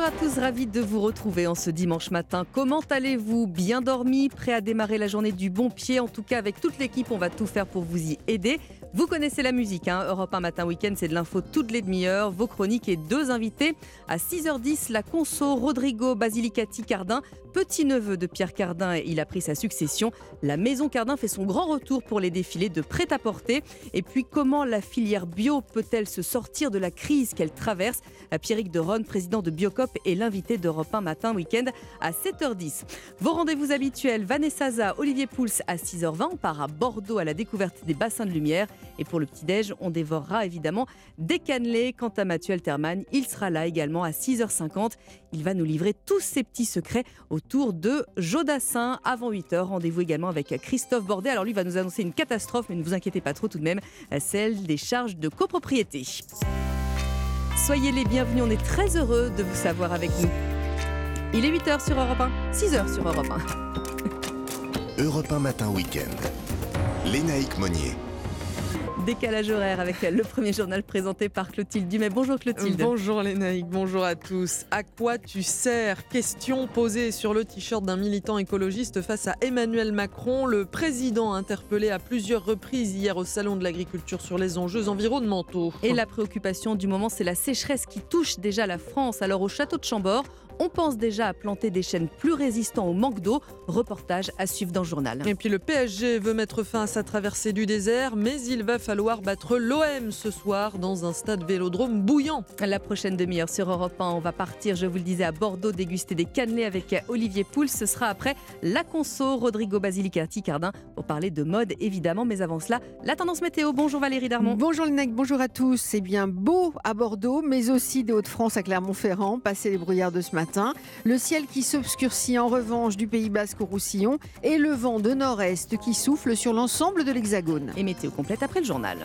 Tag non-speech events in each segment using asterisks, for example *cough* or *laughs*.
Bonjour à tous, ravi de vous retrouver en ce dimanche matin. Comment allez-vous? Bien dormi? Prêt à démarrer la journée du bon pied? En tout cas, avec toute l'équipe, on va tout faire pour vous y aider. Vous connaissez la musique, hein Europe 1 Matin Week-end, c'est de l'info toutes les demi-heures, vos chroniques et deux invités. À 6h10, la conso Rodrigo Basilicati Cardin, petit-neveu de Pierre Cardin, il a pris sa succession. La maison Cardin fait son grand retour pour les défilés de prêt-à-porter. Et puis, comment la filière bio peut-elle se sortir de la crise qu'elle traverse? Pierrick Deronne, président de Biocop, est l'invité d'Europe 1 Matin Week-end à 7h10. Vos rendez-vous habituels, Vanessa Za, Olivier Pouls à 6h20. On part à Bordeaux à la découverte des bassins de lumière. Et pour le petit-déj, on dévorera évidemment des cannelés. Quant à Mathieu Alterman, il sera là également à 6h50. Il va nous livrer tous ses petits secrets autour de Jodassin avant 8h. Rendez-vous également avec Christophe Bordet. Alors lui va nous annoncer une catastrophe, mais ne vous inquiétez pas trop tout de même, celle des charges de copropriété. Soyez les bienvenus, on est très heureux de vous savoir avec nous. Il est 8h sur Europe 1, 6h sur Europe 1. Europe 1 matin week-end. Lénaïque Monnier. Décalage horaire avec le premier journal présenté par Clotilde Dumais. Bonjour Clotilde. Bonjour Lénaïque, bonjour à tous. À quoi tu sers? Question posée sur le t-shirt d'un militant écologiste face à Emmanuel Macron, le président interpellé à plusieurs reprises hier au Salon de l'Agriculture sur les enjeux environnementaux. Et la préoccupation du moment, c'est la sécheresse qui touche déjà la France. Alors au château de Chambord, on pense déjà à planter des chênes plus résistants au manque d'eau. Reportage à suivre dans le journal. Et puis le PSG veut mettre fin à sa traversée du désert, mais il va falloir battre l'OM ce soir dans un stade vélodrome bouillant. La prochaine demi-heure sur Europe 1, on va partir, je vous le disais, à Bordeaux déguster des cannelés avec Olivier Pouls. Ce sera après la conso Rodrigo Basilicati Cardin pour parler de mode évidemment. Mais avant cela, la tendance météo. Bonjour Valérie Darmon. Bonjour Linec, bonjour à tous. C'est bien beau à Bordeaux, mais aussi des Hauts-de-France à Clermont-Ferrand. Passé les brouillards de ce matin. Le ciel qui s'obscurcit en revanche du Pays Basque au Roussillon et le vent de nord-est qui souffle sur l'ensemble de l'Hexagone. Et météo complète après le journal.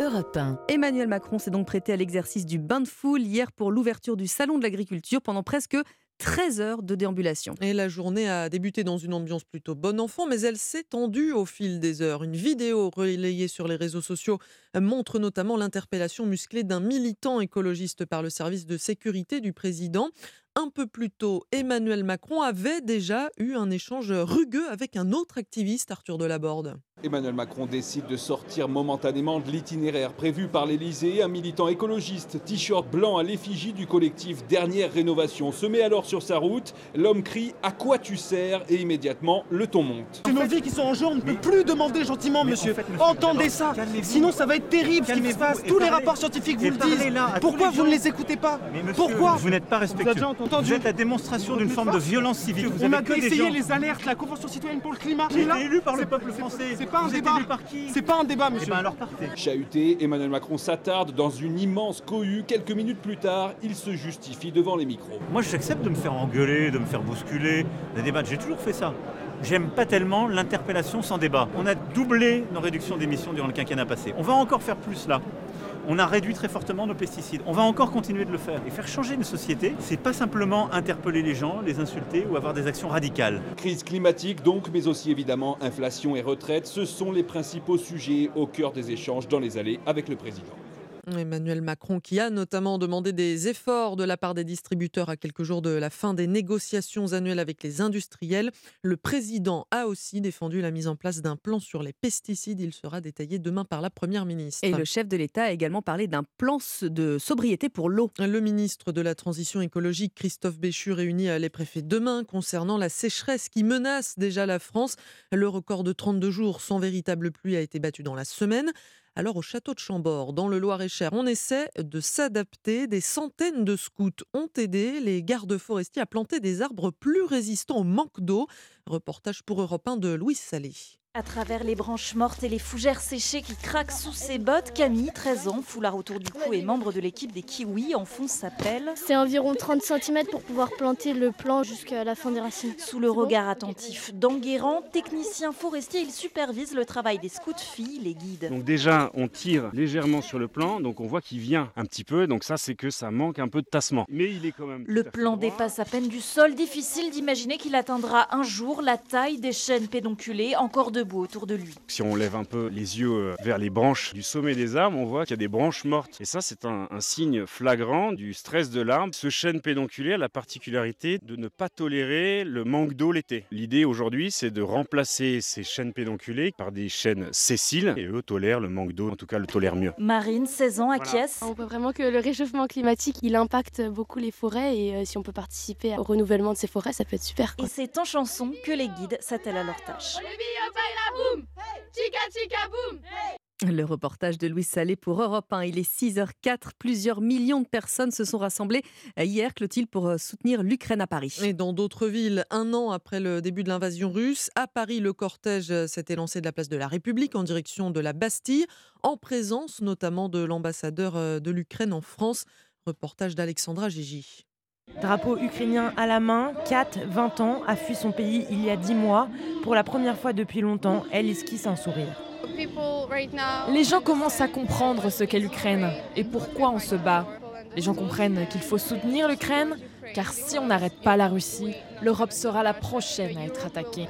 Europe 1. Emmanuel Macron s'est donc prêté à l'exercice du bain de foule hier pour l'ouverture du Salon de l'agriculture pendant presque 13 heures de déambulation. Et la journée a débuté dans une ambiance plutôt bonne enfant, mais elle s'est tendue au fil des heures. Une vidéo relayée sur les réseaux sociaux montre notamment l'interpellation musclée d'un militant écologiste par le service de sécurité du président un peu plus tôt, Emmanuel Macron avait déjà eu un échange rugueux avec un autre activiste, Arthur Delaborde. Emmanuel Macron décide de sortir momentanément de l'itinéraire prévu par l'Elysée. Un militant écologiste, t-shirt blanc à l'effigie du collectif Dernière Rénovation, se met alors sur sa route. L'homme crie À quoi tu sers? et immédiatement le ton monte. Nos vies qui sont en jeu, on ne peut plus demander gentiment, monsieur. Entendez ça, sinon ça va être terrible ce qui se passe. Tous les rapports scientifiques vous le disent. Pourquoi vous ne les écoutez pas Pourquoi Vous n'êtes pas respectueux. Vous êtes la démonstration d'une forme de violence civique. on a essayé les alertes, la Convention citoyenne pour le climat. J'ai été élu par le peuple français. C'est pas un débat. C'est pas un débat, monsieur. Eh ben alors partez. Chahuté, Emmanuel Macron s'attarde dans une immense cohue. Quelques minutes plus tard, il se justifie devant les micros. Moi, j'accepte de me faire engueuler, de me faire bousculer, de débattre. J'ai toujours fait ça. J'aime pas tellement l'interpellation sans débat. On a doublé nos réductions d'émissions durant le quinquennat passé. On va encore faire plus là. On a réduit très fortement nos pesticides. On va encore continuer de le faire. Et faire changer une société, c'est pas simplement interpeller les gens, les insulter ou avoir des actions radicales. Crise climatique donc, mais aussi évidemment inflation et retraite, ce sont les principaux sujets au cœur des échanges dans les allées avec le président. Emmanuel Macron qui a notamment demandé des efforts de la part des distributeurs à quelques jours de la fin des négociations annuelles avec les industriels. Le président a aussi défendu la mise en place d'un plan sur les pesticides. Il sera détaillé demain par la Première ministre. Et le chef de l'État a également parlé d'un plan de sobriété pour l'eau. Le ministre de la Transition écologique, Christophe Béchu, réunit les préfets demain concernant la sécheresse qui menace déjà la France. Le record de 32 jours sans véritable pluie a été battu dans la semaine. Alors au château de Chambord, dans le Loir-et-Cher, on essaie de s'adapter. Des centaines de scouts ont aidé les gardes forestiers à planter des arbres plus résistants au manque d'eau. Reportage pour Europe 1 de Louis Salé. À travers les branches mortes et les fougères séchées qui craquent sous ses bottes, Camille, 13 ans, foulard autour du cou et membre de l'équipe des Kiwis, enfonce sa pelle. C'est environ 30 cm pour pouvoir planter le plant jusqu'à la fin des racines. Sous le regard attentif d'Enguerrand, technicien forestier, il supervise le travail des scouts filles, les guides. Donc déjà, on tire légèrement sur le plan, donc on voit qu'il vient un petit peu, donc ça c'est que ça manque un peu de tassement. Mais il est quand même... Le plan dépasse à peine du sol, difficile d'imaginer qu'il atteindra un jour la taille des chênes pédonculés, encore de debout autour de lui. Si on lève un peu les yeux euh, vers les branches du sommet des arbres, on voit qu'il y a des branches mortes. Et ça, c'est un, un signe flagrant du stress de l'arbre. Ce chêne pédonculé a la particularité de ne pas tolérer le manque d'eau l'été. L'idée aujourd'hui, c'est de remplacer ces chênes pédonculés par des chênes sessiles. Et eux tolèrent le manque d'eau, en tout cas le tolèrent mieux. Marine, 16 ans, acquiesce. On voit vraiment que le réchauffement climatique, il impacte beaucoup les forêts et euh, si on peut participer au renouvellement de ces forêts, ça peut être super. quoi. Et c'est en chanson que les guides s'attellent à leur tâche. Le reportage de Louis Salé pour Europe 1. Il est 6h04. Plusieurs millions de personnes se sont rassemblées hier, Clotilde, pour euh, soutenir l'Ukraine à Paris. Et dans d'autres villes, un an après le début de l'invasion russe, à Paris, le cortège s'était lancé de la place de la République en direction de la Bastille, en présence notamment de l'ambassadeur euh, de l'Ukraine en France. Reportage d'Alexandra Gigi. Drapeau ukrainien à la main, Kat, 20 ans, a fui son pays il y a 10 mois. Pour la première fois depuis longtemps, elle esquisse un sourire. Les gens commencent à comprendre ce qu'est l'Ukraine et pourquoi on se bat. Les gens comprennent qu'il faut soutenir l'Ukraine, car si on n'arrête pas la Russie, l'Europe sera la prochaine à être attaquée.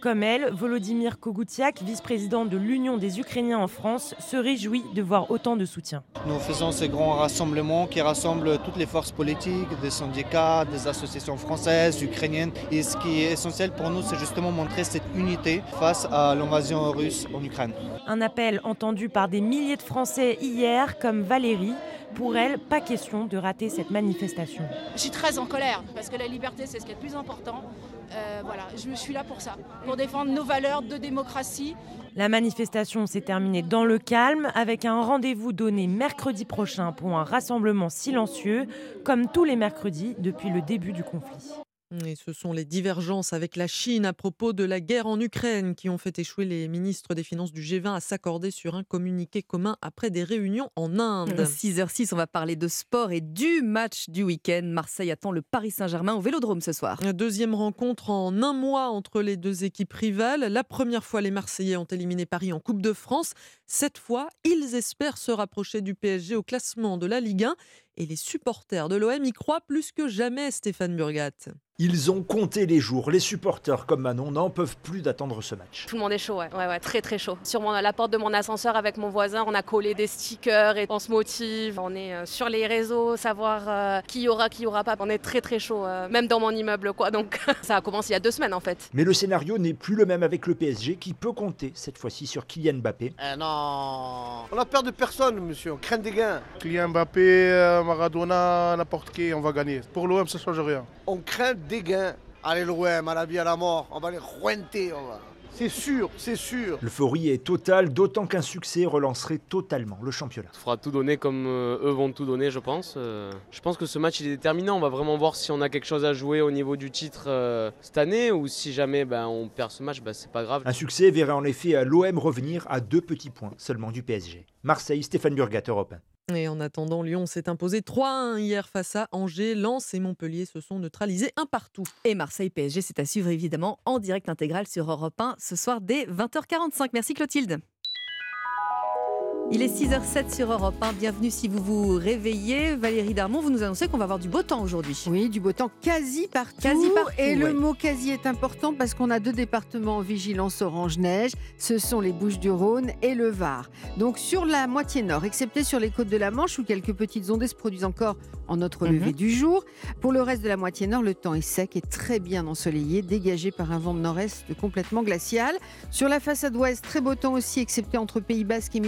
Comme elle, Volodymyr Kogoutiak, vice-président de l'Union des Ukrainiens en France, se réjouit de voir autant de soutien. Nous faisons ce grand rassemblement qui rassemble toutes les forces politiques, des syndicats, des associations françaises, ukrainiennes. Et ce qui est essentiel pour nous, c'est justement montrer cette unité face à l'invasion russe en Ukraine. Un appel entendu par des milliers de Français hier, comme Valérie. Pour elle, pas question de rater cette manifestation. Je suis très en colère parce que la liberté, c'est ce qui est le plus important. Euh, voilà, je suis là pour ça, pour défendre nos valeurs de démocratie. La manifestation s'est terminée dans le calme avec un rendez-vous donné mercredi prochain pour un rassemblement silencieux, comme tous les mercredis depuis le début du conflit. Et ce sont les divergences avec la Chine à propos de la guerre en Ukraine qui ont fait échouer les ministres des Finances du G20 à s'accorder sur un communiqué commun après des réunions en Inde. 6h06, on va parler de sport et du match du week-end. Marseille attend le Paris Saint-Germain au Vélodrome ce soir. Deuxième rencontre en un mois entre les deux équipes rivales. La première fois, les Marseillais ont éliminé Paris en Coupe de France. Cette fois, ils espèrent se rapprocher du PSG au classement de la Ligue 1. Et les supporters de l'OM y croient plus que jamais, Stéphane Burgat. Ils ont compté les jours. Les supporters comme Manon n'en peuvent plus d'attendre ce match. Tout le monde est chaud, ouais. Ouais, ouais, très très chaud. Sur mon- la porte de mon ascenseur avec mon voisin, on a collé des stickers et on se motive. On est euh, sur les réseaux, savoir euh, qui y aura, qui y aura pas. On est très très chaud, euh, même dans mon immeuble, quoi. Donc *laughs* ça a commencé il y a deux semaines en fait. Mais le scénario n'est plus le même avec le PSG qui peut compter cette fois-ci sur Kylian Mbappé. Eh non On a peur de personne, monsieur. On craint des gains. Kylian Mbappé, euh, Maradona, n'importe qui, on va gagner. Pour l'OM, ça ne change rien. On craint des gains. Allez, l'OM, à la vie, à la mort. On va les rouenter, on va. C'est sûr, c'est sûr. L'euphorie est totale, d'autant qu'un succès relancerait totalement le championnat. Il faudra tout donner comme euh, eux vont tout donner, je pense. Euh, je pense que ce match il est déterminant. On va vraiment voir si on a quelque chose à jouer au niveau du titre euh, cette année ou si jamais ben, on perd ce match, ben, c'est pas grave. Un succès verrait en effet à l'OM revenir à deux petits points seulement du PSG. Marseille, Stéphane Burgat, Europe 1. Et en attendant, Lyon s'est imposé 3-1 hier face à Angers. Lens et Montpellier se sont neutralisés un partout. Et Marseille PSG, c'est à suivre évidemment en direct intégral sur Europe 1 ce soir dès 20h45. Merci Clotilde. Il est 6h07 sur Europe 1. Bienvenue si vous vous réveillez. Valérie Darmon, vous nous annoncez qu'on va avoir du beau temps aujourd'hui. Oui, du beau temps quasi partout. Quasi partout, Et le mot quasi est important parce qu'on a deux départements en vigilance orange-neige. Ce sont les Bouches-du-Rhône et le Var. Donc sur la moitié nord, excepté sur les côtes de la Manche où quelques petites ondées se produisent encore en notre Mhm. lever du jour. Pour le reste de la moitié nord, le temps est sec et très bien ensoleillé, dégagé par un vent de nord-est complètement glacial. Sur la façade ouest, très beau temps aussi, excepté entre Pays Basque et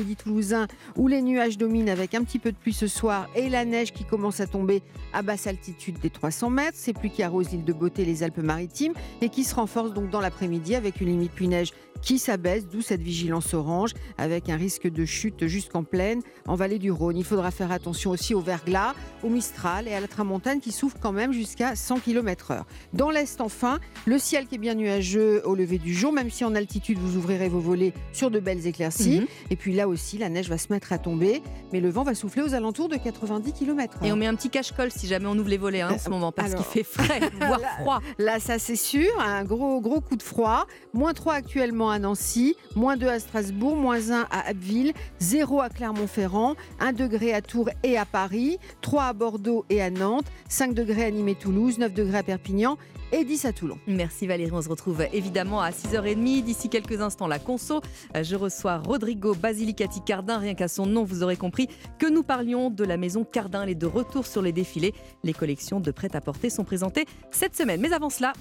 Où les nuages dominent avec un petit peu de pluie ce soir et la neige qui commence à tomber à basse altitude des 300 mètres. Ces pluies qui arrosent l'île de Beauté, les Alpes-Maritimes, et qui se renforcent donc dans l'après-midi avec une limite pluie-neige qui s'abaisse, d'où cette vigilance orange, avec un risque de chute jusqu'en plaine en vallée du Rhône. Il faudra faire attention aussi au verglas, au mistral et à la tramontane qui souffle quand même jusqu'à 100 km/h. Dans l'est, enfin, le ciel qui est bien nuageux au lever du jour, même si en altitude vous ouvrirez vos volets sur de belles éclaircies. Mhm. Et puis là aussi, la neige va se mettre à tomber, mais le vent va souffler aux alentours de 90 km/h. Et on met un petit cache-colle si jamais on ouvre les volets hein, en ce moment parce qu'il fait frais, *laughs* voire froid. Là, ça c'est sûr, un gros gros coup de froid. Moins 3 actuellement à Nancy, moins 2 à Strasbourg, moins 1 à Abbeville, 0 à Clermont-Ferrand, 1 degré à Tours et à Paris, 3 à Bordeaux et à Nantes, 5 degrés à Nîmes et Toulouse, 9 degrés à Perpignan et 10 à Toulon. Merci Valérie, on se retrouve évidemment à 6h30. D'ici quelques instants, la conso. Je reçois Rodrigo Basilicati Cardin. Rien qu'à son nom, vous aurez compris que nous parlions de la maison Cardin. Elle est de retour sur les défilés. Les collections de prêt-à-porter sont présentées cette semaine. Mais avant cela...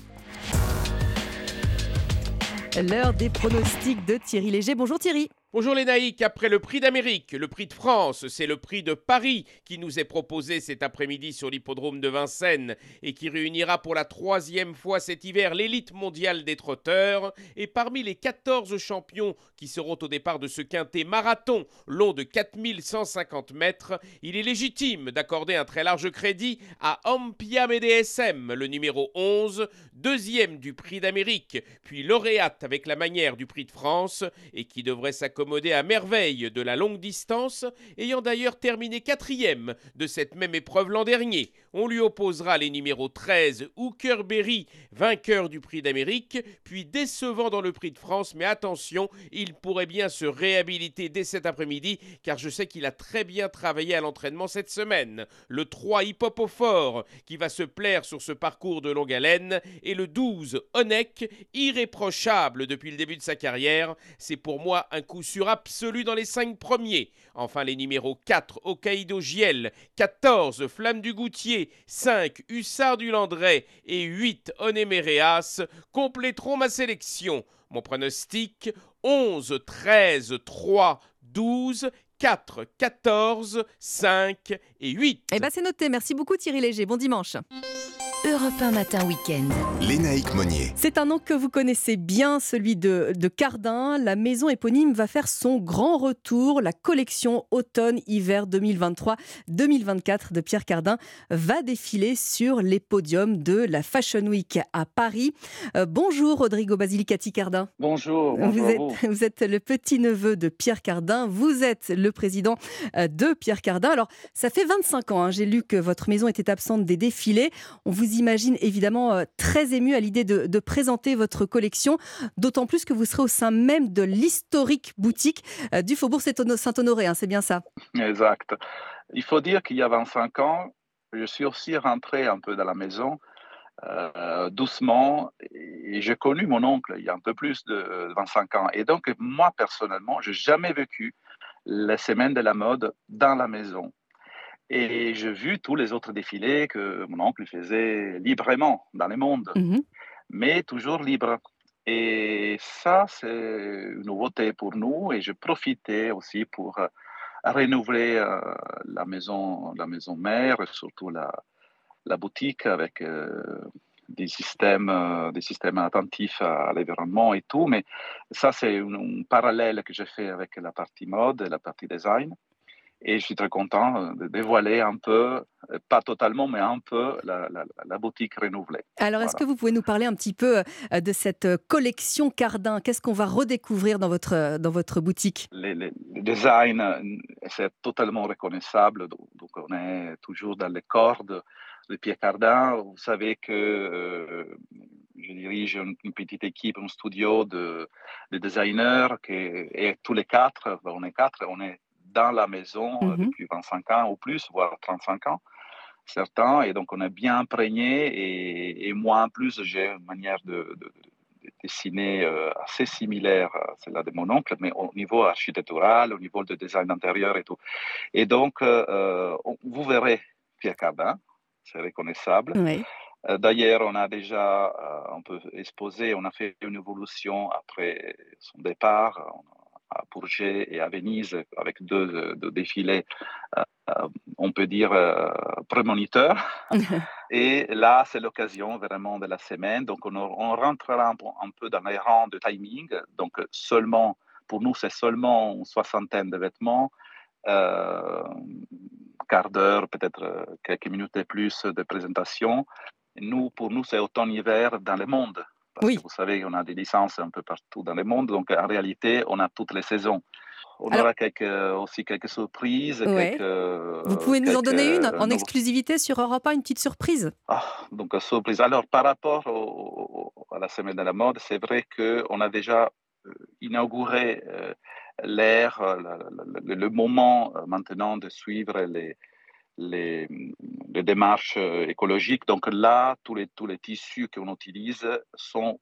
L'heure des pronostics de Thierry Léger. Bonjour Thierry. Bonjour les naïcs, après le prix d'Amérique, le prix de France, c'est le prix de Paris qui nous est proposé cet après-midi sur l'hippodrome de Vincennes et qui réunira pour la troisième fois cet hiver l'élite mondiale des trotteurs. Et parmi les 14 champions qui seront au départ de ce quintet marathon long de 4150 mètres, il est légitime d'accorder un très large crédit à Ampia MDSM, le numéro 11, deuxième du prix d'Amérique, puis lauréate avec la manière du prix de France et qui devrait s'accommoder à merveille de la longue distance, ayant d'ailleurs terminé quatrième de cette même épreuve l'an dernier. On lui opposera les numéros 13 Hooker Berry, vainqueur du prix d'Amérique, puis décevant dans le prix de France, mais attention, il pourrait bien se réhabiliter dès cet après-midi, car je sais qu'il a très bien travaillé à l'entraînement cette semaine. Le 3 Hip Hop au fort, qui va se plaire sur ce parcours de longue haleine, et le 12 Onek, irréprochable depuis le début de sa carrière. C'est pour moi un coup sûr absolu dans les 5 premiers. Enfin, les numéros 4 Hokkaido Giel, 14 Flamme du Goutier, 5 Hussard du Landré et 8 Onemereas compléteront ma sélection. Mon pronostic 11, 13, 3, 12, 4, 14, 5 et 8. Eh bien, c'est noté. Merci beaucoup, Thierry Léger. Bon dimanche. Europe 1 Matin Week-end. Lénaïque Monnier. C'est un nom que vous connaissez bien, celui de, de Cardin. La maison éponyme va faire son grand retour. La collection automne-hiver 2023-2024 de Pierre Cardin va défiler sur les podiums de la Fashion Week à Paris. Euh, bonjour Rodrigo Basilicati Cardin. Bonjour. Vous, bonjour êtes, vous êtes le petit-neveu de Pierre Cardin. Vous êtes le président euh, de Pierre Cardin. Alors, ça fait 25 ans. hein, J'ai lu que votre maison était absente des défilés. On vous imagine évidemment euh, très ému à l'idée de, présenter votre collection, d'autant plus que vous serez au sein même de l'historique boutique euh, du Faubourg Saint-Honoré. hein, c'est bien ça? Exact. Il faut dire qu'il y a 25 ans, je suis aussi rentré un peu dans la maison euh, doucement et j'ai connu mon oncle il y a un peu plus de 25 ans. Et donc, moi, personnellement, je n'ai jamais vécu les semaines de la mode dans la maison. Et j'ai vu tous les autres défilés que mon oncle faisait librement dans le monde, mais toujours libre. Et ça, c'est une nouveauté pour nous et je profitais aussi pour euh, renouveler euh, la, maison, la maison mère et surtout la, la boutique avec euh, des, systèmes, des systèmes attentifs à l'environnement et tout. Mais ça, c'est un, un parallèle que j'ai fait avec la partie mode et la partie design. Et je suis très content de dévoiler un peu, euh, pas totalement, mais un peu la, la- la boutique renouvelée. Alors, est-ce que vous pouvez nous parler un petit peu euh, de cette euh, collection Cardin? Qu'est-ce qu'on va redécouvrir dans votre, dans votre boutique? Les, les- le design, c'est totalement reconnaissable. Donc, on est toujours dans les cordes de Pierre Cardin. Vous savez que euh, je dirige une, une petite équipe, un studio de, de designers, qui, et tous les quatre, ben, on est quatre, on est dans la maison euh, Mhm. depuis 25 ans ou plus, voire 35 ans, certains. Et donc, on est bien imprégné. Et, et moi, en plus, j'ai une manière de, de- de dessiner euh, assez similaire à celle de mon oncle, mais au niveau architectural, au niveau de design intérieur et tout. Et donc, euh, vous verrez Pierre Cardin, c'est reconnaissable. D'ailleurs, on a déjà un peu exposé, on a fait une évolution après son départ à Bourget et à Venise avec deux, deux défilés, euh, euh, on peut dire, euh, prémoniteurs. *laughs* Et là, c'est l'occasion vraiment de la semaine. Donc, on, on rentrera un, peu- un peu dans les rangs de timing. Donc, seulement, pour nous, c'est seulement une soixantaine de vêtements. Euh, quart d'heure, peut-être quelques minutes et plus de présentation. Nous, pour nous, c'est automne-hiver dans le monde. Parce que vous savez, on a des licences un peu partout dans le monde. Donc, en réalité, on a toutes les saisons. On Alors- aura quelques, aussi quelques surprises. Ouais. quelques- Vous pouvez nous en donner une en exclusivité sur Europe 1, une petite surprise? Ah, donc, surprise. Alors, par rapport au- au- à la semaine de la mode, c'est vrai qu'on a déjà euh, inauguré euh, l'ère, euh, le moment euh, maintenant de suivre les, les, les démarches écologiques. Donc là, tous les, tous les tissus qu'on utilise sont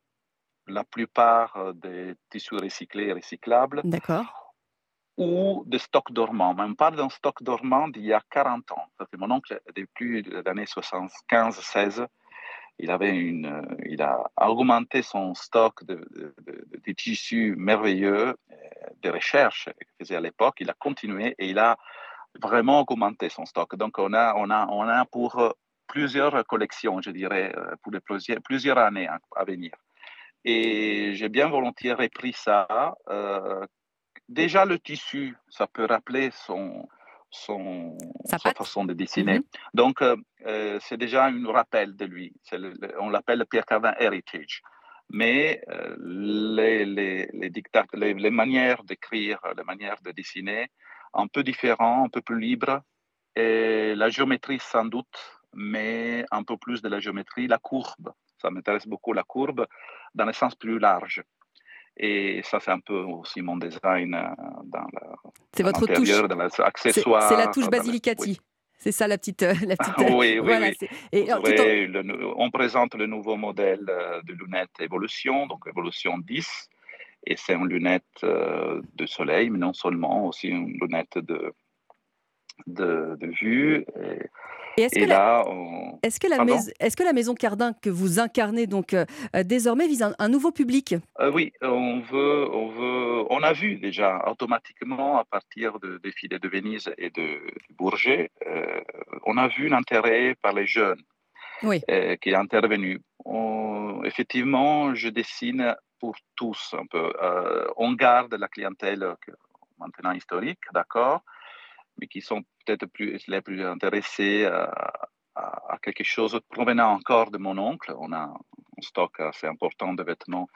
la plupart des tissus recyclés et recyclables. D'accord ou des stocks dormants. On parle d'un stock dormant d'il y a 40 ans. Mon oncle, depuis les années 75-16, il, avait une, il a augmenté son stock de, de, tissus merveilleux, de recherches qu'il faisait à l'époque. Il a continué et il a vraiment augmenté son stock. Donc, on a, on a, on a pour plusieurs collections, je dirais, pour les plusieurs, plusieurs années à venir. Et j'ai bien volontiers repris ça euh, déjà le tissu, ça peut rappeler son, son, sa, façon de dessiner. Mhm. Donc, euh, euh, c'est déjà un rappel de lui. on l'appelle Pierre Cardin Heritage. Mais euh, les, les, les, les, manières d'écrire, les manières de dessiner, un peu différents, un peu plus libres. Et la géométrie, sans doute, mais un peu plus de la géométrie, la courbe. Ça m'intéresse beaucoup, la courbe, dans le sens plus large. Et ça, c'est un peu aussi mon design euh, dans C'est votre touche. C'est la touche Basilicati. C'est ça la petite. Euh, la petite *laughs* oui, oui, oui. on présente le nouveau modèle euh, de lunettes Evolution, donc Evolution 10. Et c'est une lunette de soleil, mais non seulement, aussi une lunette de, de, de vue. Et, est-ce que, la... est que, la maison... est que la maison Cardin que vous incarnez donc euh, euh, désormais vise un, nouveau public? Euh, Oui, on veut, on veut, on a vu déjà automatiquement à partir de défilés de Venise et de, Bourget, on a vu l'intérêt par les jeunes oui. qui est intervenu. effectivement, je dessine pour tous un peu. on garde la clientèle maintenant historique, d'accord mais qui sont peut-être plus, les plus intéressés à, quelque chose provenant encore de mon oncle. On a un stock assez important de vêtements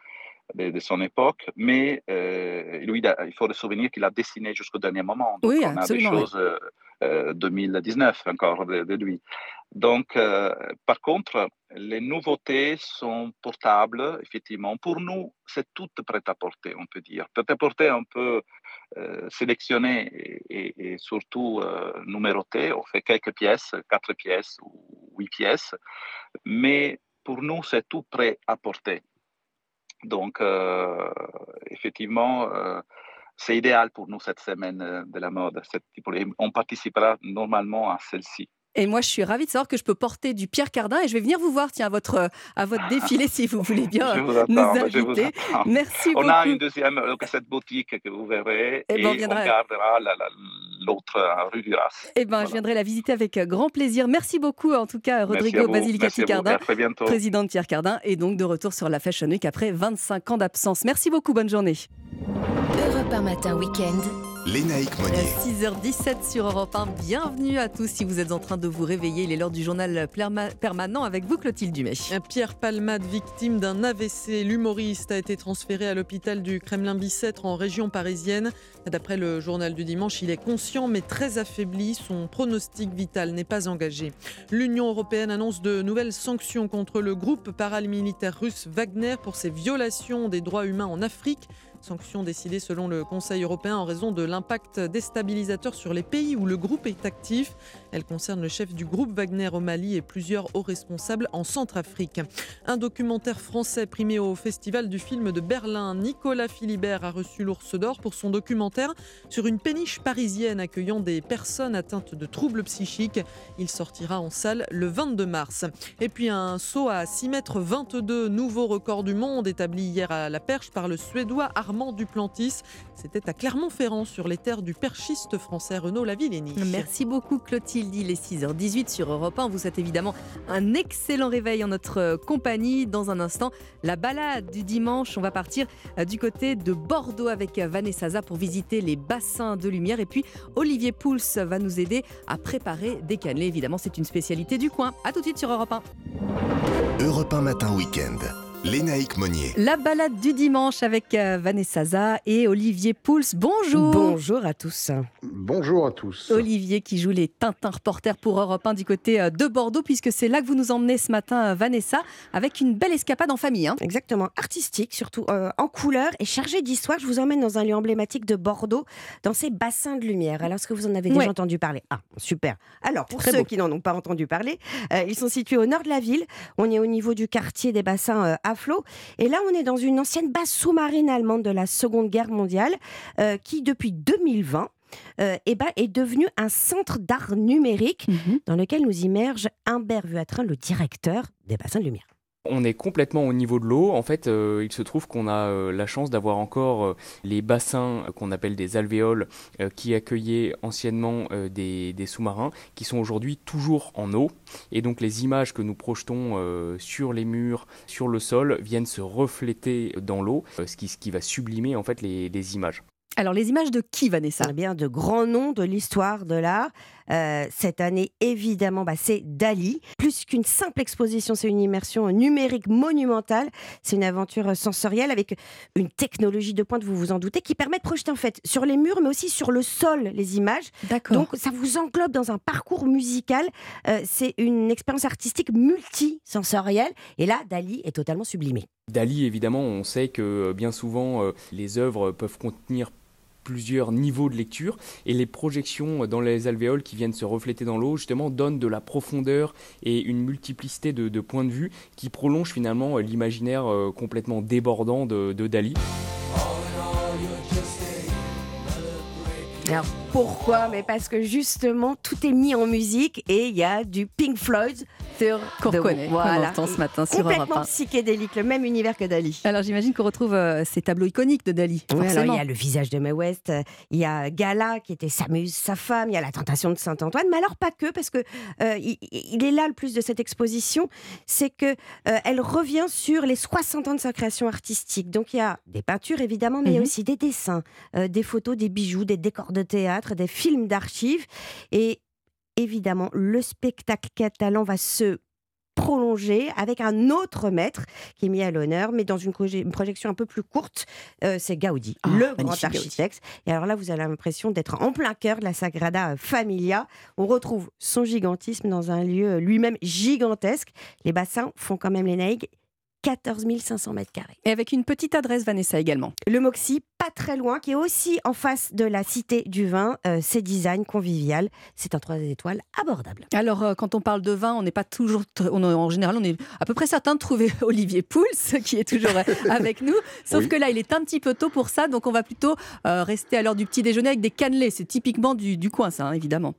de, son époque, mais euh, lui, il faut se souvenir qu'il a dessiné jusqu'au dernier moment. Donc oui, on a des choses 2019 euh, euh, encore de, lui. Donc, par contre, les nouveautés sont portables, effectivement. Pour nous, c'est tout prêt à porter, on peut dire. Prêt à porter un peu euh, sélectionné et, surtout euh, numéroté. On fait quelques pièces, quatre pièces ou huit pièces, mais pour nous, c'est tout prêt à porter. Donc, euh, effectivement, c'est idéal pour nous cette semaine de la mode. on participera normalement à celle-ci. Et moi, je suis ravie de savoir que je peux porter du Pierre Cardin et je vais venir vous voir, tiens, à votre, à votre *laughs* défilé si vous voulez bien nous inviter. Merci beaucoup. On a une deuxième euh, cette boutique que vous verrez et, on, gardera l'autre rue du Ras. Eh ben, je viendrai la visiter avec euh, grand plaisir. Merci beaucoup, en tout cas, Rodrigo Basilicati Cardin, président de Pierre Cardin, et donc de retour sur la Fashion Week après 25 ans d'absence. Merci beaucoup, bonne journée. Europe un matin week-end. Lénaïque Monnier. 6h17 sur Europe 1. Bienvenue à tous si vous êtes en train de vous réveiller. Il est l'heure du journal permanent avec vous, Clotilde Dumay. Pierre Palmade, victime d'un AVC. L'humoriste a été transféré à l'hôpital du Kremlin-Bicêtre en région parisienne. D'après le journal du dimanche, il est conscient mais très affaibli. Son pronostic vital n'est pas engagé. L'Union européenne annonce de nouvelles sanctions contre le groupe paramilitaire russe Wagner pour ses violations des droits humains en Afrique. Sanctions décidées selon le Conseil européen en raison de l'impact déstabilisateur sur les pays où le groupe est actif. Elle concerne le chef du groupe Wagner au Mali et plusieurs hauts responsables en Centrafrique. Un documentaire français primé au Festival du film de Berlin. Nicolas Philibert a reçu l'Ours d'Or pour son documentaire sur une péniche parisienne accueillant des personnes atteintes de troubles psychiques. Il sortira en salle le 22 mars. Et puis un saut à 6 mètres 22, nouveau record du monde établi hier à la perche par le Suédois Armand Duplantis. C'était à Clermont-Ferrand sur les terres du perchiste français Renaud Lavillenie. Merci beaucoup Clotilde. Il est 6h18 sur Europe 1. On vous souhaite évidemment un excellent réveil en notre compagnie. Dans un instant, la balade du dimanche. On va partir euh, du côté de Bordeaux avec Vanessa Za pour visiter les bassins de lumière. Et puis Olivier Pouls va nous aider à préparer des cannelés. Évidemment, c'est une spécialité du coin. A tout de suite sur Europe 1. Europe 1 matin week-end. Lénaïque Monnier. La balade du dimanche avec euh, Vanessa Za et Olivier Pouls. Bonjour. Bonjour à tous. Bonjour à tous. Olivier qui joue les Tintin reporters pour Europe 1 du côté euh, de Bordeaux, puisque c'est là que vous nous emmenez ce matin, euh, Vanessa, avec une belle escapade en famille. Hein. Exactement, artistique, surtout en couleur et chargée d'histoire. Je vous emmène dans un lieu emblématique de Bordeaux, dans ces bassins de lumière. Alors, est-ce que vous en avez déjà entendu parler? Ah, super. Alors, pour ceux qui n'en ont pas entendu parler, ils sont situés au nord de la ville. On est au niveau du quartier des bassins à flot. Et là, on est dans une ancienne base sous-marine allemande de la Seconde Guerre mondiale euh, qui, depuis 2020, euh, eh ben, est devenu un centre d'art numérique mhm. dans lequel nous immerge Humbert Vuatrin, le directeur des bassins de lumière. On est complètement au niveau de l'eau. En fait, euh, il se trouve qu'on a euh, la chance d'avoir encore euh, les bassins qu'on appelle des alvéoles qui accueillaient anciennement des, des sous-marins qui sont aujourd'hui toujours en eau. Et donc les images que nous projetons sur les murs, sur le sol, viennent se refléter dans l'eau, ce qui, ce qui va sublimer en fait les, les images. Alors, les images de qui, Vanessa? Eh bien, de grands noms de l'histoire de l'art. Euh, cette année, évidemment, bah, c'est Dali. Plus qu'une simple exposition, c'est une immersion numérique monumentale. C'est une aventure sensorielle avec une technologie de pointe, vous vous en doutez, qui permet de projeter en fait sur les murs, mais aussi sur le sol les images. D'accord. Donc, ça vous englobe dans un parcours musical. Euh, c'est une expérience artistique multisensorielle. Et là, Dali est totalement sublimé. Dali, évidemment, on sait que bien souvent, euh, les œuvres peuvent contenir plusieurs niveaux de lecture et les projections dans les alvéoles qui viennent se refléter dans l'eau justement donnent de la profondeur et une multiplicité de, points de vue qui prolongent finalement l'imaginaire euh, complètement débordant de Dali. Alors pourquoi? Mais parce que justement tout est mis en musique et il y a du Pink Floyd sur qu'on reconnaît, voilà. entend ce matin sur Complètement psychédélique, le même univers que Dali. Alors j'imagine qu'on retrouve euh, ces tableaux iconiques de Dali. Oui, alors il y a le visage de Mae West, il y a Gala qui était Samuse, sa femme, il y a la tentation de Saint-Antoine, mais alors pas que parce que euh, il, est là le plus de cette exposition, c'est que euh, elle revient sur les 60 ans de sa création artistique. Donc il y a des peintures évidemment, mais il y a mhm. aussi des dessins, des photos, des bijoux, des décors de théâtre, des films d'archives et évidemment, le spectacle catalan va se prolonger avec un autre maître qui est mis à l'honneur, mais dans une, projection un peu plus courte. Euh, c'est Gaudi, ah, le grand architecte. Et alors là, vous avez l'impression d'être en plein cœur de la Sagrada Familia. On retrouve son gigantisme dans un lieu lui-même gigantesque. Les bassins font quand même les naïgs 14 500 mètres carrés. Et avec une petite adresse, Vanessa, également. Le Moxie, pas très loin, qui est aussi en face de la Cité du Vin. Euh, c'est design convivial. C'est un 3 étoiles abordable. Alors, euh, quand on parle de vin, on n'est pas toujours. On, en général, on est à peu près certain de trouver *laughs* Olivier Pouls, qui est toujours *laughs* avec nous. Sauf que là, il est un petit peu tôt pour ça. Donc, on va plutôt euh, rester à l'heure du petit déjeuner avec des cannelés. C'est typiquement du, du coin, ça, hein, évidemment.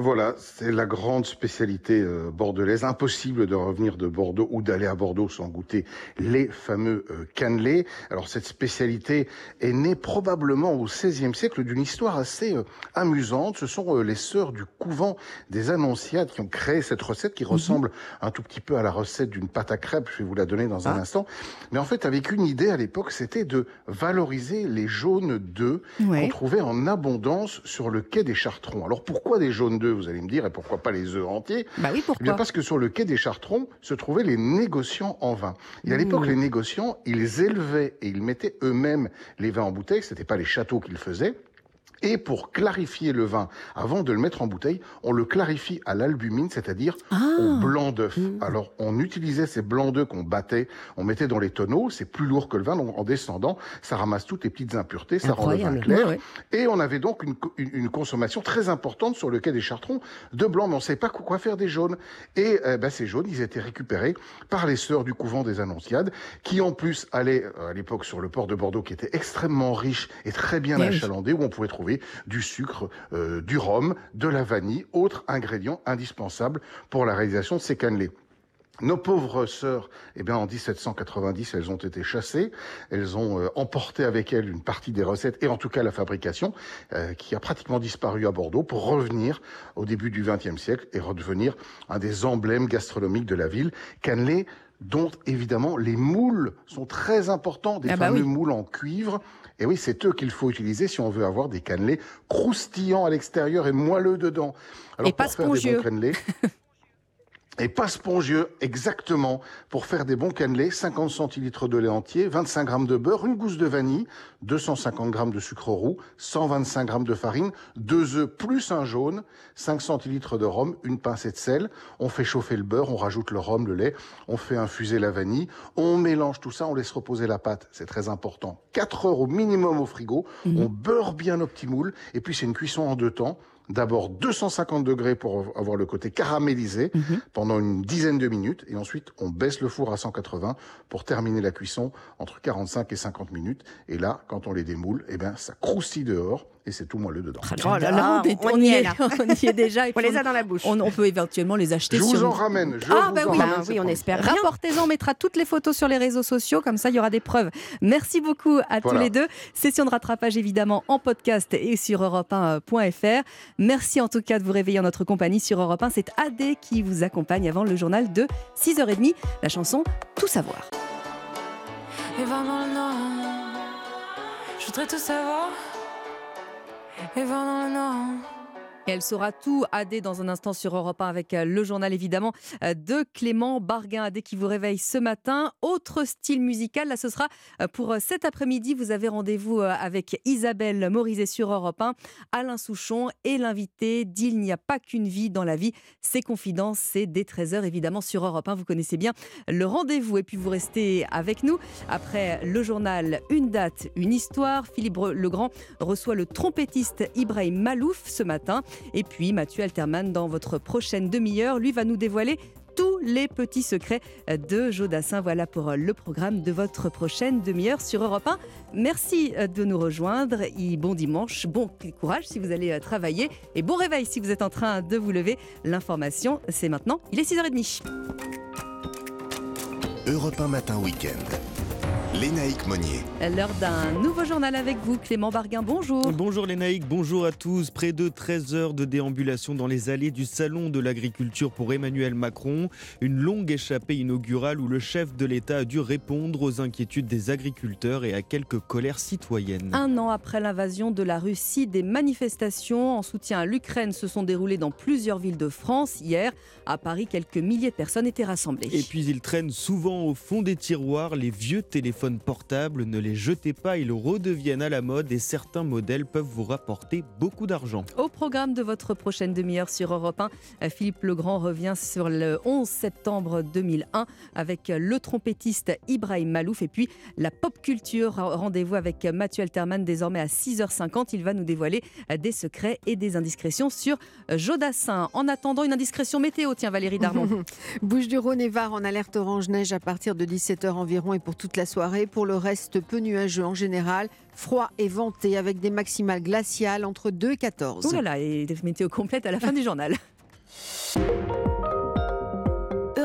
Voilà, c'est la grande spécialité euh, bordelaise. Impossible de revenir de Bordeaux ou d'aller à Bordeaux sans goûter les fameux euh, cannelés. Alors cette spécialité est née probablement au XVIe siècle d'une histoire assez euh, amusante. Ce sont les sœurs du couvent des Annonciades qui ont créé cette recette qui mhm. ressemble un tout petit peu à la recette d'une pâte à crêpes. Je vais vous la donner dans un ah. instant. Mais en fait, avec une idée à l'époque, c'était de valoriser les jaunes d'œufs qu'on trouvait en abondance sur le quai des Chartrons. Alors pourquoi des jaunes d'œufs? Vous allez me dire, et pourquoi pas les œufs entiers Bah oui, pourquoi eh bien Parce que sur le quai des Chartrons se trouvaient les négociants en vin. Et à mmh. l'époque, les négociants, ils élevaient et ils mettaient eux-mêmes les vins en bouteille, ce n'était pas les châteaux qu'ils faisaient. Et pour clarifier le vin, avant de le mettre en bouteille, on le clarifie à l'albumine, c'est-à-dire ah. au blanc d'œuf. Mmh. Alors, on utilisait ces blancs d'œufs qu'on battait, on mettait dans les tonneaux, c'est plus lourd que le vin, donc en descendant, ça ramasse toutes les petites impuretés, ça rend le vin clair. Et on avait donc une, une, consommation très importante sur le quai des Chartrons de blanc, mais on ne savait pas quoi faire des jaunes. Et euh, ben, ces jaunes, ils étaient récupérés par les sœurs du couvent des Annonciades, qui en plus allaient à l'époque sur le port de Bordeaux, qui était extrêmement riche et très bien achalandé, où on pouvait trouver du sucre, euh, du rhum, de la vanille, autres ingrédients indispensables pour la réalisation de ces cannelés. Nos pauvres sœurs, eh bien, en 1790, elles ont été chassées. Elles ont euh, emporté avec elles une partie des recettes et en tout cas la fabrication, euh, qui a pratiquement disparu à Bordeaux pour revenir au début du XXe siècle et redevenir un des emblèmes gastronomiques de la ville. Cannelé, dont évidemment les moules sont très importants, des ah bah fameux moules en cuivre et oui, c'est eux qu'il faut utiliser si on veut avoir des cannelés croustillants à l'extérieur et moelleux dedans. Alors, et pas spongieux. *laughs* et pas spongieux exactement pour faire des bons cannelés, 50 centilitres de lait entier, 25 g de beurre, une gousse de vanille, 250 g de sucre roux, 125 g de farine, deux œufs plus un jaune, 5 centilitres de rhum, une pincée de sel. On fait chauffer le beurre, on rajoute le rhum, le lait, on fait infuser la vanille, on mélange tout ça, on laisse reposer la pâte, c'est très important. 4 heures au minimum au frigo, on beurre bien nos petits moules. Et puis c'est une cuisson en deux temps d'abord 250 degrés pour avoir le côté caramélisé pendant une dizaine de minutes et ensuite on baisse le four à 180 pour terminer la cuisson entre 45 et 50 minutes. Et là quand on les démoule eh ben ça croustille dehors et c'est tout moelleux dedans. Oh là là, on, est- on y est, *laughs* on y est déjà. et On les a dans la bouche. On, on peut éventuellement les acheter. Je si vous on- en ramène, je ah vous bah en oui, ramène, bah c'est oui, on promis. espère. Rapportez-en, on mettra toutes les photos sur les réseaux sociaux, comme ça il y aura des preuves. Merci beaucoup à tous les deux. Session de rattrapage évidemment en podcast et sur europe1.fr. Merci en tout cas de vous réveiller en notre compagnie sur Europe 1. C'est AD qui vous accompagne avant le journal de 6h30. La chanson Tout savoir. Et va dans le Nord. Je voudrais tout savoir. Et va dans le Nord. Elle saura tout AD dans un instant sur Europe 1 avec euh, le journal évidemment euh, de Clément Barguin AD qui vous réveille ce matin. Autre style musical, là ce sera euh, pour cet après-midi. Vous avez rendez-vous avec Isabelle Morizet sur Europe 1, Alain Souchon et l'invité d'Il n'y a pas qu'une vie dans la vie. Ses confidences, c'est dès 13h évidemment sur Europe 1. Vous connaissez bien le rendez-vous et puis vous restez avec nous. Après le journal Une date, une histoire, Philippe Legrand reçoit le trompettiste Ibrahim Malouf ce matin. Et puis Mathieu Alterman, dans votre prochaine demi-heure, lui va nous dévoiler tous les petits secrets de Jodassin. Voilà pour le programme de votre prochaine demi-heure sur Europe 1. Merci de nous rejoindre. Et bon dimanche, bon courage si vous allez euh, travailler et bon réveil si vous êtes en train de vous lever. L'information, c'est maintenant. Il est 6h30. Europe 1 Matin Week-end. Lénaïque Monnier. L'heure d'un nouveau journal avec vous, Clément Barguin. Bonjour. Bonjour Lénaïque, bonjour à tous. Près de 13 heures de déambulation dans les allées du Salon de l'agriculture pour Emmanuel Macron. Une longue échappée inaugurale où le chef de l'État a dû répondre aux inquiétudes des agriculteurs et à quelques colères citoyennes. Un an après l'invasion de la Russie, des manifestations en soutien à l'Ukraine se sont déroulées dans plusieurs villes de France. Hier, à Paris, quelques milliers de personnes étaient rassemblées. Et puis ils traînent souvent au fond des tiroirs les vieux téléphones portables. Ne les jetez pas, ils redeviennent à la mode et certains modèles peuvent vous rapporter beaucoup d'argent. Au programme de votre prochaine demi-heure sur Europe 1, euh, Philippe Legrand revient sur le 11 septembre 2001 avec le trompettiste Ibrahim Malouf et puis la pop culture. Rendez-vous avec Mathieu Alterman désormais à 6h50. Il va nous dévoiler des secrets et des indiscrétions sur Jodassin. En attendant une indiscrétion météo, tiens Valérie Darmon. *laughs* Bouche du Rhône et Var en alerte orange neige à partir de 17h environ et pour toute la soirée. Pour le reste, peu nuageux en général, froid et venté avec des maximales glaciales entre 2 et 14. Oh là là, et des météos complètes à la fin du journal. *laughs*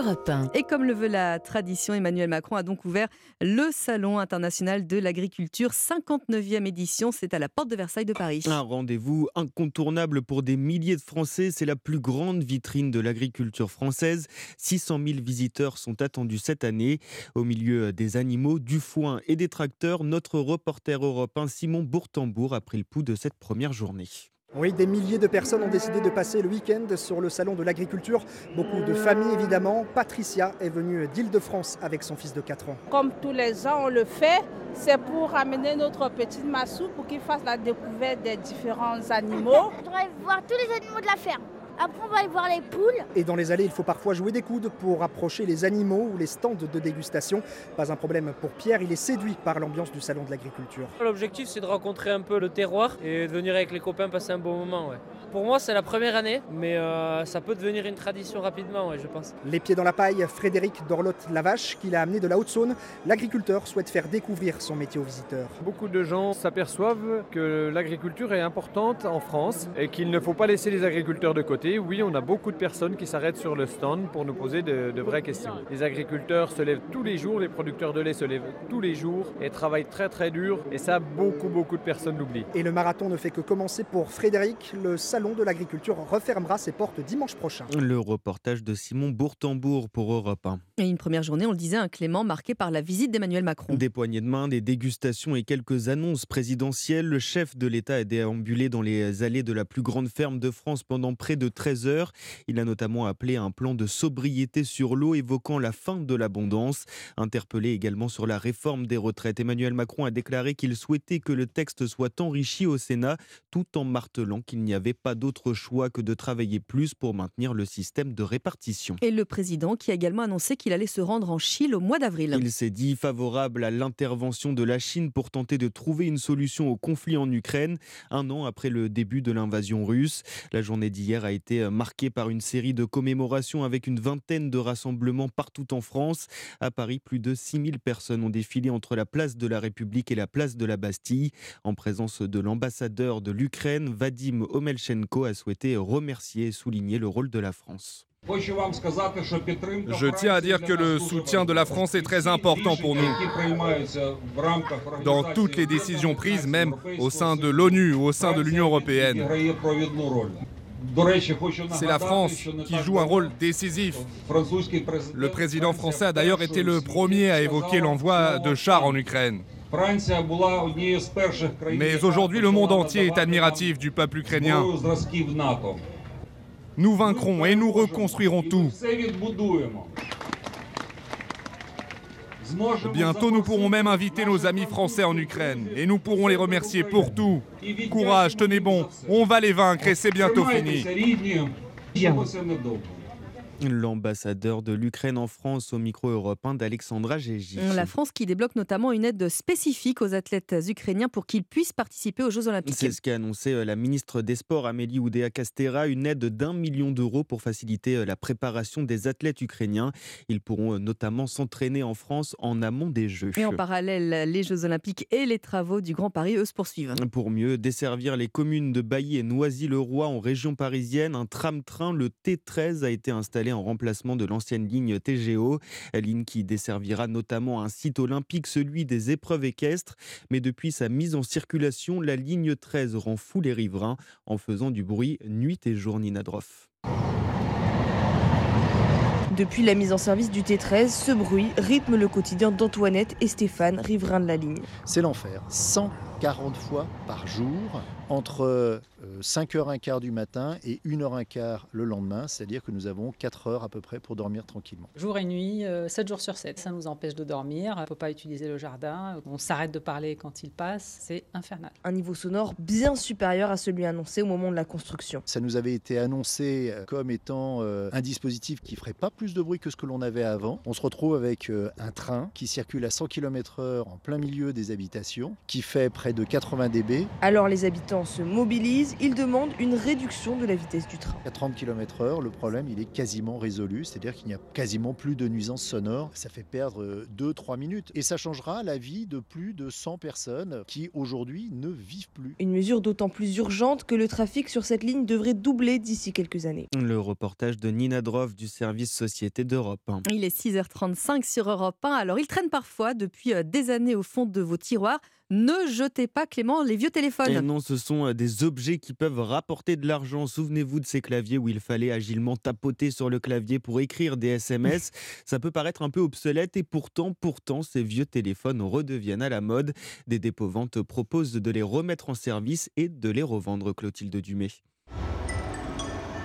Europe 1. Et comme le veut la tradition, Emmanuel Macron a donc ouvert le Salon international de l'agriculture, 59e édition. C'est à la porte de Versailles de Paris. Un rendez-vous incontournable pour des milliers de Français. C'est la plus grande vitrine de l'agriculture française. 600 000 visiteurs sont attendus cette année. Au milieu des animaux, du foin et des tracteurs, notre reporter européen Simon Bourtambourg a pris le pouls de cette première journée. Oui, des milliers de personnes ont décidé de passer le week-end sur le salon de l'agriculture. Beaucoup de familles évidemment. Patricia est venue d'Île-de-France avec son fils de 4 ans. Comme tous les ans, on le fait. C'est pour amener notre petite Massou pour qu'il fasse la découverte des différents animaux. Je voudrais voir tous les animaux de la ferme. Après, on va aller voir les poules. Et dans les allées, il faut parfois jouer des coudes pour approcher les animaux ou les stands de dégustation. Pas un problème pour Pierre, il est séduit par l'ambiance du salon de l'agriculture. L'objectif, c'est de rencontrer un peu le terroir et de venir avec les copains passer un bon moment. ouais. Pour moi, c'est la première année, mais euh, ça peut devenir une tradition rapidement, ouais, je pense. Les pieds dans la paille, Frédéric Dorlotte-Lavache, qui l'a amené de la Haute-Saône. L'agriculteur souhaite faire découvrir son métier aux visiteurs. Beaucoup de gens s'aperçoivent que l'agriculture est importante en France et qu'il ne faut pas laisser les agriculteurs de côté. Oui, on a beaucoup de personnes qui s'arrêtent sur le stand pour nous poser de, de vraies questions. Les agriculteurs se lèvent tous les jours, les producteurs de lait se lèvent tous les jours et travaillent très très dur et ça, beaucoup beaucoup de personnes l'oublient. Et le marathon ne fait que commencer pour Frédéric. Le salon salon de l'agriculture refermera ses portes dimanche prochain. Le reportage de Simon Bourtambourg pour Europe 1. Et une première journée, on le disait, un Clément marqué par la visite d'Emmanuel Macron. Des poignées de main, des dégustations et quelques annonces présidentielles. Le chef de l'État a déambulé dans les allées de la plus grande ferme de France pendant près de 13 heures. Il a notamment appelé un plan de sobriété sur l'eau évoquant la fin de l'abondance. Interpellé également sur la réforme des retraites, Emmanuel Macron a déclaré qu'il souhaitait que le texte soit enrichi au Sénat tout en martelant qu'il n'y avait pas d'autre choix que de travailler plus pour maintenir le système de répartition. Et le président qui a également annoncé qu'il allait se rendre en Chine au mois d'avril. Il s'est dit favorable à l'intervention de la Chine pour tenter de trouver une solution au conflit en Ukraine, un an après le début de l'invasion russe. La journée d'hier a été marquée par une série de commémorations avec une vingtaine de rassemblements partout en France. À Paris, plus de 6000 personnes ont défilé entre la place de la République et la place de la Bastille. En présence de l'ambassadeur de l'Ukraine, Vadim Omelchenko a souhaité remercier et souligner le rôle de la France. Je tiens à dire que le soutien de la France est très important pour nous. Dans toutes les décisions prises, même au sein de l'ONU ou au sein de l'Union européenne. C'est la France qui joue un rôle décisif. Le président français a d'ailleurs été le premier à évoquer l'envoi de chars en Ukraine. Mais aujourd'hui, le monde entier est admiratif du peuple ukrainien. Nous vaincrons et nous reconstruirons tout. Bientôt, nous pourrons même inviter nos amis français en Ukraine et nous pourrons les remercier pour tout. Courage, tenez bon, on va les vaincre et c'est bientôt fini. L'ambassadeur de l'Ukraine en France au micro européen d'Alexandra Gégi. La France qui débloque notamment une aide spécifique aux athlètes ukrainiens pour qu'ils puissent participer aux Jeux Olympiques. C'est ce qu'a annoncé euh, la ministre des Sports Amélie Oudéa-Castera, une aide d'un million d'euros pour faciliter euh, la préparation des athlètes ukrainiens. Ils pourront euh, notamment s'entraîner en France en amont des Jeux. Et en parallèle, les Jeux Olympiques et les travaux du Grand Paris, eux, se poursuivent. Pour mieux desservir les communes de Bailly et Noisy-le-Roi en région parisienne, un tram-train, le T13, a été installé en remplacement de l'ancienne ligne TGO, ligne qui desservira notamment un site olympique, celui des épreuves équestres. Mais depuis sa mise en circulation, la ligne 13 rend fou les riverains en faisant du bruit nuit et jour, Nina Droff. Depuis la mise en service du T13, ce bruit rythme le quotidien d'Antoinette et Stéphane, riverains de la ligne. C'est l'enfer. 140 fois par jour, entre 5h15 du matin et 1h15 le lendemain, c'est-à-dire que nous avons 4 heures à peu près pour dormir tranquillement. Jour et nuit, 7 jours sur 7, ça nous empêche de dormir, il ne faut pas utiliser le jardin, on s'arrête de parler quand il passe, c'est infernal. Un niveau sonore bien supérieur à celui annoncé au moment de la construction. Ça nous avait été annoncé comme étant un dispositif qui ferait pas plus de bruit que ce que l'on avait avant. On se retrouve avec un train qui circule à 100 km/h en plein milieu des habitations, qui fait près de 80 dB. Alors les habitants se mobilisent, ils demandent une réduction de la vitesse du train. À 30 km/h, le problème il est quasiment résolu, c'est-à-dire qu'il n'y a quasiment plus de nuisances sonores. Ça fait perdre 2-3 minutes et ça changera la vie de plus de 100 personnes qui aujourd'hui ne vivent plus. Une mesure d'autant plus urgente que le trafic sur cette ligne devrait doubler d'ici quelques années. Le reportage de Nina Droff du service Société d'Europe. Il est 6h35 sur Europe 1. Alors il traîne parfois depuis des années au fond de vos tiroirs. Ne jetez pas, Clément, les vieux téléphones. Et non, ce sont des objets qui peuvent rapporter de l'argent. Souvenez-vous de ces claviers où il fallait agilement tapoter sur le clavier pour écrire des SMS. *laughs* Ça peut paraître un peu obsolète et pourtant, pourtant, ces vieux téléphones redeviennent à la mode. Des dépôts-ventes proposent de les remettre en service et de les revendre, Clotilde Dumay.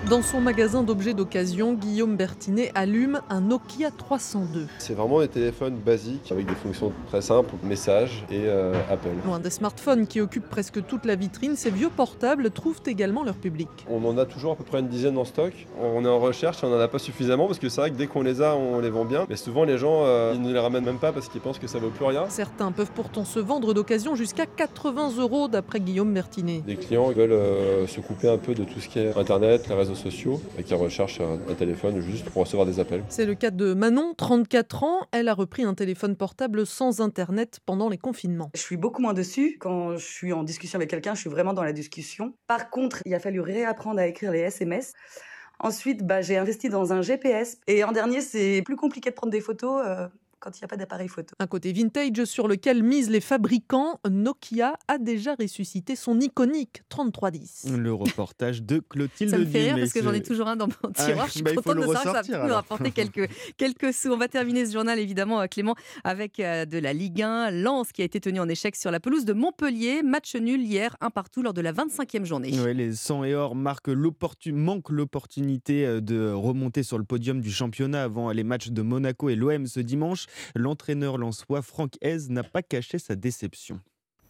Dans son magasin d'objets d'occasion, Guillaume Bertinet allume un Nokia 302. C'est vraiment des téléphones basiques avec des fonctions très simples, messages et euh, appel. Loin des smartphones qui occupent presque toute la vitrine, ces vieux portables trouvent également leur public. On en a toujours à peu près une dizaine en stock. On est en recherche on n'en a pas suffisamment parce que c'est vrai que dès qu'on les a, on les vend bien. Mais souvent, les gens euh, ils ne les ramènent même pas parce qu'ils pensent que ça vaut plus rien. Certains peuvent pourtant se vendre d'occasion jusqu'à 80 euros d'après Guillaume Bertinet. Les clients veulent euh, se couper un peu de tout ce qui est Internet, les réseaux sociaux et qui recherchent un, un, téléphone juste pour recevoir des appels. C'est le cas de Manon, 34 ans. Elle a repris un téléphone portable sans Internet pendant les confinements. Je suis beaucoup moins dessus. Quand je suis en discussion avec quelqu'un, je suis vraiment dans la discussion. Par contre, il a fallu réapprendre à écrire les SMS. Ensuite, bah, j'ai investi dans un GPS. Et en dernier, c'est plus compliqué de prendre des photos. Euh quand il n'y a pas d'appareil photo. Un côté vintage sur lequel misent les fabricants, Nokia a déjà ressuscité son iconique 3310. Le reportage de Clotilde Ça me fait rire parce que j'en ai toujours un dans mon Ah, tiroir. Je suis bah, contente le de savoir que ça va nous rapporter quelques, *laughs* quelques sous. On va terminer ce journal, évidemment, euh, Clément, avec euh, de la Ligue 1. Lens qui a été tenu en échec sur la pelouse de Montpellier. Match nul hier, un partout lors de la 25e journée. Ouais, les 100 et or marquent l'opportu- manquent l'opportunité euh, de remonter sur le podium du championnat avant les matchs de Monaco et l'OM ce dimanche. L'entraîneur lensois Franck Hez n'a pas caché sa déception.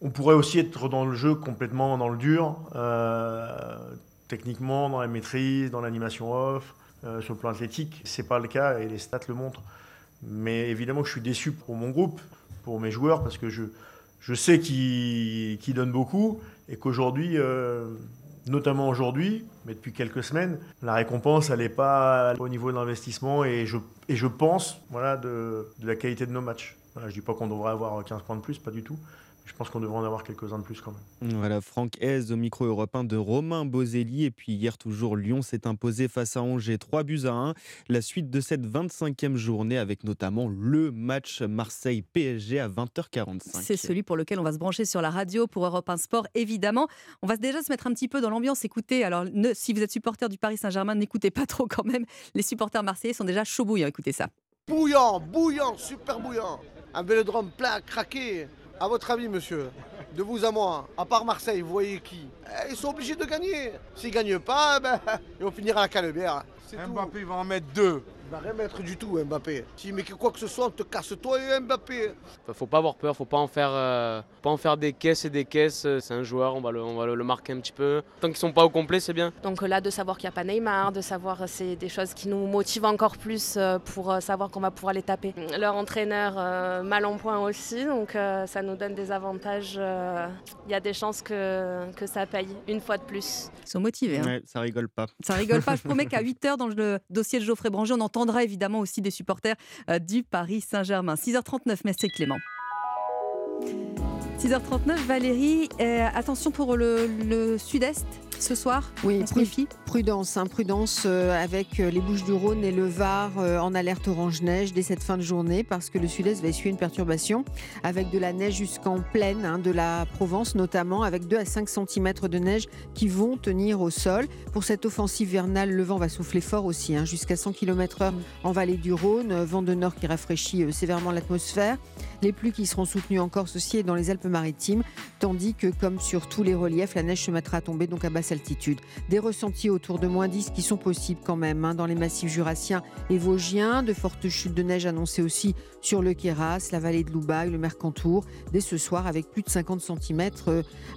On pourrait aussi être dans le jeu complètement dans le dur, euh, techniquement, dans la maîtrise, dans l'animation off, euh, sur le plan athlétique. C'est pas le cas et les stats le montrent. Mais évidemment je suis déçu pour mon groupe, pour mes joueurs, parce que je, je sais qu'ils qu'ils donnent beaucoup et qu'aujourd'hui, euh, notamment aujourd'hui, mais depuis quelques semaines, la récompense, elle n'est pas au niveau de l'investissement et je, pense voilà, de, la qualité de nos matchs. Je ne dis pas qu'on devrait avoir 15 points de plus, pas du tout. Je pense qu'on devrait en avoir quelques-uns de plus quand même. Voilà, Franck Hez au micro européen de Romain Bozelli. Et puis hier, toujours, Lyon s'est imposé face à Angers 3 buts à 1. La suite de cette 25e journée avec notamment le match Marseille-PSG à 20h45. C'est celui pour lequel on va se brancher sur la radio pour Europe 1 Sport, évidemment. On va déjà se mettre un petit peu dans l'ambiance. Écoutez, alors ne- si vous êtes supporter du Paris Saint-Germain, n'écoutez pas trop quand même. Les supporters marseillais sont déjà chauds bouillants. Écoutez ça. Bouillant, bouillant, super bouillant. Un vélodrome plein à craquer. À votre avis, monsieur, de vous à moi, à part Marseille, vous voyez qui? Eh, Ils sont obligés de gagner. S'ils gagnent pas, ben, *laughs* ils vont finir à la calebière. Mbappé va en mettre deux. Il va rien mettre du tout, Mbappé. S'il met que quoi que ce soit, on te casse toi et Mbappé. Faut pas avoir peur, faut pas en faire, euh, pas en faire des caisses et des caisses. C'est un joueur, on va le, on va le, le marquer un petit peu. Tant qu'ils sont pas au complet, c'est bien. Donc là, de savoir qu'il n'y a pas Neymar, de savoir c'est des choses qui nous motivent encore plus euh, pour euh, savoir qu'on va pouvoir les taper. Leur entraîneur euh, mal en point aussi, donc euh, ça nous donne des avantages. euh, Il y a des chances que, que ça paye une fois de plus. Ils sont motivés. hein. Ouais, ça rigole pas. Ça rigole pas. Je *laughs* promets qu'à 8h, dans le dossier de Geoffrey Branger, on entendra évidemment aussi des supporters euh, du Paris Saint-Germain. 6h39, merci Clément. 6h39, Valérie, euh, attention pour le, le sud-est ce soir. Oui, on se pru- méfie. prudence, hein, prudence euh, avec euh, les Bouches du Rhône et le Var euh, en alerte orange neige dès cette fin de journée parce que le sud-est va essuyer une perturbation avec de la neige jusqu'en plaine hein, de la Provence notamment avec 2 à 5 cm de neige qui vont tenir au sol. Pour cette offensive vernale, le vent va souffler fort aussi hein, jusqu'à 100 km/h en vallée du Rhône, vent de nord qui rafraîchit sévèrement l'atmosphère. Les pluies qui seront soutenues en Corse aussi et dans les Alpes-Maritimes, tandis que comme sur tous les reliefs, la neige se mettra à tomber donc à basse altitude. Des ressentis autour de moins 10 qui sont possibles quand même hein, dans les massifs jurassiens et vosgiens. De fortes chutes de neige annoncées aussi sur le Queyras, la vallée de Loubaï, le Mercantour, dès ce soir avec plus de 50 cm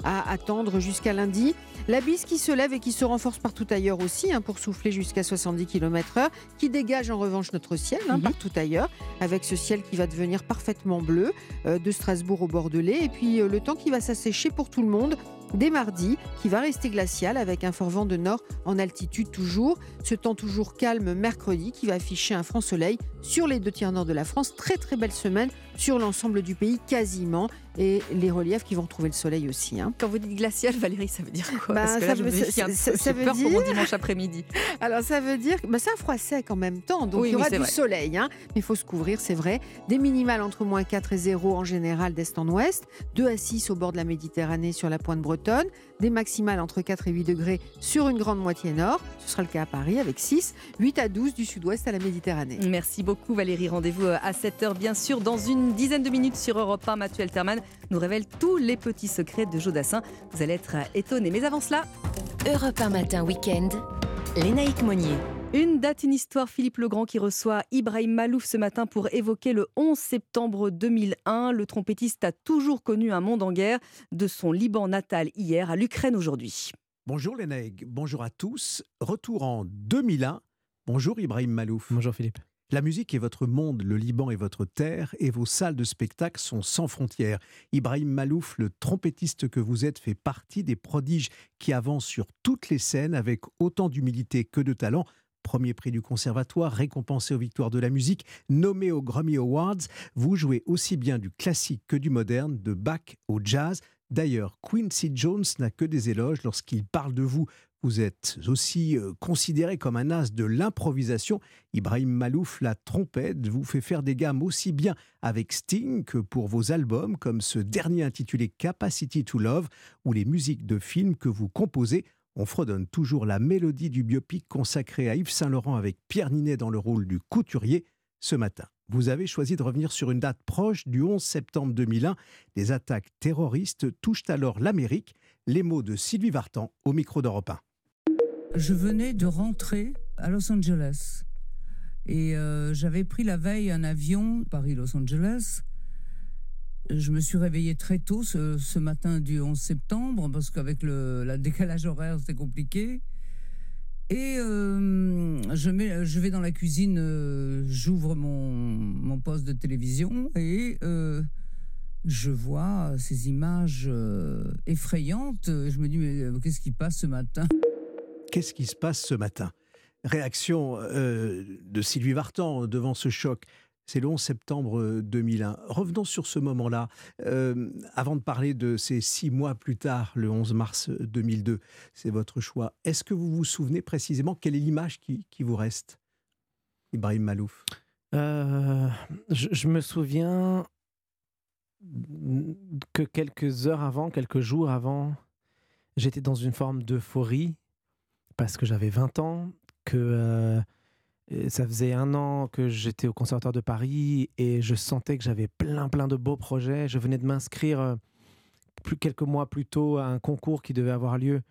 à attendre jusqu'à lundi. La bise qui se lève et qui se renforce partout ailleurs aussi hein, pour souffler jusqu'à 70 km/h, qui dégage en revanche notre ciel hein, partout ailleurs, avec ce ciel qui va devenir parfaitement bleu euh, de Strasbourg au Bordelais, et puis euh, le temps qui va s'assécher pour tout le monde dès mardi, qui va rester glacial avec un fort vent de nord en altitude toujours. Ce temps toujours calme mercredi qui va afficher un franc soleil sur les deux tiers nord de la France. Très très belle semaine sur l'ensemble du pays quasiment et les reliefs qui vont retrouver le soleil aussi. hein. Quand vous dites glacial, Valérie, ça veut dire quoi? Bah, Parce que ça je veut- me ça- ça J'ai veut peur pour mon dire- dimanche après-midi. *laughs* Alors ça veut dire que bah, c'est un froid sec en même temps, donc Oui, il y aura du vrai. soleil, hein, mais il faut se couvrir, c'est vrai. Des minimales entre moins 4 et 0 en général d'est en ouest, 2 à 6 au bord de la Méditerranée sur la pointe bretonne, des maximales entre 4 et 8 degrés sur une grande moitié nord, ce sera le cas à Paris avec 6, 8 à 12 du sud-ouest à la Méditerranée. Merci beaucoup Valérie. Rendez-vous euh, à 7h bien sûr. Dans une dizaine de minutes sur Europe 1, Mathieu Alterman nous révèle tous les petits secrets de Jodassin. Vous allez être euh, étonnés. Mais avant cela, Europe 1 matin week-end, Lénaïque Monnier. Une date, une histoire. Philippe Legrand qui reçoit Ibrahim Malouf ce matin pour évoquer le 11 septembre 2001. Le trompettiste a toujours connu un monde en guerre, de son Liban natal hier à l'Ukraine aujourd'hui. Bonjour les nègres, bonjour à tous. Retour en 2001. Bonjour Ibrahim Malouf. Bonjour Philippe. La musique est votre monde, le Liban est votre terre et vos salles de spectacle sont sans frontières. Ibrahim Malouf, le trompettiste que vous êtes, fait partie des prodiges qui avancent sur toutes les scènes avec autant d'humilité que de talent. Premier prix du conservatoire, récompensé aux victoires de la musique, nommé aux Grammy Awards, vous jouez aussi bien du classique que du moderne, de Bach au jazz. D'ailleurs, Quincy Jones n'a que des éloges lorsqu'il parle de vous. Vous êtes aussi euh, considéré comme un as de l'improvisation. Ibrahim Malouf, la trompette, vous fait faire des gammes aussi bien avec Sting que pour vos albums, comme ce dernier intitulé Capacity to Love, ou les musiques de films que vous composez. On fredonne toujours la mélodie du biopic consacré à Yves Saint-Laurent avec Pierre Ninet dans le rôle du couturier ce matin. Vous avez choisi de revenir sur une date proche du 11 septembre 2001. Les attaques terroristes touchent alors l'Amérique. Les mots de Sylvie Vartan au micro d'Europe 1. Je venais de rentrer à Los Angeles et euh, j'avais pris la veille un avion Paris-Los Angeles. Je me suis réveillée très tôt ce, matin du 11 septembre parce qu'avec le, le décalage horaire c'était compliqué. Et euh, je, je vais dans la cuisine, euh, j'ouvre mon, mon, poste de télévision et euh, je vois ces images effrayantes. Je me dis, mais qu'est-ce qui passe ce matin? Qu'est-ce qui se passe ce matin? Réaction de Sylvie Vartan devant ce choc. C'est le 11 septembre 2001. Euh, Revenons sur ce moment-là. Euh, avant de parler de ces six mois plus tard, le 11 mars 2002, c'est votre choix. Est-ce que vous vous souvenez précisément quelle est l'image qui, vous reste Ibrahim Malouf? Euh, je, me souviens que quelques heures avant, quelques jours avant, j'étais dans une forme d'euphorie parce que j'avais 20 ans, que ça faisait un an que j'étais au Conservatoire de Paris et je sentais que j'avais plein, plein de beaux projets. Je venais de m'inscrire euh, plus quelques mois plus tôt à un concours qui devait avoir lieu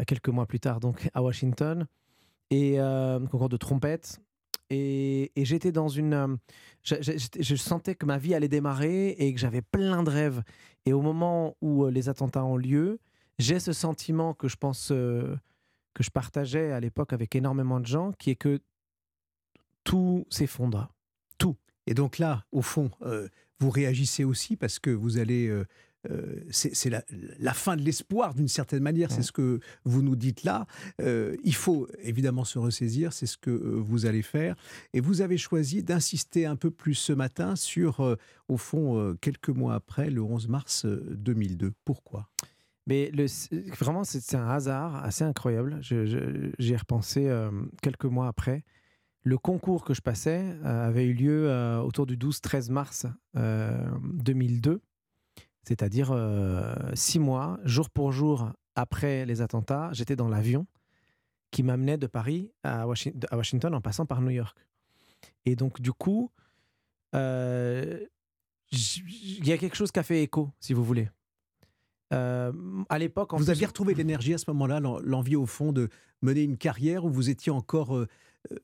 euh, quelques mois plus tard, donc à Washington, et euh, un concours de trompette. Et, j'étais dans une. je, sentais que ma vie allait démarrer et que j'avais plein de rêves. Et au moment où les attentats ont lieu, j'ai ce sentiment que je pense que je partageais à l'époque avec énormément de gens, qui est que tout s'effondre. Tout. Et donc là, au fond, euh, vous réagissez aussi parce que vous allez. Euh, euh, c'est la, fin de l'espoir d'une certaine manière, c'est ce que vous nous dites là. il faut évidemment se ressaisir, c'est ce que vous allez faire. Et vous avez choisi d'insister un peu plus ce matin sur, au fond, quelques mois après, le 11 mars 2002. Pourquoi? Mais le, vraiment, c'est un hasard assez incroyable. J'y ai repensé quelques mois après le concours que je passais euh, avait eu lieu euh, autour du 12-13 mars 2002, euh, c'est-à-dire six mois, jour pour jour après les attentats, j'étais dans l'avion qui m'amenait de Paris à, Washington en passant par New York. Et donc, du coup, il y a quelque chose qui a fait écho, si vous voulez. à l'époque, vous aviez retrouvé l'énergie à ce moment-là, l'envie au fond de mener une carrière où vous étiez encore euh,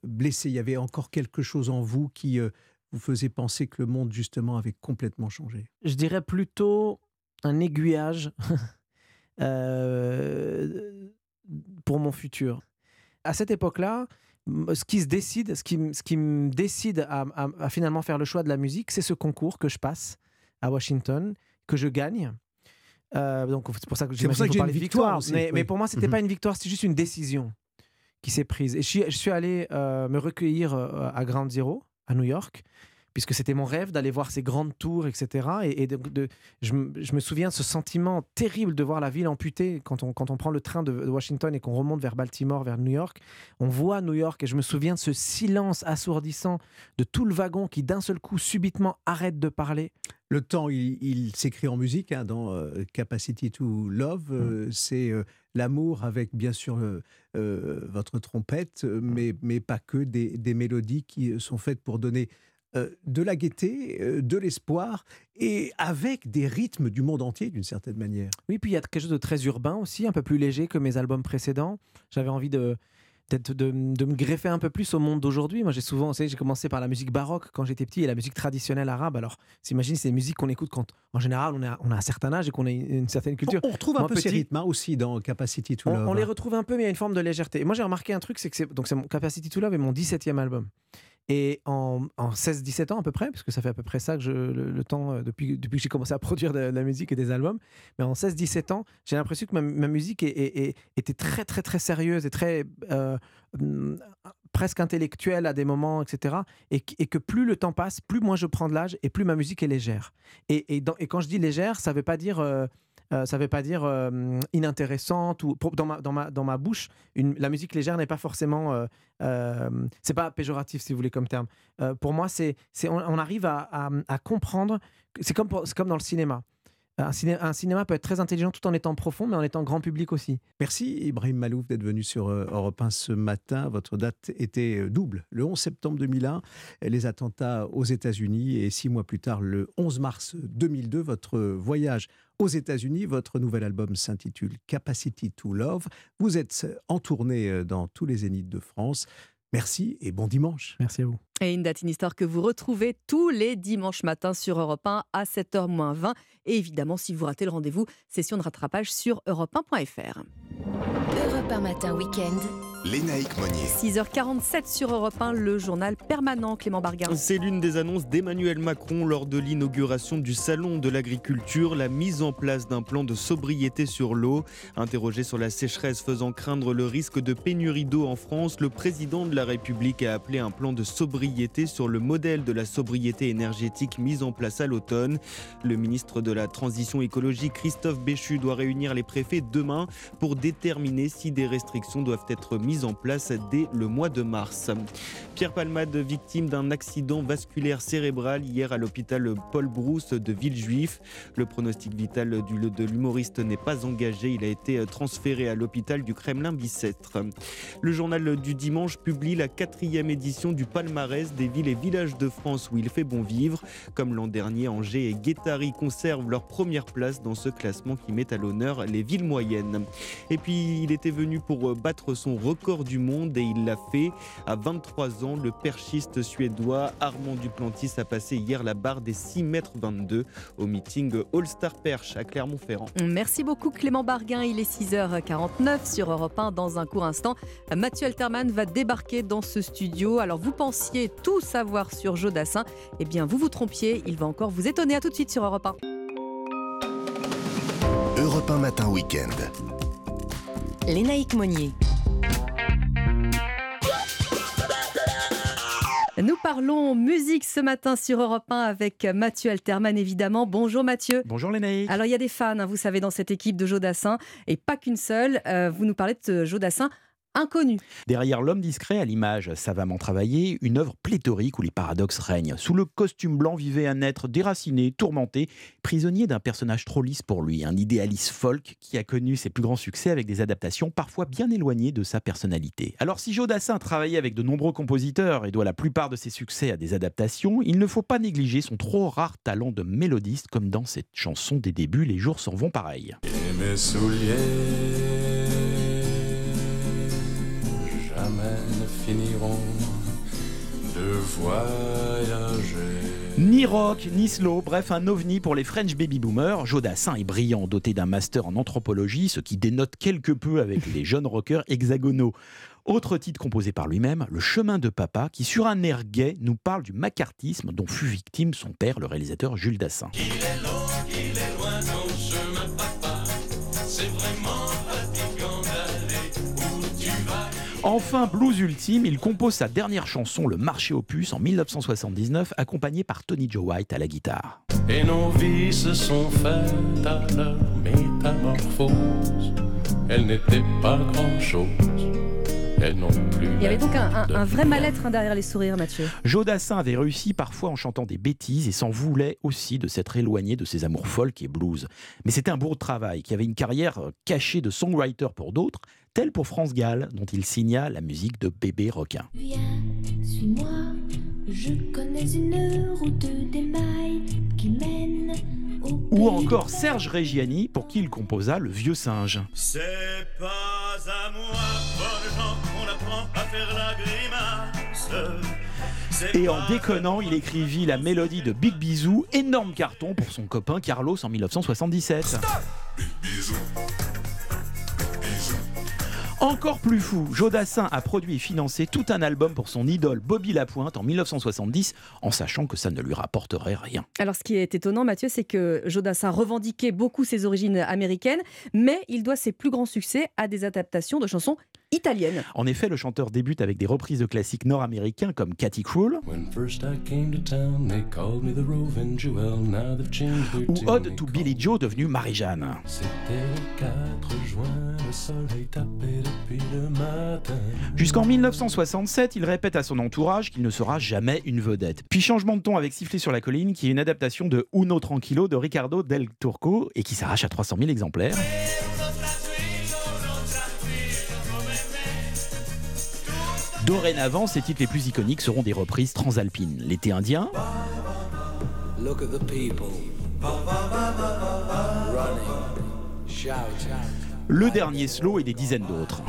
blessé. Il y avait encore quelque chose en vous qui euh, vous faisait penser que le monde, justement, avait complètement changé? Je dirais plutôt un aiguillage *laughs* euh, pour mon futur. À cette époque-là, ce qui se décide, ce qui, ce qui me décide à, finalement faire le choix de la musique, c'est ce concours que je passe à Washington, que je gagne. donc c'est pour ça que j'ai une victoire. mais, mais, pour moi, c'était n'était mhm. pas une victoire, c'était juste une décision qui s'est prise. Et je suis, allé euh, me recueillir euh, à Ground Zero, à New York, puisque c'était mon rêve d'aller voir ces grandes tours, etc. Et, de, je, me souviens de ce sentiment terrible de voir la ville amputée quand on, quand on prend le train de, Washington et qu'on remonte vers Baltimore, vers New York. On voit New York et je me souviens de ce silence assourdissant de tout le wagon qui d'un seul coup subitement arrête de parler. Le temps, il, s'écrit en musique hein, dans euh, Capacity to Love. Mm. C'est l'amour avec bien sûr votre trompette, mais, mais pas que, des, des, mélodies qui sont faites pour donner de la gaieté, de l'espoir, et avec des rythmes du monde entier d'une certaine manière. Oui, puis il y a quelque chose de très urbain aussi, un peu plus léger que mes albums précédents. J'avais envie de, de, me greffer un peu plus au monde d'aujourd'hui. Moi, j'ai souvent, j'ai commencé par la musique baroque quand j'étais petit et la musique traditionnelle arabe. Alors, s'imagine, c'est des musiques qu'on écoute quand, en général, on a, on a un certain âge et qu'on a une, certaine culture. On, retrouve un peu ces rythmes hein, aussi dans Capacity to Love. On, les retrouve un peu, mais il y a une forme de légèreté. Et moi, j'ai remarqué un truc, c'est que c'est, donc c'est mon Capacity to Love est mon 17e album. Et en, 16-17 ans à peu près, parce que ça fait à peu près ça que je, le, temps euh, depuis, que j'ai commencé à produire de, la musique et des albums, mais en 16-17 ans, j'ai l'impression que ma, musique était très très très sérieuse et très euh, mm, presque intellectuelle à des moments, etc. Et, que plus le temps passe, plus moi je prends de l'âge et plus ma musique est légère. Et, et, quand je dis légère, ça ne veut pas dire... Euh, ça ne veut pas dire inintéressante ou dans, ma, bouche, la musique légère n'est pas forcément. c'est pas péjoratif si vous voulez comme terme. pour moi, on, arrive à, comprendre. C'est comme dans le cinéma. Un, cinéma peut être très intelligent tout en étant profond, mais en étant grand public aussi. Merci Ibrahim Malouf d'être venu sur euh, Europe 1 ce matin. Votre date était euh, double. Le 11 septembre 2001, les attentats aux États-Unis et six mois plus tard, le 11 mars 2002, votre voyage aux États-Unis. Votre nouvel album s'intitule Capacity to Love. Vous êtes en tournée euh, dans tous les zéniths de France. Merci et bon dimanche. Merci à vous. Et une date, une histoire que vous retrouvez tous les dimanches matins sur Europe 1 à 7h20. Et évidemment, si vous ratez le rendez-vous, session de rattrapage sur europe1.fr. Europe 1 matin week-end. Lénaïque Monnier. 6h47 sur Europe 1, le journal permanent Clément Bargain. C'est l'une des annonces d'Emmanuel Macron lors de l'inauguration du Salon de l'agriculture, la mise en place d'un plan de sobriété sur l'eau. Interrogé sur la sécheresse faisant craindre le risque de pénurie d'eau en France, le président de la République a appelé un plan de sobriété sur le modèle de la sobriété énergétique mise en place à l'automne. Le ministre de la Transition écologique, Christophe Béchu, doit réunir les préfets demain pour déterminer si des restrictions doivent être mises mise en place dès le mois de mars. Pierre Palmade, victime d'un accident vasculaire cérébral hier à l'hôpital Paul Brousse de Villejuif. Le pronostic vital de l'humoriste n'est pas engagé. Il a été transféré à l'hôpital du Kremlin-Bicêtre. Le journal du dimanche publie la quatrième édition du palmarès des villes et villages de France où il fait bon vivre. Comme l'an dernier, Angers et Guétari conservent leur première place dans ce classement qui met à l'honneur les villes moyennes. Et puis, il était venu pour battre son record record du monde et il l'a fait. À 23 ans, le perchiste suédois Armand Duplantis a passé hier la barre des 6 mètres 22 au meeting All-Star Perche à Clermont-Ferrand. Merci beaucoup Clément Barguin. Il est 6h49 sur Europe 1. Dans un court instant, Mathieu Alterman va débarquer dans ce studio. Alors vous pensiez tout savoir sur Jodassin Eh bien vous vous trompiez. Il va encore vous étonner. À tout de suite sur Europe 1. Europe 1 matin week-end. Lénaïque Monnier. Nous parlons musique ce matin sur Europe 1 avec Mathieu Alterman, évidemment. Bonjour Mathieu. Bonjour Lénaïque. Alors il y a des fans, hein, vous savez, dans cette équipe de Jodassin, et pas qu'une seule. Euh, vous nous parlez de Jodassin inconnu. Derrière l'homme discret, à l'image savamment travaillée, une œuvre pléthorique où les paradoxes règnent. Sous le costume blanc vivait un être déraciné, tourmenté, prisonnier d'un personnage trop lisse pour lui, un idéaliste folk qui a connu ses plus grands succès avec des adaptations parfois bien éloignées de sa personnalité. Alors si Jodassin travaillait avec de nombreux compositeurs et doit la plupart de ses succès à des adaptations, il ne faut pas négliger son trop rare talent de mélodiste comme dans cette chanson des débuts Les jours s'en vont pareil. Et mes souliers finiront de voyager. Ni rock, ni slow, bref, un ovni pour les French baby boomers. Jodassin est brillant, doté d'un master en anthropologie, ce qui dénote quelque peu avec les jeunes rockers hexagonaux. Autre titre composé par lui-même, Le chemin de papa, qui sur un air gay nous parle du macartisme dont fut victime son père, le réalisateur Jules Dassin. Enfin, blues ultime, il compose sa dernière chanson, Le marché aux puces, en 1979, accompagné par Tony Joe White à la guitare. Et nos vies se sont faites à leur métamorphose. Elle n'était pas grand-chose. Il y avait donc un, vrai mal-être hein, derrière les sourires, Mathieu. Jodassin avait réussi parfois en chantant des bêtises et s'en voulait aussi de s'être éloigné de ses amours folk et blues. Mais c'était un beau travail qui avait une carrière euh, cachée de songwriter pour d'autres, tel pour France Gall, dont il signa la musique de Bébé Requin. Viens, suis-moi, je connais une route d'émail qui mène ou encore Serge Reggiani, pour qui il composa Le Vieux Singe. C'est pas à moi, qu'on apprend à faire la grimace. Et en déconnant, il écrivit la mélodie de Big Bisou, énorme carton pour son copain Carlos en 1977. Big bisou. Encore plus fou, Jodassin a produit et financé tout un album pour son idole Bobby Lapointe en 1970, en sachant que ça ne lui rapporterait rien. Alors ce qui est étonnant, Mathieu, c'est que Jodassin revendiquait beaucoup ses origines américaines, mais il doit ses plus grands succès à des adaptations de chansons italienne. En effet, le chanteur débute avec des reprises de classiques nord-américains comme Cathy Cruel ou Ode to Billy Joe devenu Marie-Jeanne. Jusqu'en 1967, il répète à son entourage qu'il ne sera jamais une vedette. Puis changement de ton avec Siffler sur la colline, qui est une adaptation de Uno Tranquillo de Ricardo Del Turco et qui s'arrache à 300 000 exemplaires. Dorénavant, ses titres les plus iconiques seront des reprises transalpines. L'été indien. Le dernier slow et des dizaines d'autres.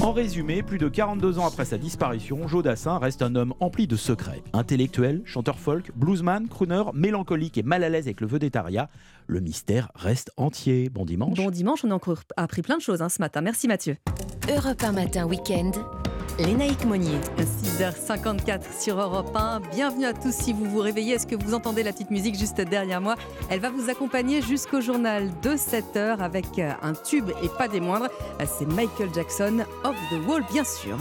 En résumé, plus de 42 ans après sa disparition, Joe Dassin reste un homme empli de secrets. Intellectuel, chanteur folk, bluesman, crooner, mélancolique et mal à l'aise avec le vedettariat, le mystère reste entier. Bon dimanche. Bon dimanche, on a encore appris plein de choses hein, ce matin. Merci Mathieu. Europe 1 matin week-end. Lénaïque Monnier. 6h54 sur Europe 1. Bienvenue à tous si vous vous réveillez. Est-ce que vous entendez la petite musique juste derrière moi? Elle va vous accompagner jusqu'au journal de 7h avec euh, un tube et pas des moindres. Euh, C'est Michael Jackson, Off the Wall, bien sûr.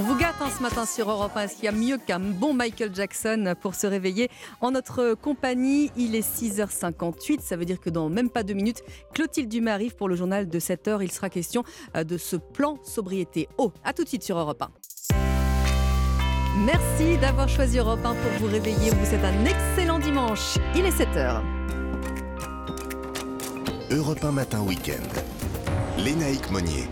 On vous gâte hein, ce matin sur Europe 1. Est-ce qu'il y a mieux qu'un bon Michael Jackson pour se réveiller En notre compagnie, il est 6h58. Ça veut dire que dans même pas deux minutes, Clotilde Dumas arrive pour le journal de 7h. Il sera question euh, de ce plan sobriété eau. A tout de suite sur Europe 1. Merci d'avoir choisi Europe 1 pour vous réveiller. Vous souhaite un excellent dimanche. Il est 7h. Europe 1 Matin Week-end. Lénaïque Monnier.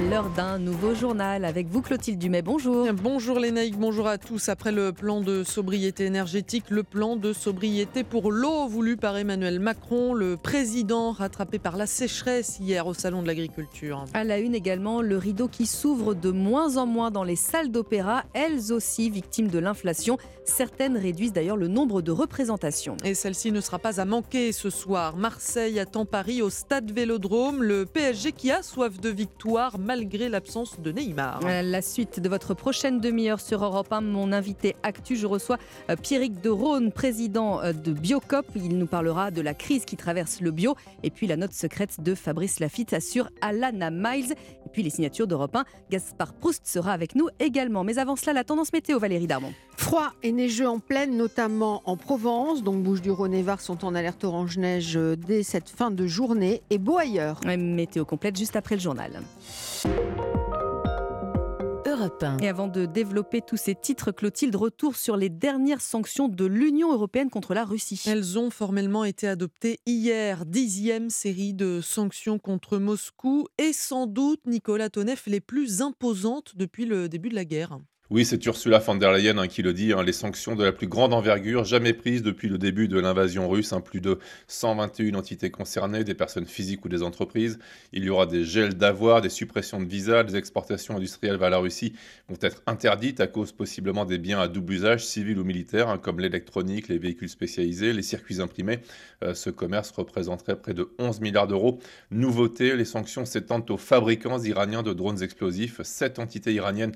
L'heure d'un nouveau journal avec vous Clotilde Dumais. Bonjour. Bonjour Lénaïque, bonjour à tous. Après le plan de sobriété énergétique, le plan de sobriété pour l'eau voulu par Emmanuel Macron, le président rattrapé par la sécheresse hier au Salon de l'Agriculture. À la une également, le rideau qui s'ouvre de moins en moins dans les salles d'opéra, elles aussi victimes de l'inflation. Certaines réduisent d'ailleurs le nombre de représentations. Et celle-ci ne sera pas à manquer ce soir. Marseille attend Paris au stade Vélodrome. Le PSG qui a soif de victoire malgré l'absence de Neymar. La suite de votre prochaine demi-heure sur Europe 1, mon invité actu, je reçois euh, Pierrick de Rhône, président euh, de Biocop. Il nous parlera de la crise qui traverse le bio et puis la note secrète de Fabrice Lafitte sur Alana Miles. Et puis les signatures d'Europe 1, Gaspard Proust sera avec nous également. Mais avant cela, la tendance météo, Valérie Darmon. Froid et neigeux en pleine, notamment en Provence. Donc Bouches-du-Rhône et Var sont en alerte orange-neige euh, dès cette fin de journée. Et beau ailleurs. Météo complète juste après le journal. Europe 1. Et avant de développer tous ces titres, Clotilde, retour sur les dernières sanctions de l'Union européenne contre la Russie. Elles ont formellement été adoptées hier, dixième série de sanctions contre Moscou et sans doute, Nicolas Tonev, les plus imposantes depuis le début de la guerre. Oui, c'est Ursula von der Leyen hein, qui le dit, hein, les sanctions de la plus grande envergure jamais prises depuis le début de l'invasion russe, hein, plus de 121 entités concernées, des personnes physiques ou des entreprises. Il y aura des gels d'avoirs, des suppressions de visas, des exportations industrielles vers la Russie vont être interdites à cause possiblement des biens à double usage, civil ou militaire, comme l'électronique, les véhicules spécialisés, les circuits imprimés. Euh, ce commerce représenterait près de 11 milliards d'euros. Nouveauté, les sanctions s'étendent aux fabricants iraniens de drones explosifs. Sept entités iraniennes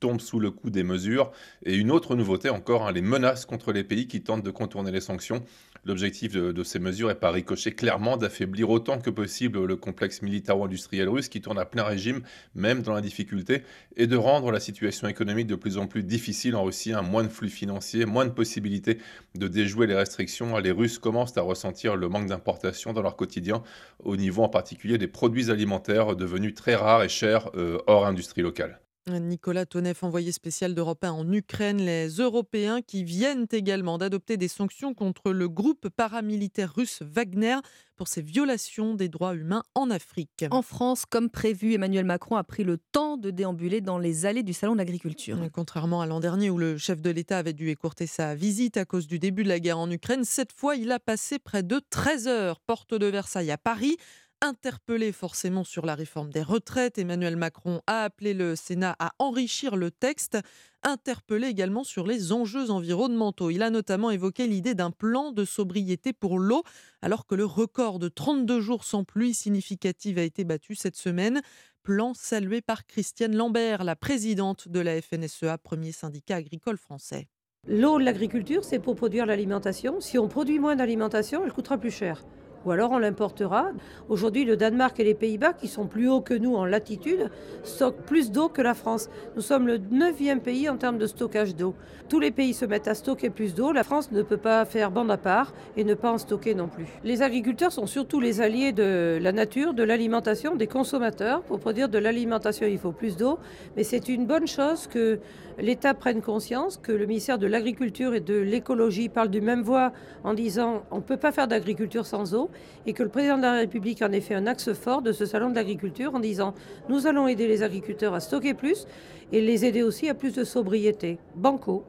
tombe sous le coup des mesures. Et une autre nouveauté encore, hein, les menaces contre les pays qui tentent de contourner les sanctions. L'objectif de, ces mesures est par ricochet clairement d'affaiblir autant que possible le complexe militaro-industriel russe qui tourne à plein régime, même dans la difficulté, et de rendre la situation économique de plus en plus difficile en Russie, un moins de flux financiers, moins de possibilités de déjouer les restrictions. Les Russes commencent à ressentir le manque d'importation dans leur quotidien, au niveau en particulier des produits alimentaires devenus très rares et chers euh, hors industrie locale. Nicolas Tonev, envoyé spécial d'Europe 1 en Ukraine, les Européens qui viennent également d'adopter des sanctions contre le groupe paramilitaire russe Wagner pour ses violations des droits humains en Afrique. En France, comme prévu, Emmanuel Macron a pris le temps de déambuler dans les allées du Salon de l'Agriculture. Contrairement à l'an dernier où le chef de l'État avait dû écourter sa visite à cause du début de la guerre en Ukraine, cette fois il a passé près de 13 heures porte de Versailles à Paris Interpellé forcément sur la réforme des retraites, Emmanuel Macron a appelé le Sénat à enrichir le texte, interpellé également sur les enjeux environnementaux. Il a notamment évoqué l'idée d'un plan de sobriété pour l'eau, alors que le record de 32 jours sans pluie significative a été battu cette semaine. Plan salué par Christiane Lambert, la présidente de la FNSEA, premier syndicat agricole français. L'eau de l'agriculture, c'est pour produire l'alimentation. Si on produit moins d'alimentation, elle coûtera plus cher ou alors on l'importera. Aujourd'hui, le Danemark et les Pays-Bas, qui sont plus hauts que nous en latitude, stockent plus d'eau que la France. Nous sommes le neuvième pays en termes de stockage d'eau. Tous les pays se mettent à stocker plus d'eau. La France ne peut pas faire bande à part et ne pas en stocker non plus. Les agriculteurs sont surtout les alliés de la nature, de l'alimentation, des consommateurs. Pour produire de l'alimentation, il faut plus d'eau. Mais c'est une bonne chose que l'État prenne conscience, que le ministère de l'Agriculture et de l'Écologie parle du même voix en disant on ne peut pas faire d'agriculture sans eau et que le président de la République en ait fait un axe fort de ce salon de l'agriculture en disant nous allons aider les agriculteurs à stocker plus et les aider aussi à plus de sobriété. Banco.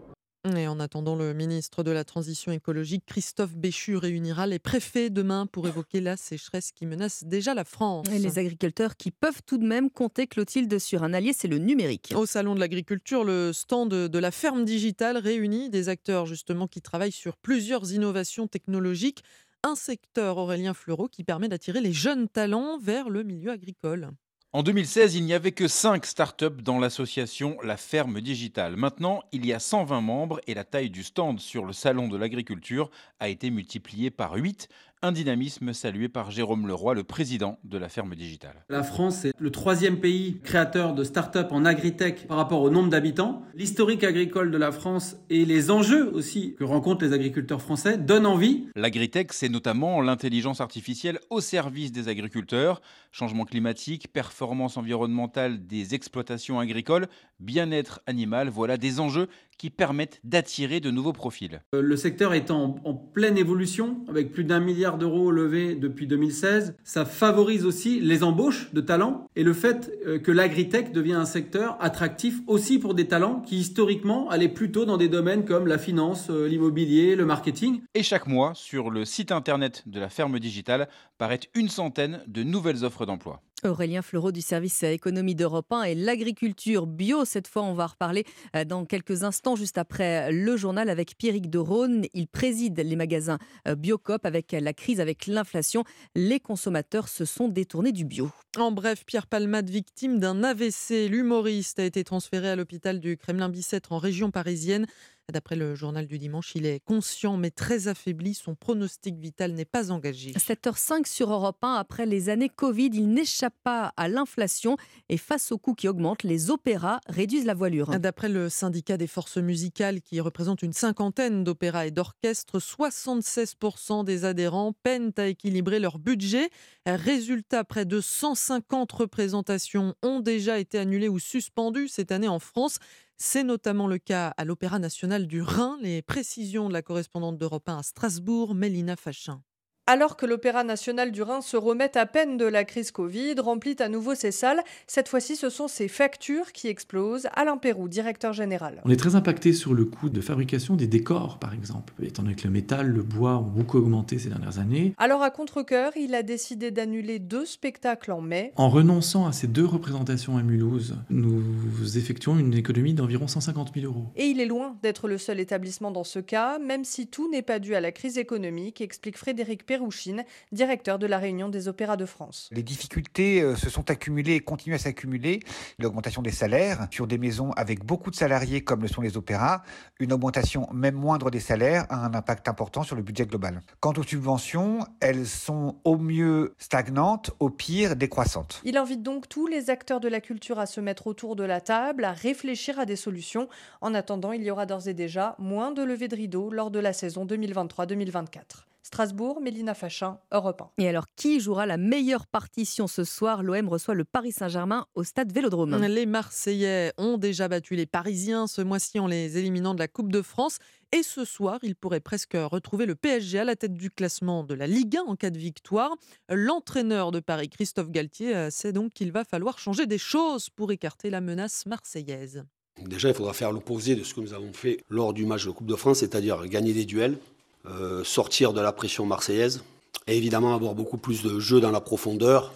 Et en attendant, le ministre de la Transition écologique, Christophe Béchu, réunira les préfets demain pour évoquer la sécheresse qui menace déjà la France. Et les agriculteurs qui peuvent tout de même compter, Clotilde, sur un allié, c'est le numérique. Au Salon de l'Agriculture, le stand de la ferme digitale réunit des acteurs justement qui travaillent sur plusieurs innovations technologiques un secteur, Aurélien Fleureau, qui permet d'attirer les jeunes talents vers le milieu agricole. En 2016, il n'y avait que 5 startups dans l'association La Ferme Digitale. Maintenant, il y a 120 membres et la taille du stand sur le salon de l'agriculture a été multipliée par 8. Un dynamisme salué par Jérôme Leroy, le président de la ferme digitale. La France est le troisième pays créateur de start-up en agritech par rapport au nombre d'habitants. L'historique agricole de la France et les enjeux aussi que rencontrent les agriculteurs français donnent envie. L'agritech, c'est notamment l'intelligence artificielle au service des agriculteurs, changement climatique, performance environnementale des exploitations agricoles, bien-être animal, voilà des enjeux qui permettent d'attirer de nouveaux profils. Euh, le secteur est en, pleine évolution, avec plus d'un milliard d'euros levés depuis 2016. Ça favorise aussi les embauches de talents et le fait euh, que l'agritech devient un secteur attractif aussi pour des talents qui historiquement allaient plutôt dans des domaines comme la finance, euh, l'immobilier, le marketing. Et chaque mois, sur le site internet de la ferme digitale, paraît une centaine de nouvelles offres d'emploi. Aurélien Fleureau du service économie d'Europe 1 et l'agriculture bio. Cette fois, on va reparler euh, dans quelques instants, juste après le journal avec Pierrick de Rhône. Il préside les magasins euh, Biocop avec la crise, avec l'inflation. Les consommateurs se sont détournés du bio. En bref, Pierre Palmade, victime d'un AVC, l'humoriste a été transféré à l'hôpital du Kremlin-Bicêtre en région parisienne. D'après le journal du dimanche, il est conscient mais très affaibli. Son pronostic vital n'est pas engagé. 7h05 sur Europe 1. Après les années Covid, il n'échappe pas à l'inflation et face aux coûts qui augmentent, les opéras réduisent la voilure. D'après le syndicat des forces musicales qui représente une cinquantaine d'opéras et d'orchestres, 76% des adhérents peinent à équilibrer leur budget. Résultat, près de 150 représentations ont déjà été annulées ou suspendues cette année en France. C'est notamment le cas à l'Opéra national du Rhin. Les précisions de la correspondante d'Europe 1 à Strasbourg, Mélina Fachin. Alors que l'Opéra national du Rhin se remet à peine de la crise Covid, remplit à nouveau ses salles, cette fois-ci ce sont ses factures qui explosent. Alain Perrou, directeur général. On est très impacté sur le coût de fabrication des décors, par exemple, étant donné que le métal, le bois ont beaucoup augmenté ces dernières années. Alors à contre-coeur, il a décidé d'annuler deux spectacles en mai. En renonçant à ces deux représentations à Mulhouse, nous effectuons une économie d'environ 150 000 euros. Et il est loin d'être le seul établissement dans ce cas, même si tout n'est pas dû à la crise économique, explique Frédéric Perrou Rouchine, directeur de la Réunion des Opéras de France. Les difficultés euh, se sont accumulées et continuent à s'accumuler. L'augmentation des salaires sur des maisons avec beaucoup de salariés comme le sont les opéras, une augmentation même moindre des salaires a un impact important sur le budget global. Quant aux subventions, elles sont au mieux stagnantes, au pire décroissantes. Il invite donc tous les acteurs de la culture à se mettre autour de la table, à réfléchir à des solutions. En attendant, il y aura d'ores et déjà moins de levées de rideaux lors de la saison 2023-2024. Strasbourg, Mélina Fachin, Europe 1. Et alors, qui jouera la meilleure partition ce soir? L'OM reçoit le Paris Saint-Germain au stade Vélodrome. Les Marseillais ont déjà battu les Parisiens ce mois-ci en les éliminant de la Coupe de France. Et ce soir, ils pourraient presque retrouver le PSG à la tête du classement de la Ligue 1 en cas de victoire. L'entraîneur de Paris, Christophe Galtier, euh, sait donc qu'il va falloir changer des choses pour écarter la menace marseillaise. Déjà, il faudra faire l'opposé de ce que nous avons fait lors du match de Coupe de France, c'est-à-dire gagner des duels, euh, sortir de la pression marseillaise et évidemment avoir beaucoup plus de jeux dans la profondeur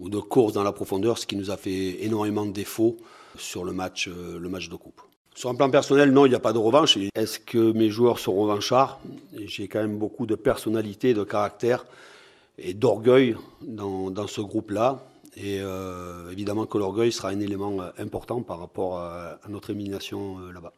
ou de courses dans la profondeur, ce qui nous a fait énormément de défauts sur le match, euh, le match de coupe. Sur un plan personnel, non, il n'y a pas de revanche. Est-ce que mes joueurs sont revanchards? J'ai quand même beaucoup de personnalité, de caractère et d'orgueil dans, ce groupe-là. Et euh, évidemment que l'orgueil sera un élément important par rapport à notre élimination là-bas.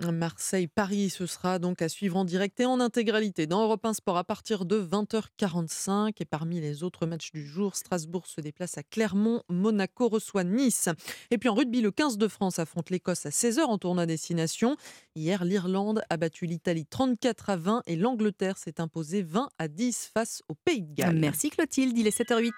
Marseille-Paris, ce sera donc à suivre en direct et en intégralité dans Europe 1 Sport à partir de 20h45. Et parmi les autres matchs du jour, Strasbourg se déplace à Clermont, Monaco reçoit Nice. Et puis en rugby, le 15 de France affronte l'Écosse à 16h en tournoi destination. Hier, l'Irlande a battu l'Italie 34 à 20 et l'Angleterre s'est imposée 20 à 10 face au Pays de Galles. Merci Clotilde, il est 7h08.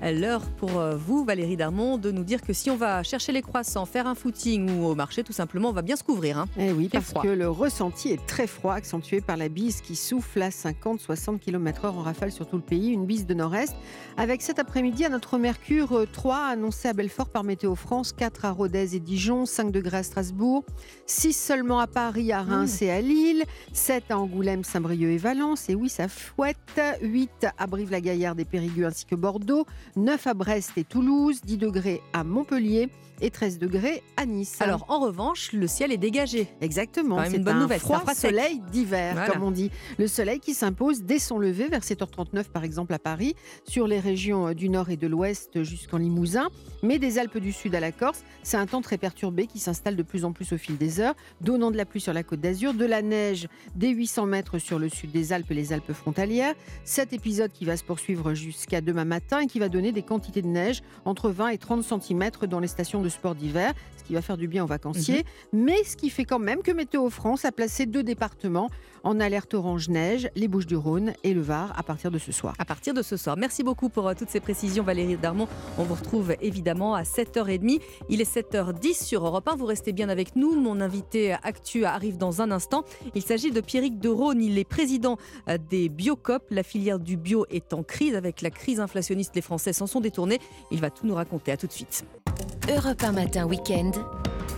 L'heure pour euh, vous, Valérie Darmon, de nous dire que si on va chercher les croissants, faire un footing ou au marché, tout simplement, on va bien se couvrir. Hein. Eh oui, parce que le ressenti est très froid, accentué par la bise qui souffle à 50-60 km/h en rafale sur tout le pays, une bise de nord-est. Avec cet après-midi, à notre Mercure 3, euh, annoncé à Belfort par Météo France, 4 à Rodez et Dijon, 5 degrés à Strasbourg, 6 seulement à Paris, à Reims mmh. et à Lille, 7 à Angoulême, Saint-Brieuc et Valence, et oui, ça fouette, 8 à Brive-la-Gaillarde et Périgueux ainsi que Bordeaux, 9 à Brest et Toulouse, 10 degrés à Montpellier et 13 degrés à Nice. Alors en revanche, le ciel est dégagé. Exactement, c'est une bonne un nouvelle. Froid soleil d'hiver, comme on dit. Le soleil qui s'impose dès son lever vers 7h39 par exemple à Paris, sur les régions du nord et de l'ouest jusqu'en Limousin, mais des Alpes du Sud à la Corse, c'est un temps très perturbé qui s'installe de plus en plus au fil des heures, donnant de la pluie sur la côte d'Azur, de la neige dès 800 mètres sur le sud des Alpes et les Alpes frontalières. Cet épisode qui va se poursuivre jusqu'à demain matin et qui va donner des quantité de neige entre 20 et 30 cm dans les stations de sport d'hiver, ce qui va faire du bien aux vacanciers. Mhm. Mais ce qui fait quand même que Météo France a placé deux départements en alerte orange neige, les Bouches-du-Rhône et le Var à partir de ce soir. À partir de ce soir. Merci beaucoup pour euh, toutes ces précisions Valérie Darmon. On vous retrouve évidemment à 7h30. Il est 7h10 sur Europe 1. Vous restez bien avec nous. Mon invité actu arrive dans un instant. Il s'agit de Pierrick de Rhône. Il est président euh, des Biocop. La filière du bio est en crise avec la crise inflationniste. Les Français s'en sont détournés. Il va tout nous raconter. À tout de suite. Europe 1 matin week-end.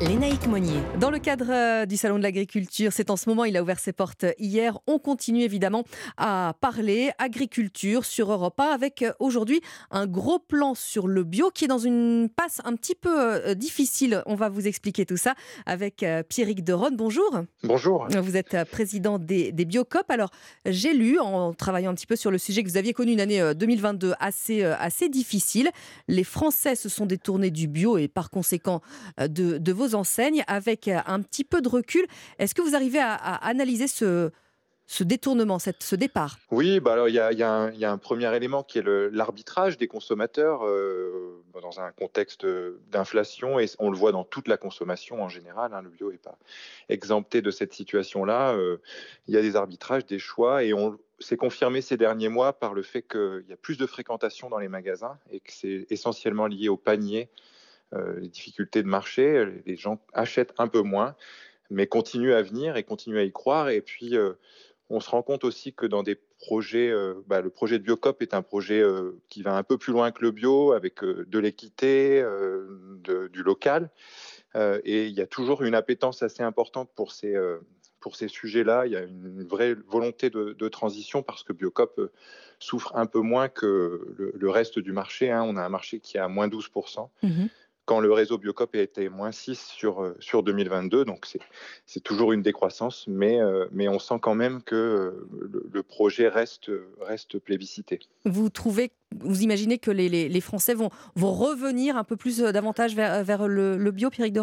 Lénaïque Monnier. Dans le cadre euh, du Salon de l'agriculture, c'est en ce moment, il a ouvert ses portes hier. On continue évidemment à parler agriculture sur Europe 1 avec euh, aujourd'hui un gros plan sur le bio qui est dans une passe un petit peu euh, difficile. On va vous expliquer tout ça avec Pierrick Deronne. Bonjour. Bonjour. Vous êtes président des, des Biocop. Alors, j'ai lu en travaillant un petit peu sur le sujet que vous aviez connu une année 2022 assez, assez difficile. Les Français se sont détournés du bio et par conséquent de, de vos enseignes avec euh, un petit peu de recul. Est-ce que vous arrivez à, analyser ce, détournement, ce départ? Oui, bah alors il y, a un premier élément qui est l'arbitrage des consommateurs euh, dans un contexte d'inflation et on le voit dans toute la consommation en général. Hein, le bio n'est pas exempté de cette situation-là. Euh, il y a des arbitrages, des choix et on s'est confirmé ces derniers mois par le fait qu'il y a plus de fréquentation dans les magasins et que c'est essentiellement lié au panier euh, les difficultés de marché, les gens achètent un peu moins, mais continuent à venir et continuent à y croire. Et puis, euh, on se rend compte aussi que dans des projets, euh, bah, le projet de Biocop est un projet qui va un peu plus loin que le bio, avec de l'équité, du local. et il y a toujours une appétence assez importante pour ces, pour ces sujets-là. Il y a une vraie volonté de, transition parce que Biocop souffre un peu moins que le, reste du marché. Hein. On a un marché qui est à moins 12% quand le réseau Biocop a été moins 6 sur, euh, sur 2022. Donc c'est toujours une décroissance, mais, euh, mais on sent quand même que euh, le, projet reste, reste plébiscité. Vous trouvez, vous imaginez que les, les, Français vont, vont revenir un peu plus davantage vers, vers le, bio, Pierrick de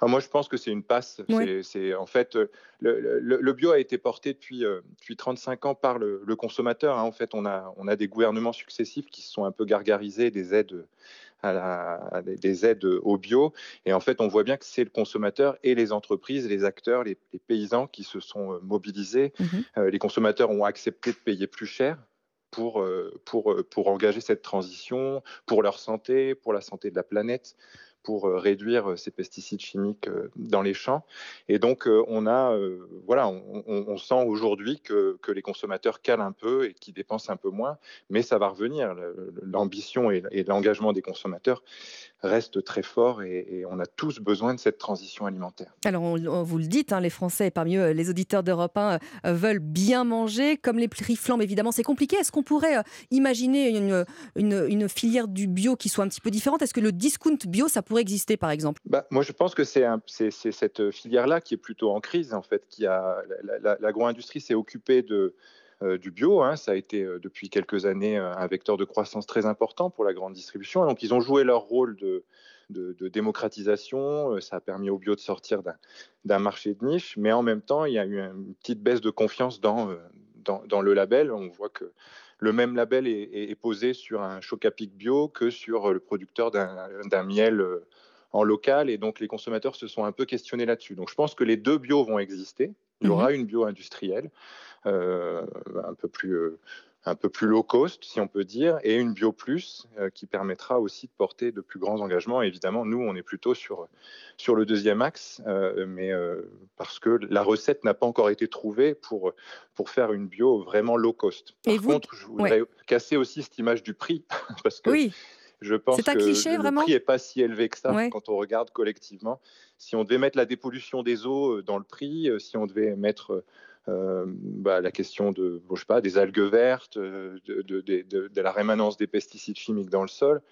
ah, Moi, je pense que c'est une passe. C'est en fait le, le, bio a été porté depuis, depuis 35 ans par le, consommateur. Hein. En fait, on a, on a des gouvernements successifs qui se sont un peu gargarisés des aides à, des aides au bio. Et en fait, on voit bien que c'est le consommateur et les entreprises, les acteurs, les, paysans qui se sont euh, mobilisés. Mmh euh, les consommateurs ont accepté de payer plus cher pour, euh, pour, pour engager cette transition, pour leur santé, pour la santé de la planète pour euh, réduire euh, ces pesticides chimiques euh, dans les champs. Et donc, on a, voilà, on, sent aujourd'hui que, que, les consommateurs calent un peu et qu'ils dépensent un peu moins, mais ça va revenir. L'ambition et, l'engagement des consommateurs restent très forts et, on a tous besoin de cette transition alimentaire. Alors, on, vous le dites, hein, les Français, parmi eux, les auditeurs d'Europe 1, veulent bien manger, comme les prix flambent, évidemment, c'est compliqué. Est-ce qu'on pourrait imaginer une, une, une, filière du bio qui soit un petit peu différente? Est-ce que le discount bio, ça pourrait exister, par exemple? Bah, Moi, je pense que c'est cette filière-là qui est plutôt en crise, en fait. Qui a, l'agro-industrie s'est occupée de, euh, du bio. Hein. ça a été euh, depuis quelques années euh, un vecteur de croissance très important pour la grande distribution. donc, ils ont joué leur rôle de, démocratisation, euh, ça a permis au bio de sortir d'un marché de niche, mais en même temps, il y a eu une petite baisse de confiance dans, le label. On voit que le même label est, posé sur un choc à pic bio que sur le producteur d'un miel en local, et donc les consommateurs se sont un peu questionnés là-dessus. Donc je pense que les deux bio vont exister. Il y aura mhm. une bio industrielle, un peu plus un peu plus low cost, si on peut dire, et une bio plus euh, qui permettra aussi de porter de plus grands engagements. évidemment, nous, on est plutôt sur, sur le deuxième axe, euh, mais euh, parce que la recette n'a pas encore été trouvée pour, pour faire une bio vraiment low cost. Par contre, je voudrais casser aussi cette image du prix, *laughs* parce que oui. Je pense que le prix n'est pas si élevé que ça quand on regarde collectivement. Si on devait mettre la dépollution des eaux dans le prix, si on devait mettre euh, bah, la question de, je sais pas, des algues vertes, euh, de, la rémanence des pesticides chimiques dans le sol.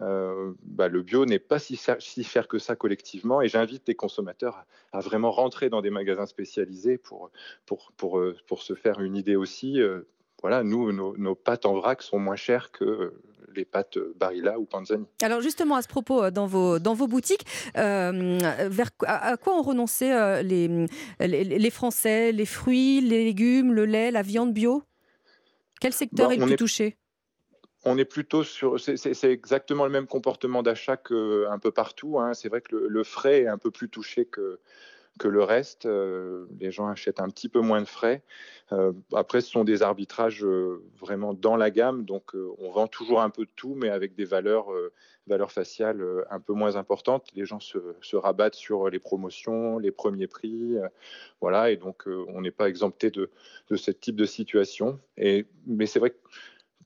Euh, bah, le bio n'est pas si, si, cher que ça collectivement et j'invite les consommateurs à, vraiment rentrer dans des magasins spécialisés pour, pour, pour, pour se faire une idée aussi. voilà, nous, nos, nos, pâtes en vrac sont moins chères que les pâtes Barilla ou Panzani. Alors justement, à ce propos, euh, dans vos, dans vos boutiques, euh, vers, à, quoi ont renoncé euh, les, les, Français Les fruits, les légumes, le lait, la viande bio? Quel secteur bah, est le plus touché? On est plutôt sur. C'est exactement le même comportement d'achat qu'un peu partout. Hein. C'est vrai que le, frais est un peu plus touché que, que le reste. Euh, les gens achètent un petit peu moins de frais. Euh, après, ce sont des arbitrages euh, vraiment dans la gamme, donc on vend toujours un peu de tout, mais avec des valeurs, valeurs faciales un peu moins importantes. Les gens se, rabattent sur les promotions, les premiers prix, voilà, et donc on n'est pas exempté de, de ce type de situation. Et, mais c'est vrai que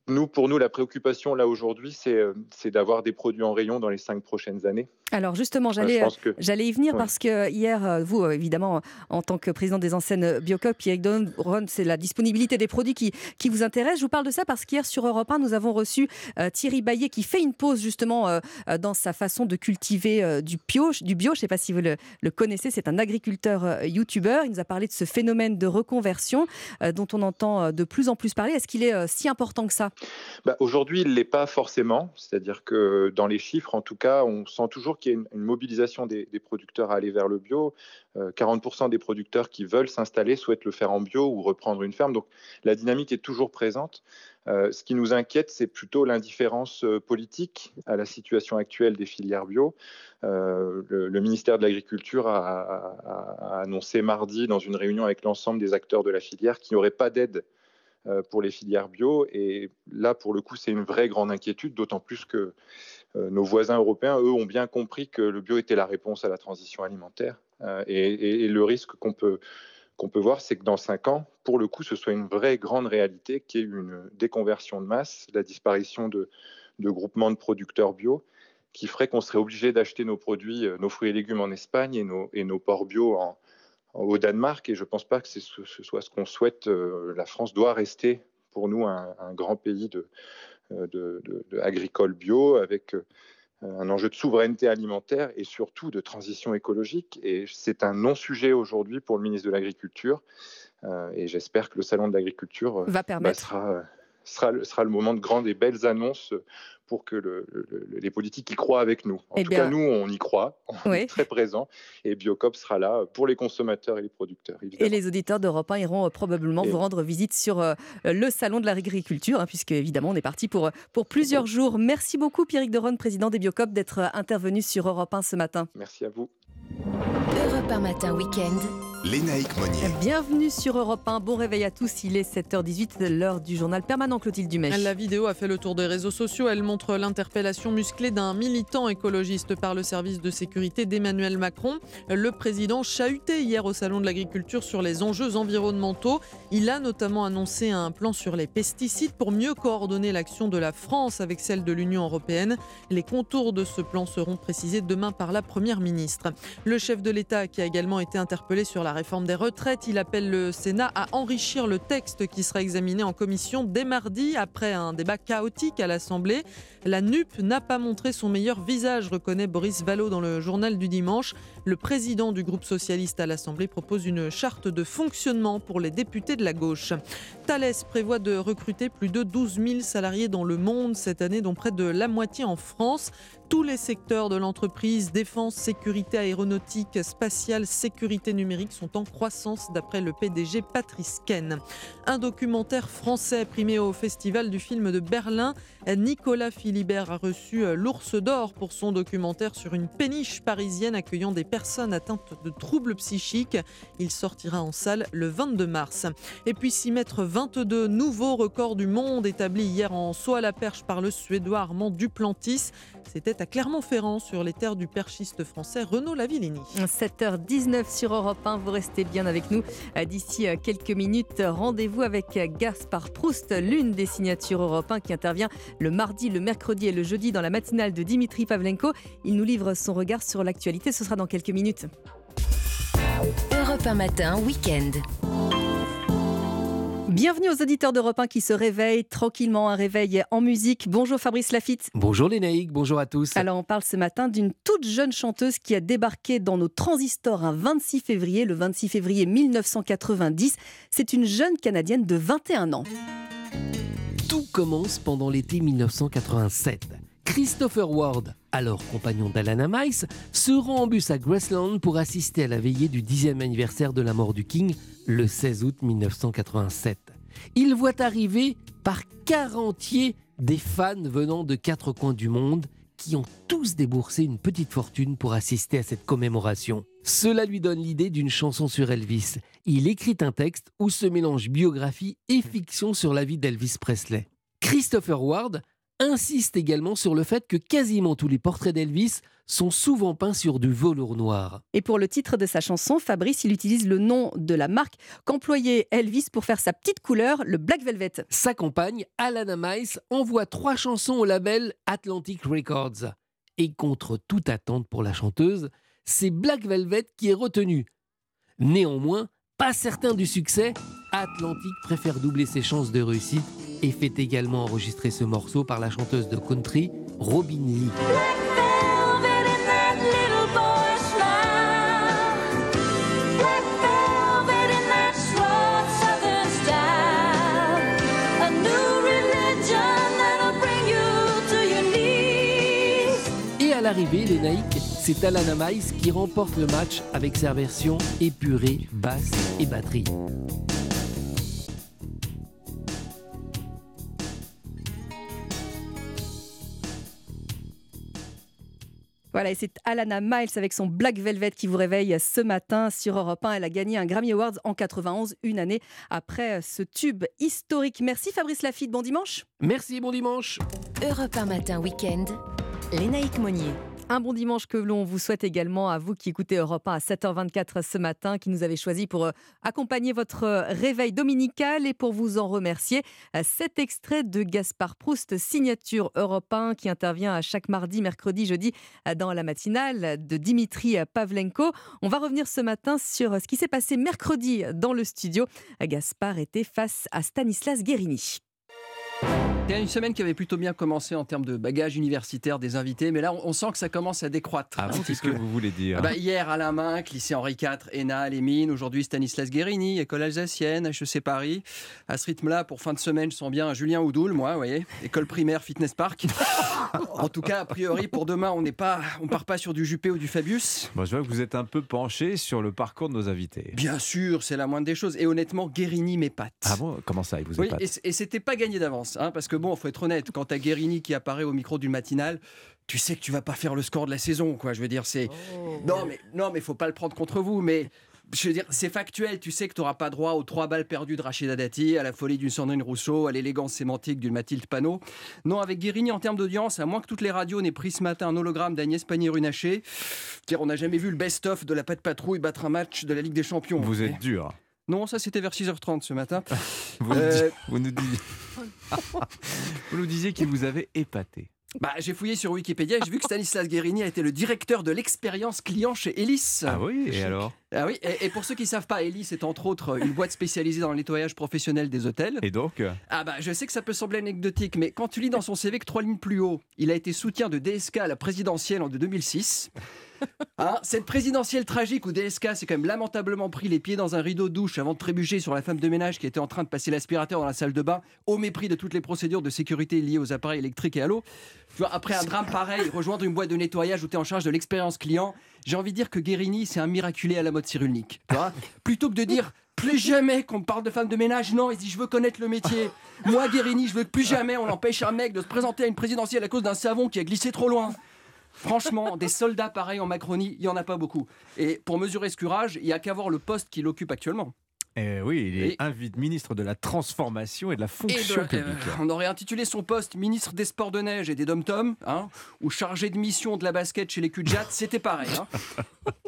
nous, pour nous, la préoccupation là aujourd'hui, c'est d'avoir des produits en rayon dans les cinq prochaines années. Alors justement, j'allais euh, j'allais y venir parce que hier, euh, vous, euh, évidemment, en tant que président des enseignes Biocop, Pierre Ron, c'est la disponibilité des produits qui, qui vous intéresse. Je vous parle de ça parce qu'hier sur Europe 1, nous avons reçu Thierry Baillet qui fait une pause justement dans sa façon de cultiver du, bio, du bio. Je ne sais pas si vous le, connaissez, c'est un agriculteur youtubeur. Il nous a parlé de ce phénomène de reconversion dont on entend de plus en plus parler. Est-ce qu'il est si important que ça? Bah, Aujourd'hui, il ne l'est pas forcément. C'est-à-dire que dans les chiffres, en tout cas, on sent toujours qu'il y a une, mobilisation des, producteurs à aller vers le bio. 40% euh, des producteurs qui veulent s'installer souhaitent le faire en bio ou reprendre une ferme. Donc la dynamique est toujours présente. Euh, ce qui nous inquiète, c'est plutôt l'indifférence euh, politique à la situation actuelle des filières bio. le, ministère de l'Agriculture a, annoncé mardi, dans une réunion avec l'ensemble des acteurs de la filière, qu'il n'y aurait pas d'aide pour les filières bio. Et là, pour le coup, c'est une vraie grande inquiétude, d'autant plus que euh, nos voisins européens, eux, ont bien compris que le bio était la réponse à la transition alimentaire. Euh, et, le risque qu'on peut, qu'on peut voir, c'est que dans cinq ans, pour le coup, ce soit une vraie grande réalité qui est une déconversion de masse, la disparition de, groupements de producteurs bio, qui ferait qu'on serait obligé d'acheter nos produits, euh, nos fruits et légumes en Espagne et nos porcs bio au Danemark. Et je ne pense pas que ce, soit ce qu'on souhaite. La France doit rester pour nous un grand pays de, euh, de, agricole bio avec euh, un enjeu de souveraineté alimentaire et surtout de transition écologique. Et c'est un non-sujet aujourd'hui pour le ministre de l'Agriculture. Euh, et j'espère que le Salon de l'Agriculture va permettre. Sera, sera, sera, le moment de grandes et belles annonces pour que les politiques y croient avec nous. En eh tout cas, nous, on y croit, *laughs* on est très présent, et Biocop sera là pour les consommateurs et les producteurs. Et les auditeurs d'Europe 1 iront euh, probablement vous rendre visite sur euh, le salon de l'agriculture, hein, puisque évidemment, on est parti pour, pour plusieurs jours. Merci beaucoup, Pierrick Deron, président des Biocop, d'être euh, intervenu sur Europe 1 ce matin. Merci à vous. Europe 1 matin, week-end. Lénaïque Monnier. Bienvenue sur Europe 1. Bon réveil à tous. Il est 7h18, l'heure du journal permanent Clotilde Dumais. La vidéo a fait le tour des réseaux sociaux. Elle montre l'interpellation musclée d'un militant écologiste par le service de sécurité d'Emmanuel Macron. Le président chahuté hier au Salon de l'Agriculture sur les enjeux environnementaux. Il a notamment annoncé un plan sur les pesticides pour mieux coordonner l'action de la France avec celle de l'Union européenne. Les contours de ce plan seront précisés demain par la Première ministre. Le chef de l'État qui a également été interpellé sur la la réforme des retraites. Il appelle le Sénat à enrichir le texte qui sera examiné en commission dès mardi après un débat chaotique à l'Assemblée. La NUP n'a pas montré son meilleur visage, reconnaît Boris Vallot dans le journal du dimanche. Le président du groupe socialiste à l'Assemblée propose une charte de fonctionnement pour les députés de la gauche. Thales prévoit de recruter plus de 12 000 salariés dans le monde cette année, dont près de la moitié en France. Tous les secteurs de l'entreprise, défense, sécurité aéronautique, spatiale, sécurité numérique, sont en croissance d'après le PDG Patrice Ken. Un documentaire français primé au Festival du film de Berlin. Nicolas Philibert a reçu l'Ours d'Or pour son documentaire sur une péniche parisienne accueillant des personnes atteintes de troubles psychiques. Il sortira en salle le 22 mars. Et puis 6 mètres 22, nouveau record du monde établi hier en saut à la perche par le Suédois Armand Duplantis. À Clermont-Ferrand, sur les terres du perchiste français Renaud Lavillini. 7h19 sur Europe 1, vous restez bien avec nous. D'ici quelques minutes, rendez-vous avec Gaspard Proust, l'une des signatures Europe 1 qui intervient le mardi, le mercredi et le jeudi dans la matinale de Dimitri Pavlenko. Il nous livre son regard sur l'actualité, ce sera dans quelques minutes. Europe 1 matin, week-end. Bienvenue aux auditeurs d'Europe 1 qui se réveillent tranquillement, un réveil en musique. Bonjour Fabrice Lafitte. Bonjour Lénaïque, bonjour à tous. Alors on parle ce matin d'une toute jeune chanteuse qui a débarqué dans nos transistors un 26 février, le 26 février 1990. C'est une jeune Canadienne de 21 ans. Tout commence pendant l'été 1987. Christopher Ward, alors compagnon d'Alana Mice, se rend en bus à Graceland pour assister à la veillée du 10e anniversaire de la mort du King, le 16 août 1987. Il voit arriver par quarantier des fans venant de quatre coins du monde qui ont tous déboursé une petite fortune pour assister à cette commémoration. Cela lui donne l'idée d'une chanson sur Elvis. Il écrit un texte où se mélangent biographie et fiction sur la vie d'Elvis Presley. Christopher Ward insiste également sur le fait que quasiment tous les portraits d'Elvis sont souvent peints sur du velours noir. Et pour le titre de sa chanson, Fabrice, il utilise le nom de la marque qu'employait Elvis pour faire sa petite couleur, le Black Velvet. Sa compagne, Alana Mice, envoie trois chansons au label Atlantic Records. Et contre toute attente pour la chanteuse, c'est Black Velvet qui est retenu. Néanmoins, pas certain du succès, Atlantic préfère doubler ses chances de réussite et fait également enregistrer ce morceau par la chanteuse de country Robin Lee. Et à l'arrivée, les Naïcs, c'est Alana Mice qui remporte le match avec sa version épurée, basse et batterie. Voilà, et c'est Alana Miles avec son Black Velvet qui vous réveille ce matin sur Europe 1. Elle a gagné un Grammy Awards en 91, une année après ce tube historique. Merci Fabrice Lafitte, bon dimanche. Merci, bon dimanche. Europe 1 matin week-end, Lénaïque Monnier. Un bon dimanche que l'on vous souhaite également à vous qui écoutez Europe 1 à 7h24 ce matin, qui nous avez choisi pour euh, accompagner votre euh, réveil dominical et pour vous en remercier. Euh, cet extrait de Gaspard Proust, signature Europe 1, qui intervient à chaque mardi, mercredi, jeudi dans la matinale de Dimitri Pavlenko. On va revenir ce matin sur ce qui s'est passé mercredi dans le studio. Gaspard était face à Stanislas Guérini. Il y a une semaine qui avait plutôt bien commencé en termes de bagages universitaires des invités, mais là on sent que ça commence à décroître. Ah bon, qu'est-ce que vous voulez dire bah, Hier Alain Minck, lycée Henri IV, ENA, les mines, aujourd'hui Stanislas Guérini, école alsacienne, HEC Paris. À ce rythme-là, pour fin de semaine, je sens bien Julien Oudoul, moi, vous voyez, école primaire, fitness park. *laughs* en tout cas, a priori, pour demain, on n'est pas, on part pas sur du Juppé ou du Fabius. Bon, je vois que vous êtes un peu penché sur le parcours de nos invités. Bien sûr, c'est la moindre des choses. Et honnêtement, Guérini m'épate. Ah bon Comment ça, il vous Oui, épate? et, et c'était pas gagné d'avance, hein, parce que bon, faut être honnête, quand t'as Guérini qui apparaît au micro du matinal, tu sais que tu vas pas faire le score de la saison, quoi. Je veux dire, c'est non mais non mais faut pas le prendre contre vous, mais je veux dire, c'est factuel. Tu sais que tu n'auras pas droit aux trois balles perdues de Rachida Dati, à la folie d'une Sandrine Rousseau, à l'élégance sémantique d'une Mathilde Panot. Non, avec Guérini, en termes d'audience, à moins que toutes les radios n'aient pris ce matin un hologramme d'Agnès Pannier-Runacher, car on n'a jamais vu le best-of de la Patte Patrouille battre un match de la Ligue des Champions. Vous êtes dur. Non, ça c'était vers 6h30 ce matin. *laughs* Vous, nous, Euh, disiez- vous nous disiez, *laughs* vous nous disiez qu'il vous avait épaté. Bah, j'ai fouillé sur Wikipédia et j'ai vu que Stanislas Guérini a été le directeur de l'expérience client chez Elis. Ah oui, et alors? Ah oui, et, et pour ceux qui ne savent pas, Elis est entre autres une boîte spécialisée dans le nettoyage professionnel des hôtels. Et donc? Ah bah je sais que ça peut sembler anecdotique, mais quand tu lis dans son CV que trois lignes plus haut, il a été soutien de DSK à la présidentielle en 2006. *laughs* Hein, cette présidentielle tragique où DSK s'est quand même lamentablement pris les pieds dans un rideau de douche avant de trébucher sur la femme de ménage qui était en train de passer l'aspirateur dans la salle de bain, au mépris de toutes les procédures de sécurité liées aux appareils électriques et à l'eau. Tu vois, après un drame pareil, *laughs* rejoindre une boîte de nettoyage où tu es en charge de l'expérience client, j'ai envie de dire que Guérini, c'est un miraculé à la mode cyrulnik. Tu vois *laughs* Plutôt que de dire plus jamais qu'on me parle de femme de ménage, non, il dit je veux connaître le métier. Moi, Guérini, je veux que plus jamais on empêche un mec de se présenter à une présidentielle à cause d'un savon qui a glissé trop loin. Franchement, des soldats pareils en Macronie, il n'y en a pas beaucoup. Et pour mesurer ce courage, il n'y a qu'à voir le poste qu'il occupe actuellement. Eh oui, il est invite ministre de la transformation et de la fonction de- publique. euh, on aurait intitulé son poste ministre des sports de neige et des dom-toms, hein, ou chargé de mission de la basket chez les Kudjat, c'était pareil. Hein.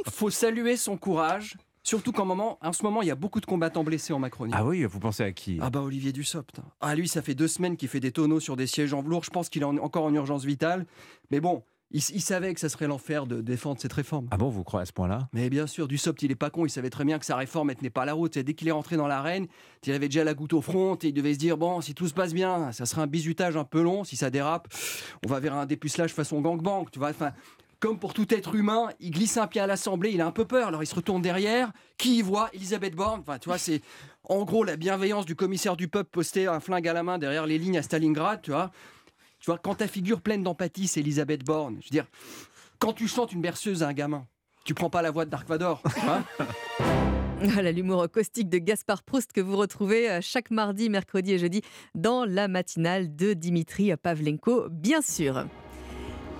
Faut saluer son courage, surtout qu'en moment, en ce moment, il y a beaucoup de combattants blessés en Macronie. Ah oui, vous pensez à qui? Ah bah Olivier Dussopt. Ah lui, ça fait deux semaines qu'il fait des tonneaux sur des sièges en velours. Je pense qu'il est en- encore en urgence vitale. Mais bon, il, savait que ça serait l'enfer de défendre cette réforme. Ah bon, vous croyez à ce point-là? Mais bien sûr, Dussopt, il est pas con. Il savait très bien que sa réforme, elle tenait pas la route. Et dès qu'il est rentré dans l'arène, il avait déjà la goutte au front et il devait se dire bon, si tout se passe bien, ça sera un bizutage un peu long. Si ça dérape, on va vers un dépucelage façon gangbang. Tu vois, enfin. Comme pour tout être humain, il glisse un pied à l'Assemblée, il a un peu peur, alors il se retourne derrière. Qui y voit? Elisabeth Borne. Enfin, tu vois, c'est en gros la bienveillance du commissaire du peuple posté un flingue à la main derrière les lignes à Stalingrad, tu vois. Tu vois, quand ta figure pleine d'empathie, c'est Elisabeth Borne. Je veux dire, quand tu chantes une berceuse à un gamin, tu prends pas la voix de Dark Vador. hein *laughs* Voilà l'humour caustique de Gaspard Proust que vous retrouvez euh, chaque mardi, mercredi et jeudi dans la matinale de Dimitri Pavlenko, bien sûr.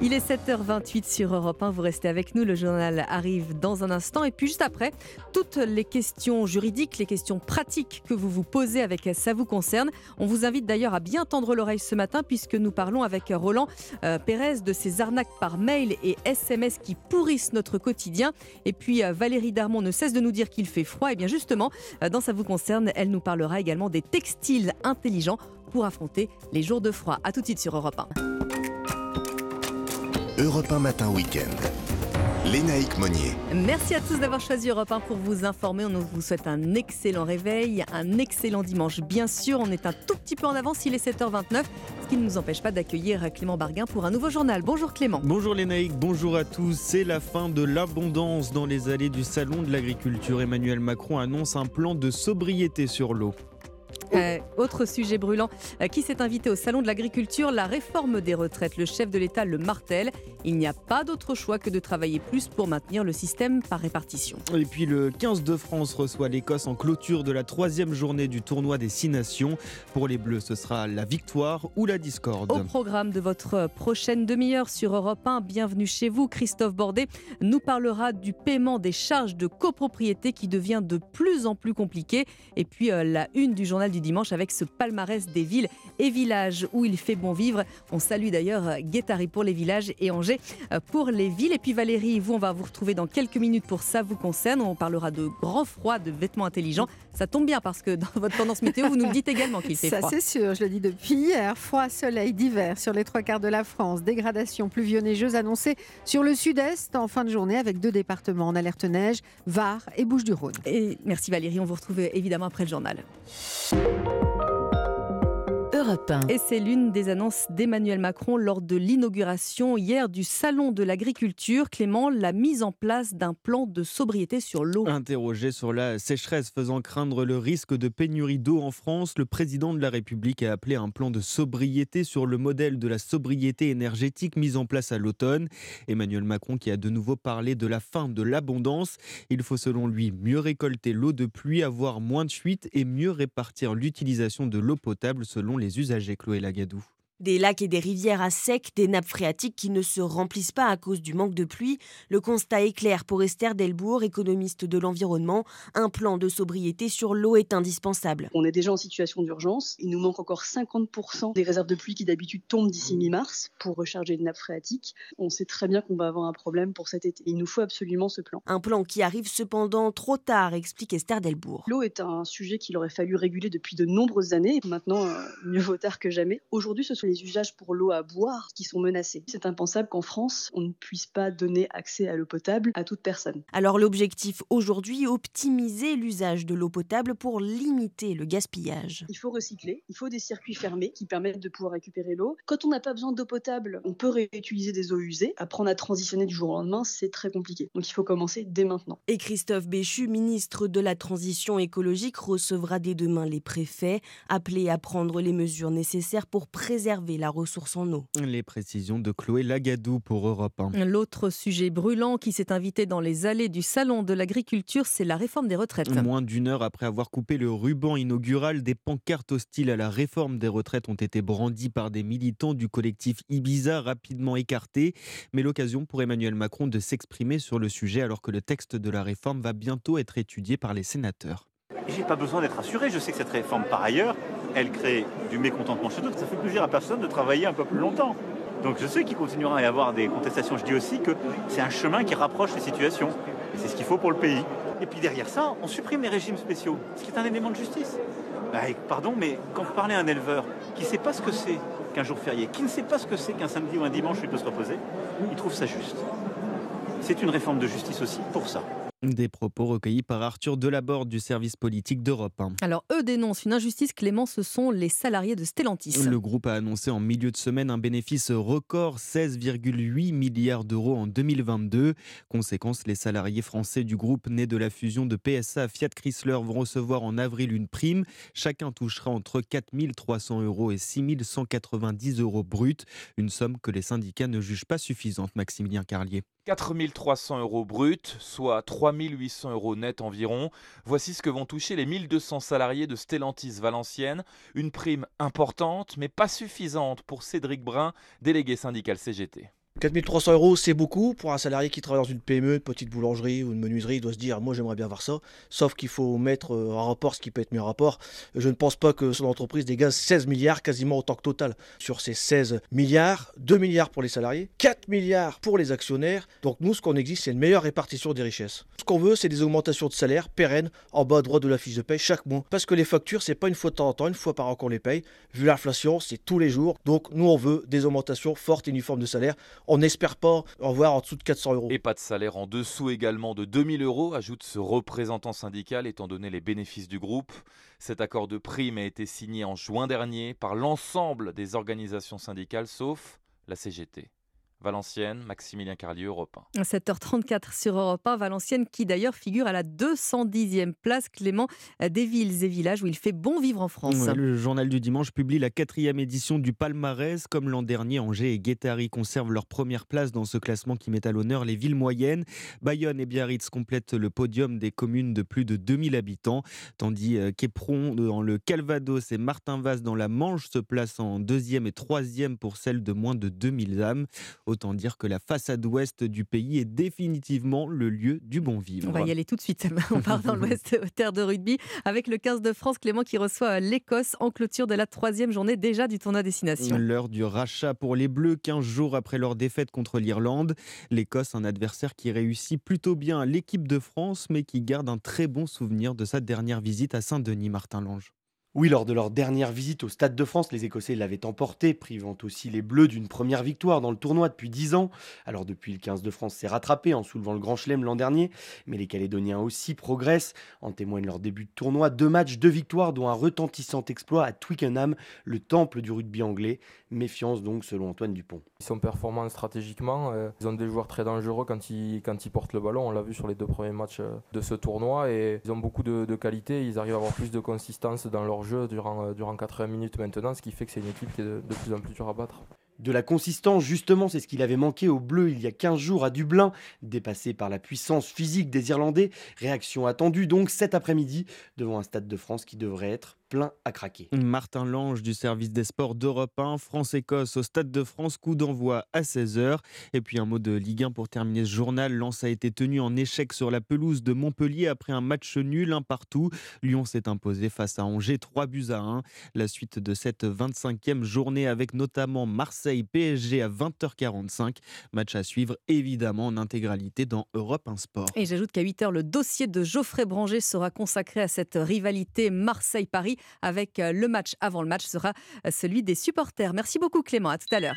Il est 7h28 sur Europe 1. Vous restez avec nous. Le journal arrive dans un instant. Et puis juste après, toutes les questions juridiques, les questions pratiques que vous vous posez avec Ça vous concerne. On vous invite d'ailleurs à bien tendre l'oreille ce matin puisque nous parlons avec Roland euh, Pérez de ces arnaques par mail et SMS qui pourrissent notre quotidien. Et puis euh, Valérie Darmon ne cesse de nous dire qu'il fait froid. Et bien justement, euh, dans Ça vous concerne, elle nous parlera également des textiles intelligents pour affronter les jours de froid. A tout de suite sur Europe 1. Europe 1 Matin Week-end. Lénaïque Monnier. Merci à tous d'avoir choisi Europe 1 pour vous informer. On vous souhaite un excellent réveil, un excellent dimanche. Bien sûr, on est un tout petit peu en avance, il est 7h29, ce qui ne nous empêche pas d'accueillir Clément Barguin pour un nouveau journal. Bonjour Clément. Bonjour Lénaïque, bonjour à tous. C'est la fin de l'abondance dans les allées du Salon de l'agriculture. Emmanuel Macron annonce un plan de sobriété sur l'eau. Euh, autre sujet brûlant euh, qui s'est invité au Salon de l'agriculture, la réforme des retraites. Le chef de l'État le martèle. Il n'y a pas d'autre choix que de travailler plus pour maintenir le système par répartition. Et puis le 15 de France reçoit l'Écosse en clôture de la troisième journée du tournoi des Six Nations. Pour les Bleus, ce sera la victoire ou la discorde. Au programme de votre prochaine demi-heure sur Europe 1, bienvenue chez vous. Christophe Bordet nous parlera du paiement des charges de copropriété qui devient de plus en plus compliqué. Et puis euh, la une du journal du dimanche avec ce palmarès des villes et villages où il fait bon vivre. On salue d'ailleurs Guétari pour les villages et Angers pour les villes. Et puis Valérie, vous, on va vous retrouver dans quelques minutes pour Ça vous concerne. On parlera de grand froid, de vêtements intelligents. Ça tombe bien parce que dans votre tendance météo, vous nous le dites également qu'il fait Ça, froid. c'est sûr, je le dis depuis hier. Froid, soleil d'hiver sur les trois quarts de la France. Dégradation pluvio-neigeuse annoncée sur le sud-est en fin de journée avec deux départements en alerte neige, Var et Bouches-du-Rhône. Et merci Valérie, on vous retrouve évidemment après le journal. Europe 1. Et c'est l'une des annonces d'Emmanuel Macron lors de l'inauguration hier du Salon de l'agriculture. Clément, la mise en place d'un plan de sobriété sur l'eau. Interrogé sur la sécheresse faisant craindre le risque de pénurie d'eau en France, le président de la République a appelé un plan de sobriété sur le modèle de la sobriété énergétique mise en place à l'automne. Emmanuel Macron qui a de nouveau parlé de la fin de l'abondance. Il faut selon lui mieux récolter l'eau de pluie, avoir moins de fuites et mieux répartir l'utilisation de l'eau potable selon les usagers. Chloé Lagadou. Des lacs et des rivières à sec, des nappes phréatiques qui ne se remplissent pas à cause du manque de pluie. Le constat est clair pour Esther Delbourg, économiste de l'environnement. Un plan de sobriété sur l'eau est indispensable. On est déjà en situation d'urgence. Il nous manque encore 50% des réserves de pluie qui d'habitude tombent d'ici mi-mars pour recharger les nappes phréatiques. On sait très bien qu'on va avoir un problème pour cet été. Il nous faut absolument ce plan. Un plan qui arrive cependant trop tard, explique Esther Delbourg. L'eau est un sujet qu'il aurait fallu réguler depuis de nombreuses années. Maintenant, euh, mieux vaut tard que jamais. Aujourd'hui, ce sont les usages pour l'eau à boire qui sont menacés. C'est impensable qu'en France, on ne puisse pas donner accès à l'eau potable à toute personne. Alors l'objectif aujourd'hui, optimiser l'usage de l'eau potable pour limiter le gaspillage. Il faut recycler, il faut des circuits fermés qui permettent de pouvoir récupérer l'eau. Quand on n'a pas besoin d'eau potable, on peut réutiliser des eaux usées. Apprendre à transitionner du jour au lendemain, c'est très compliqué. Donc il faut commencer dès maintenant. Et Christophe Béchu, ministre de la Transition écologique, recevra dès demain les préfets, appelés à prendre les mesures nécessaires pour préserver la ressource en eau. Les précisions de Chloé Lagadou pour Europe 1. L'autre sujet brûlant qui s'est invité dans les allées du Salon de l'agriculture, c'est la réforme des retraites. Moins d'une heure après avoir coupé le ruban inaugural, des pancartes hostiles à la réforme des retraites ont été brandies par des militants du collectif Ibiza, rapidement écartés. Mais l'occasion pour Emmanuel Macron de s'exprimer sur le sujet alors que le texte de la réforme va bientôt être étudié par les sénateurs. J'ai pas besoin d'être assuré. Je sais que cette réforme, par ailleurs, elle crée du mécontentement chez d'autres. Ça fait plaisir à personne de travailler un peu plus longtemps. Donc je sais qu'il continuera à y avoir des contestations. Je dis aussi que c'est un chemin qui rapproche les situations. Et c'est ce qu'il faut pour le pays. Et puis derrière ça, on supprime les régimes spéciaux, ce qui est un élément de justice. Bah, pardon, mais quand vous parlez à un éleveur qui ne sait pas ce que c'est qu'un jour férié, qui ne sait pas ce que c'est qu'un samedi ou un dimanche il peut se reposer, il trouve ça juste. C'est une réforme de justice aussi pour ça. Des propos recueillis par Arthur Delaborde du service politique d'Europe 1. Alors, eux dénoncent une injustice, Clément, ce sont les salariés de Stellantis. Le groupe a annoncé en milieu de semaine un bénéfice record, 16,8 milliards d'euros en 2022. Conséquence, les salariés français du groupe nés de la fusion de PSA Fiat Chrysler vont recevoir en avril une prime. Chacun touchera entre 4 300 euros et 6 190 euros bruts, une somme que les syndicats ne jugent pas suffisante, Maximilien Carlier. 4 300 euros bruts, soit 3 800 euros net environ. Voici ce que vont toucher les 1200 salariés de Stellantis Valenciennes. Une prime importante, mais pas suffisante pour Cédric Brun, délégué syndical CGT. 4300 euros, c'est beaucoup pour un salarié qui travaille dans une PME, une petite boulangerie ou une menuiserie. Il doit se dire, moi j'aimerais bien voir ça. Sauf qu'il faut mettre euh, en rapport ce qui peut être mis en rapport. Je ne pense pas que son entreprise dégage 16 milliards, quasiment autant que Total. Sur ces 16 milliards, 2 milliards pour les salariés, 4 milliards pour les actionnaires. Donc nous, ce qu'on exige, c'est une meilleure répartition des richesses. Ce qu'on veut, c'est des augmentations de salaire pérennes en bas à droite de la fiche de paye chaque mois. Parce que les factures, c'est pas une fois de temps en temps, une fois par an qu'on les paye. Vu l'inflation, c'est tous les jours. Donc nous, on veut des augmentations fortes et uniformes de salaire. On n'espère pas en voir en dessous de 400 euros. Et pas de salaire en dessous également de 2000 euros, ajoute ce représentant syndical étant donné les bénéfices du groupe. Cet accord de prime a été signé en juin dernier par l'ensemble des organisations syndicales sauf la CGT. Valenciennes, Maximilien Carlier, Europe 1. 7h34 sur Europe 1, Valenciennes qui d'ailleurs figure à la 210e place, Clément, des villes et villages où il fait bon vivre en France. le journal du dimanche publie la quatrième édition du palmarès. Comme l'an dernier, Angers et Guétari conservent leur première place dans ce classement qui met à l'honneur les villes moyennes. Bayonne et Biarritz complètent le podium des communes de plus de 2000 habitants, tandis euh, qu'Éperon dans le Calvados et Martin-Vaz dans la Manche se placent en deuxième et troisième pour celles de moins de 2000 âmes. Autant dire que la façade ouest du pays est définitivement le lieu du bon vivre. On va y aller tout de suite. On part dans l'ouest, *laughs* terre de rugby, avec le 15 de France, Clément qui reçoit l'Écosse en clôture de la troisième journée déjà du tournoi destination. L'heure du rachat pour les Bleus, 15 jours après leur défaite contre l'Irlande. L'Écosse, un adversaire qui réussit plutôt bien l'équipe de France, mais qui garde un très bon souvenir de sa dernière visite à Saint-Denis, Martin Lange. Oui, lors de leur dernière visite au Stade de France, les Écossais l'avaient emporté, privant aussi les Bleus d'une première victoire dans le tournoi depuis 10 ans. Alors depuis, le 15 de France s'est rattrapé en soulevant le Grand Chelem l'an dernier, mais les Calédoniens aussi progressent. En témoigne leur début de tournoi, deux matchs, deux victoires, dont un retentissant exploit à Twickenham, le temple du rugby anglais. Méfiance donc selon Antoine Dupont. Ils sont performants stratégiquement, euh, ils ont des joueurs très dangereux quand ils, portent le ballon, on l'a vu sur les deux premiers matchs euh, de ce tournoi, et ils ont beaucoup de qualité, ils arrivent à avoir plus de consistance dans leur jeu durant, euh, durant 80 minutes maintenant, ce qui fait que c'est une équipe qui est de, de plus en plus dure à battre. De la consistance, justement, c'est ce qu'il avait manqué aux Bleus il y a 15 jours à Dublin, dépassé par la puissance physique des Irlandais. Réaction attendue donc cet après-midi devant un Stade de France qui devrait être plein à craquer. Martin Lange du service des sports d'Europe 1, France-Écosse au Stade de France, coup d'envoi à 16h. Et puis un mot de Ligue 1 pour terminer ce journal. Lens a été tenu en échec sur la pelouse de Montpellier après un match nul, un partout. Lyon s'est imposé face à Angers, 3 buts à 1. La suite de cette 25e journée avec notamment Marseille Marseille PSG à 20h45. Match à suivre évidemment en intégralité dans Europe 1 Sport. Et j'ajoute qu'à 8h, le dossier de Geoffrey Branger sera consacré à cette rivalité Marseille-Paris avec euh, le match avant le match sera euh, celui des supporters. Merci beaucoup Clément, à tout à l'heure.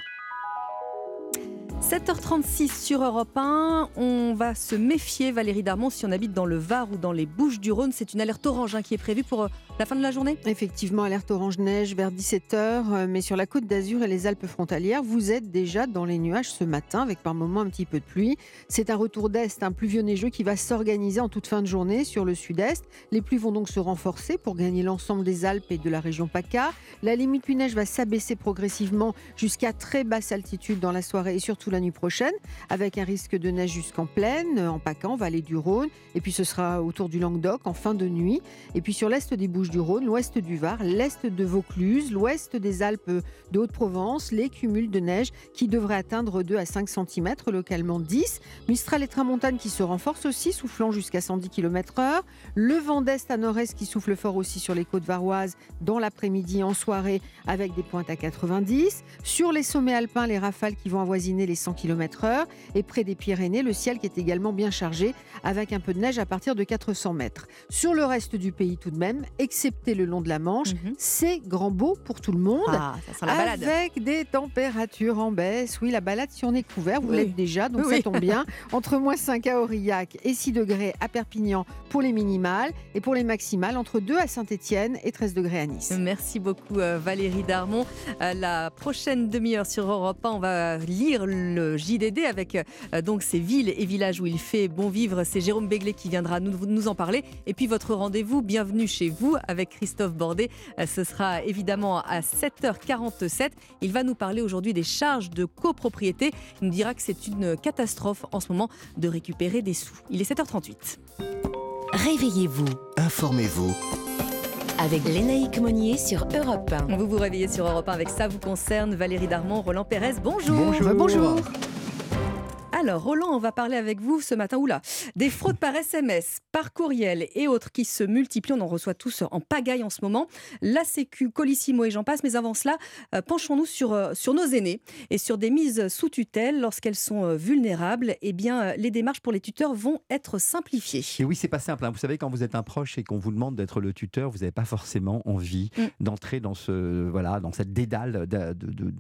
7h36 sur Europe 1. On va se méfier, Valérie Darmon, si on habite dans le Var ou dans les Bouches du Rhône. C'est une alerte orange hein, qui est prévue pour euh, la fin de la journée Effectivement, alerte orange neige vers 17h. Euh, mais sur la côte d'Azur et les Alpes frontalières, vous êtes déjà dans les nuages ce matin, avec par moments un petit peu de pluie. C'est un retour d'Est, un pluvieux neigeux qui va s'organiser en toute fin de journée sur le sud-est. Les pluies vont donc se renforcer pour gagner l'ensemble des Alpes et de la région PACA. La limite pluie-neige va s'abaisser progressivement jusqu'à très basse altitude dans la soirée et surtout la prochaine, avec un risque de neige jusqu'en plaine, en PACA, en vallée du Rhône, et puis ce sera autour du Languedoc en fin de nuit, et puis sur l'est des Bouches du Rhône, l'ouest du Var, l'est de Vaucluse, l'ouest des Alpes de Haute-Provence, les cumuls de neige qui devraient atteindre 2 à 5 cm, localement 10. Mistral et tramontane qui se renforcent aussi, soufflant jusqu'à 110 km/h. Le vent d'est à nord-est qui souffle fort aussi sur les côtes varoises dans l'après-midi en soirée avec des pointes à 90. Sur les sommets alpins, les rafales qui vont avoisiner les 100 km km/h. Et près des Pyrénées, le ciel qui est également bien chargé avec un peu de neige à partir de 400 mètres. Sur le reste du pays, tout de même, excepté le long de la Manche, Mhm. c'est grand beau pour tout le monde. Ah, ça sent la balade. Avec des températures en baisse. Oui, la balade si on est couvert, vous Oui. l'êtes déjà, donc Oui. ça tombe bien. *laughs* Entre moins 5 à Aurillac et 6 degrés à Perpignan pour les minimales. Et pour les maximales, entre 2 à Saint-Étienne et 13 degrés à Nice. Merci beaucoup euh, Valérie Darmon. Euh, La prochaine demi-heure sur Europe 1, on va lire le JDD avec euh, donc ces villes et villages où il fait bon vivre. C'est Jérôme Béglé qui viendra nous, nous en parler. Et puis votre rendez-vous, bienvenue chez vous avec Christophe Bordet. Euh, Ce sera évidemment à 7h47. Il va nous parler aujourd'hui des charges de copropriété. Il nous dira que c'est une catastrophe en ce moment de récupérer des sous. Il est 7h38. Réveillez-vous Informez-vous. Avec Lénaïque Monnier sur Europe 1. Vous vous réveillez sur Europe 1 avec Ça vous concerne. Valérie Darmon, Roland Pérez, bonjour. Bonjour. Bonjour. Alors, Roland, on va parler avec vous ce matin, oula, des fraudes par SMS, par courriel et autres qui se multiplient. On en reçoit tous en pagaille en ce moment. La Sécu, Colissimo et j'en passe. Mais avant cela, euh, penchons-nous sur, euh, sur nos aînés et sur des mises sous tutelle lorsqu'elles sont euh, vulnérables. Eh bien, les démarches pour les tuteurs vont être simplifiées. Et oui, c'est pas simple. hein. Vous savez, quand vous êtes un proche et qu'on vous demande d'être le tuteur, vous n'avez pas forcément envie Mm. d'entrer dans ce voilà dans cette dédale de, de- de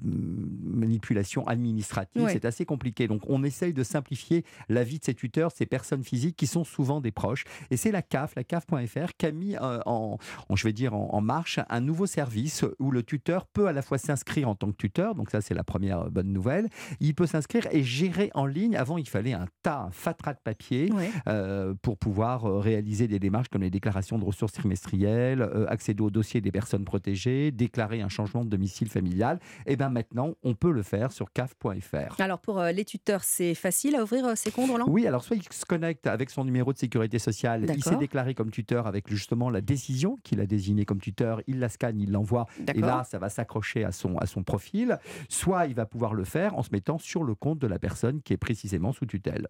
manipulation administrative. Ouais. C'est assez compliqué. Donc, on de simplifier la vie de ces tuteurs, ces personnes physiques qui sont souvent des proches. Et c'est la CAF, la CAF.fr, qui a mis euh, en, en- je vais dire en, en marche un nouveau service où le tuteur peut à la fois s'inscrire en tant que tuteur. Donc ça, c'est la première bonne nouvelle. Il peut s'inscrire et gérer en ligne. Avant, il fallait un tas, un fatras de papier Ouais. euh, pour pouvoir euh, réaliser des démarches comme les déclarations de ressources trimestrielles, euh, accéder au dossier des personnes protégées, déclarer un changement de domicile familial. Et bien maintenant, on peut le faire sur caf.fr. Alors, pour euh, les tuteurs, c'est facile à ouvrir euh, ces comptes, Roland Oui, alors soit il se connecte avec son numéro de sécurité sociale, il s'est déclaré comme tuteur avec justement la décision qu'il a désignée comme tuteur, il la scanne, il l'envoie, et là ça va s'accrocher à son, à son profil, soit il va pouvoir le faire en se mettant sur le compte de la personne qui est précisément sous tutelle.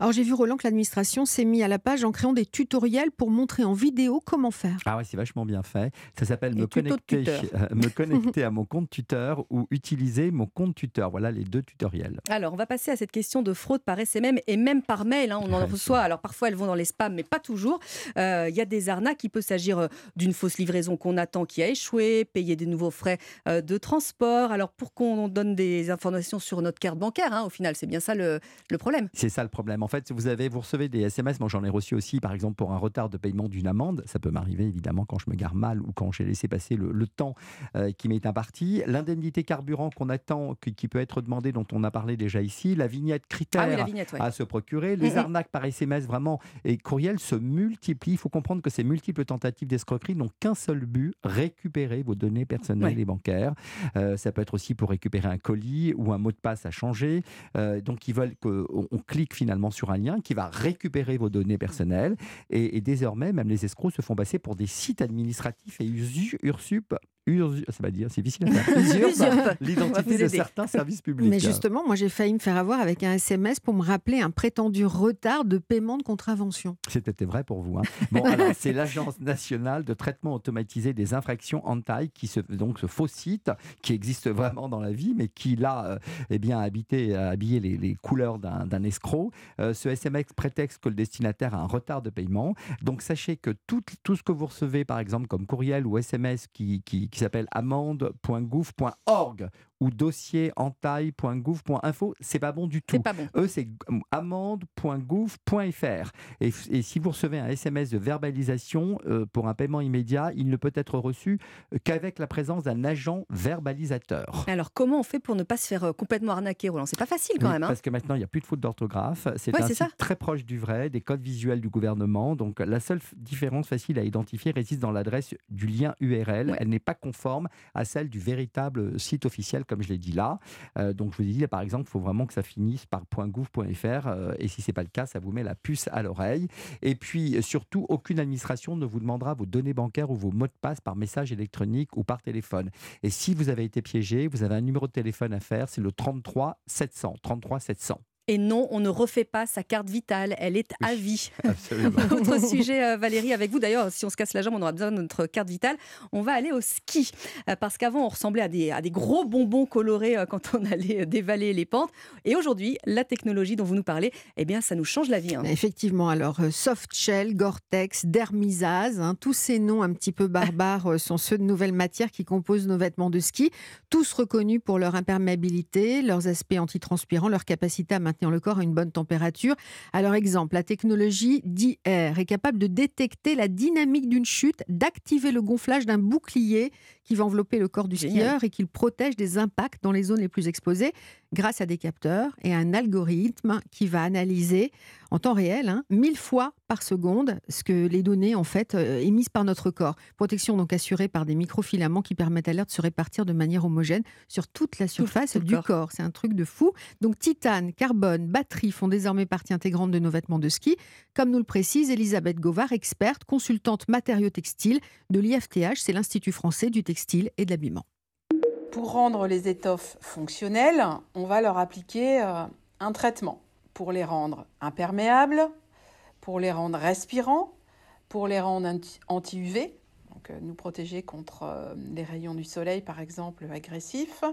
Alors j'ai vu Roland que l'administration s'est mis à la page en créant des tutoriels pour montrer en vidéo comment faire. Ah ouais, c'est vachement bien fait. Ça s'appelle me connecter, euh, me *laughs* connecter à mon compte tuteur ou utiliser mon compte tuteur. Voilà les deux tutoriels. Alors, on va passer à cette question de fraude par SMM et même par mail. hein, on en Ouais, reçoit. Alors, parfois, elles vont dans les spams, mais pas toujours. Euh, Il y a des arnaques. Il peut s'agir euh, d'une fausse livraison qu'on attend qui a échoué, payer des nouveaux frais de transport. Alors, pour qu'on donne des informations sur notre carte bancaire, hein, au final, c'est bien ça le, le problème. C'est ça le problème. En fait, vous avez, vous recevez des SMS. Moi, j'en ai reçu aussi, par exemple, pour un retard de paiement d'une amende. Ça peut m'arriver évidemment quand je me gare mal ou quand j'ai laissé passer le, le temps euh, qui m'est imparti. L'indemnité carburant qu'on attend, qui, qui peut être demandée, dont on a parlé déjà ici. La vignette critère Ah oui, la vignette, ouais. à se procurer. Les Mhm. arnaques par SMS, vraiment, et courriel se multiplient. Il faut comprendre que ces multiples tentatives d'escroquerie n'ont qu'un seul but récupérer vos données personnelles Ouais. et bancaires. Euh, ça peut être aussi pour récupérer un colis ou un mot de passe à changer. Euh, donc, ils veulent qu'on on clique finalement sur un lien qui va récupérer vos données personnelles. Et, désormais, même les escrocs se font passer pour des sites administratifs et Ursup usurpe, ça va dire, c'est difficile à *laughs* l'identité de certains services publics. Mais justement, moi j'ai failli me faire avoir avec un SMS pour me rappeler un prétendu retard de paiement de contravention. C'était vrai pour vous. hein. Bon, *laughs* alors, c'est l'Agence nationale de traitement automatisé des infractions en taille, qui se, donc ce faux site qui existe vraiment dans la vie, mais qui là, euh, eh bien, a habité, habillé les, les couleurs d'un d'un escroc. Euh, ce SMS prétexte que le destinataire a un retard de paiement. Donc, sachez que tout, tout ce que vous recevez, par exemple, comme courriel ou SMS qui, qui, qui s'appelle amende.gouv.org ou dossier en taille.gouv.info, c'est pas bon du tout. Pas bon. Eux, c'est amende.gouv.fr. Et, et si vous recevez un SMS de verbalisation euh, pour un paiement immédiat, il ne peut être reçu euh, qu'avec la présence d'un agent verbalisateur. Alors, comment on fait pour ne pas se faire euh, complètement arnaquer, Roland? C'est pas facile quand Oui, même. hein? Parce que maintenant, il n'y a plus de faute d'orthographe. C'est Ouais, un c'est site ça. très proche du vrai, des codes visuels du gouvernement. Donc, la seule différence facile à identifier réside dans l'adresse du lien URL. Elle n'est pas conforme à celle du véritable site officiel, comme je l'ai dit là. Euh, donc, je vous ai dit, par exemple, il faut vraiment que ça finisse par .gouv.fr. euh, et si c'est pas le cas, ça vous met la puce à l'oreille. Et puis, surtout, aucune administration ne vous demandera vos données bancaires ou vos mots de passe par message électronique ou par téléphone. Et si vous avez été piégé, vous avez un numéro de téléphone à faire, c'est le 33 700. 33 700. Et non, on ne refait pas sa carte vitale, elle est à vie. *laughs* Absolument. *laughs* Autre sujet, euh, Valérie, avec vous. D'ailleurs, si on se casse la jambe, on aura besoin de notre carte vitale. On va aller au ski. Euh, Parce qu'avant, on ressemblait à des, à des gros bonbons colorés euh, quand on allait dévaler les pentes. Et aujourd'hui, la technologie dont vous nous parlez, eh bien, ça nous change la vie. hein. Effectivement, alors Softshell, Gore-Tex, Dermisaz, hein, tous ces noms un petit peu barbares sont ceux de nouvelles matières qui composent nos vêtements de ski, tous reconnus pour leur imperméabilité, leurs aspects antitranspirants, leur capacité à maintenir le corps à une bonne température. Alors exemple, la technologie d'IR est capable de détecter la dynamique d'une chute, d'activer le gonflage d'un bouclier qui va envelopper le corps du Génial. skieur et qui le protège des impacts dans les zones les plus exposées grâce à des capteurs et un algorithme qui va analyser en temps réel, hein, 1000 fois par seconde, ce que les données en fait euh, émises par notre corps. Protection donc assurée par des microfilaments qui permettent à l'air de se répartir de manière homogène sur toute la surface tout du corps. corps. C'est un truc de fou. Donc titane, carbone, batterie font désormais partie intégrante de nos vêtements de ski, comme nous le précise Elisabeth Govard, experte, consultante matériaux textiles de l'IFTH, c'est l'Institut français du textile et de l'habillement. Pour rendre les étoffes fonctionnelles, on va leur appliquer euh, un traitement pour les rendre imperméables, pour les rendre respirants, pour les rendre anti- anti-UV, donc euh, nous protéger contre euh, les rayons du soleil par exemple agressifs,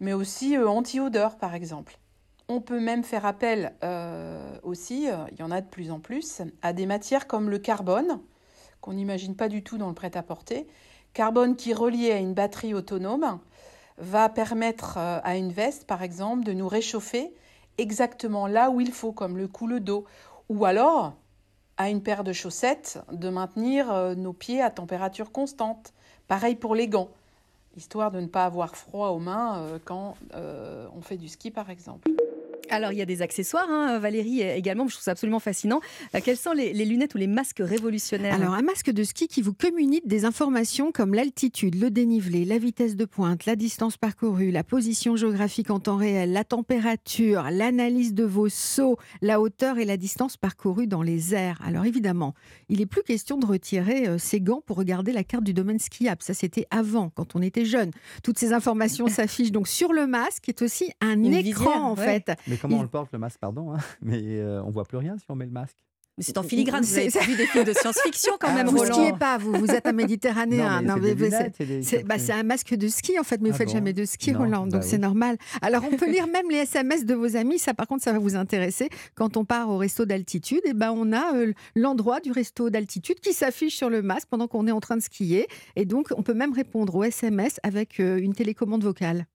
mais aussi anti-odeur par exemple. On peut même faire appel aussi, il y en a de plus en plus, à des matières comme le carbone, qu'on n'imagine pas du tout dans le prêt-à-porter. Carbone qui, relié à une batterie autonome, va permettre euh, à une veste, par exemple, de nous réchauffer exactement là où il faut, comme le cou, le dos. Ou alors, à une paire de chaussettes, de maintenir euh, nos pieds à température constante. Pareil pour les gants, histoire de ne pas avoir froid aux mains euh, quand on fait du ski, par exemple. Alors, il y a des accessoires, hein, Valérie, également. Je trouve ça absolument fascinant. Euh, Quelles sont les, les lunettes ou les masques révolutionnaires Alors, un masque de ski qui vous communique des informations comme l'altitude, le dénivelé, la vitesse de pointe, la distance parcourue, la position géographique en temps réel, la température, l'analyse de vos sauts, la hauteur et la distance parcourue dans les airs. Alors, évidemment, il n'est plus question de retirer euh, ses gants pour regarder la carte du domaine skiable. Ça, c'était avant, quand on était jeune. Toutes ces informations *laughs* s'affichent donc sur le masque, qui est aussi un Une écran, visière, en ouais. fait. Mais comment Il- on le porte le masque, pardon hein *laughs* Mais euh, on voit plus rien si on met le masque. Mais c'est en filigrane. Vous avez C'est- vu des films de science-fiction quand Ah, même, vous Roland. skiez pas, vous, vous êtes un méditerranéen. Non, mais c'est c'est- c'est c'est bah, c'est un masque de ski en fait, mais vous Ah faites bon jamais de ski, Non, Roland, bah donc c'est oui. normal. Alors on peut lire même les SMS de vos amis, ça par contre ça va vous intéresser. Quand on part au resto d'altitude, et ben on a euh, l'endroit du resto d'altitude qui s'affiche sur le masque pendant qu'on est en train de skier, et donc on peut même répondre aux SMS avec euh, une télécommande vocale.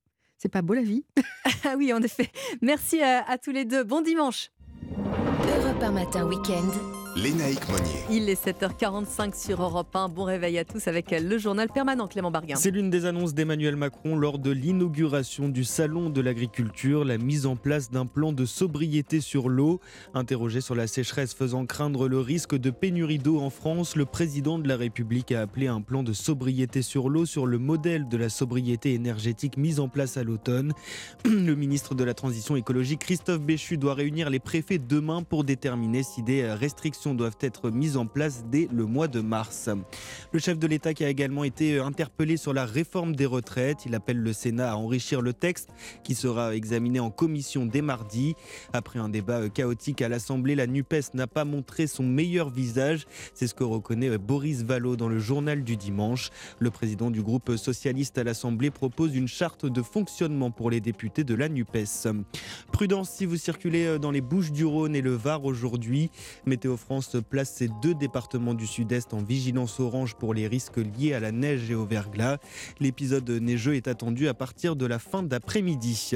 C'est pas beau la vie? *laughs* Ah oui, en effet. Merci à, à tous les deux. Bon dimanche. Europe 1 matin week-end. Lénaïque Monnier. Il est 7h45 sur Europe 1. Bon réveil à tous avec le journal permanent Clément Barguin. C'est l'une des annonces d'Emmanuel Macron lors de l'inauguration du Salon de l'agriculture, la mise en place d'un plan de sobriété sur l'eau. Interrogé sur la sécheresse faisant craindre le risque de pénurie d'eau en France, le président de la République a appelé un plan de sobriété sur l'eau sur le modèle de la sobriété énergétique mise en place à l'automne. *clears throat* Le ministre de la Transition écologique, Christophe Béchu, doit réunir les préfets demain pour déterminer si des restrictions doivent être mises en place dès le mois de mars. Le chef de l'État qui a également été interpellé sur la réforme des retraites, il appelle le Sénat à enrichir le texte qui sera examiné en commission dès mardi. Après un débat chaotique à l'Assemblée, la NUPES n'a pas montré son meilleur visage. C'est ce que reconnaît Boris Vallot dans le journal du dimanche. Le président du groupe socialiste à l'Assemblée propose une charte de fonctionnement pour les députés de la NUPES. Prudence si vous circulez dans les Bouches du Rhône et le Var aujourd'hui. Météo France place ces deux départements du sud-est en vigilance orange pour les risques liés à la neige et au verglas. L'épisode neigeux est attendu à partir de la fin d'après-midi.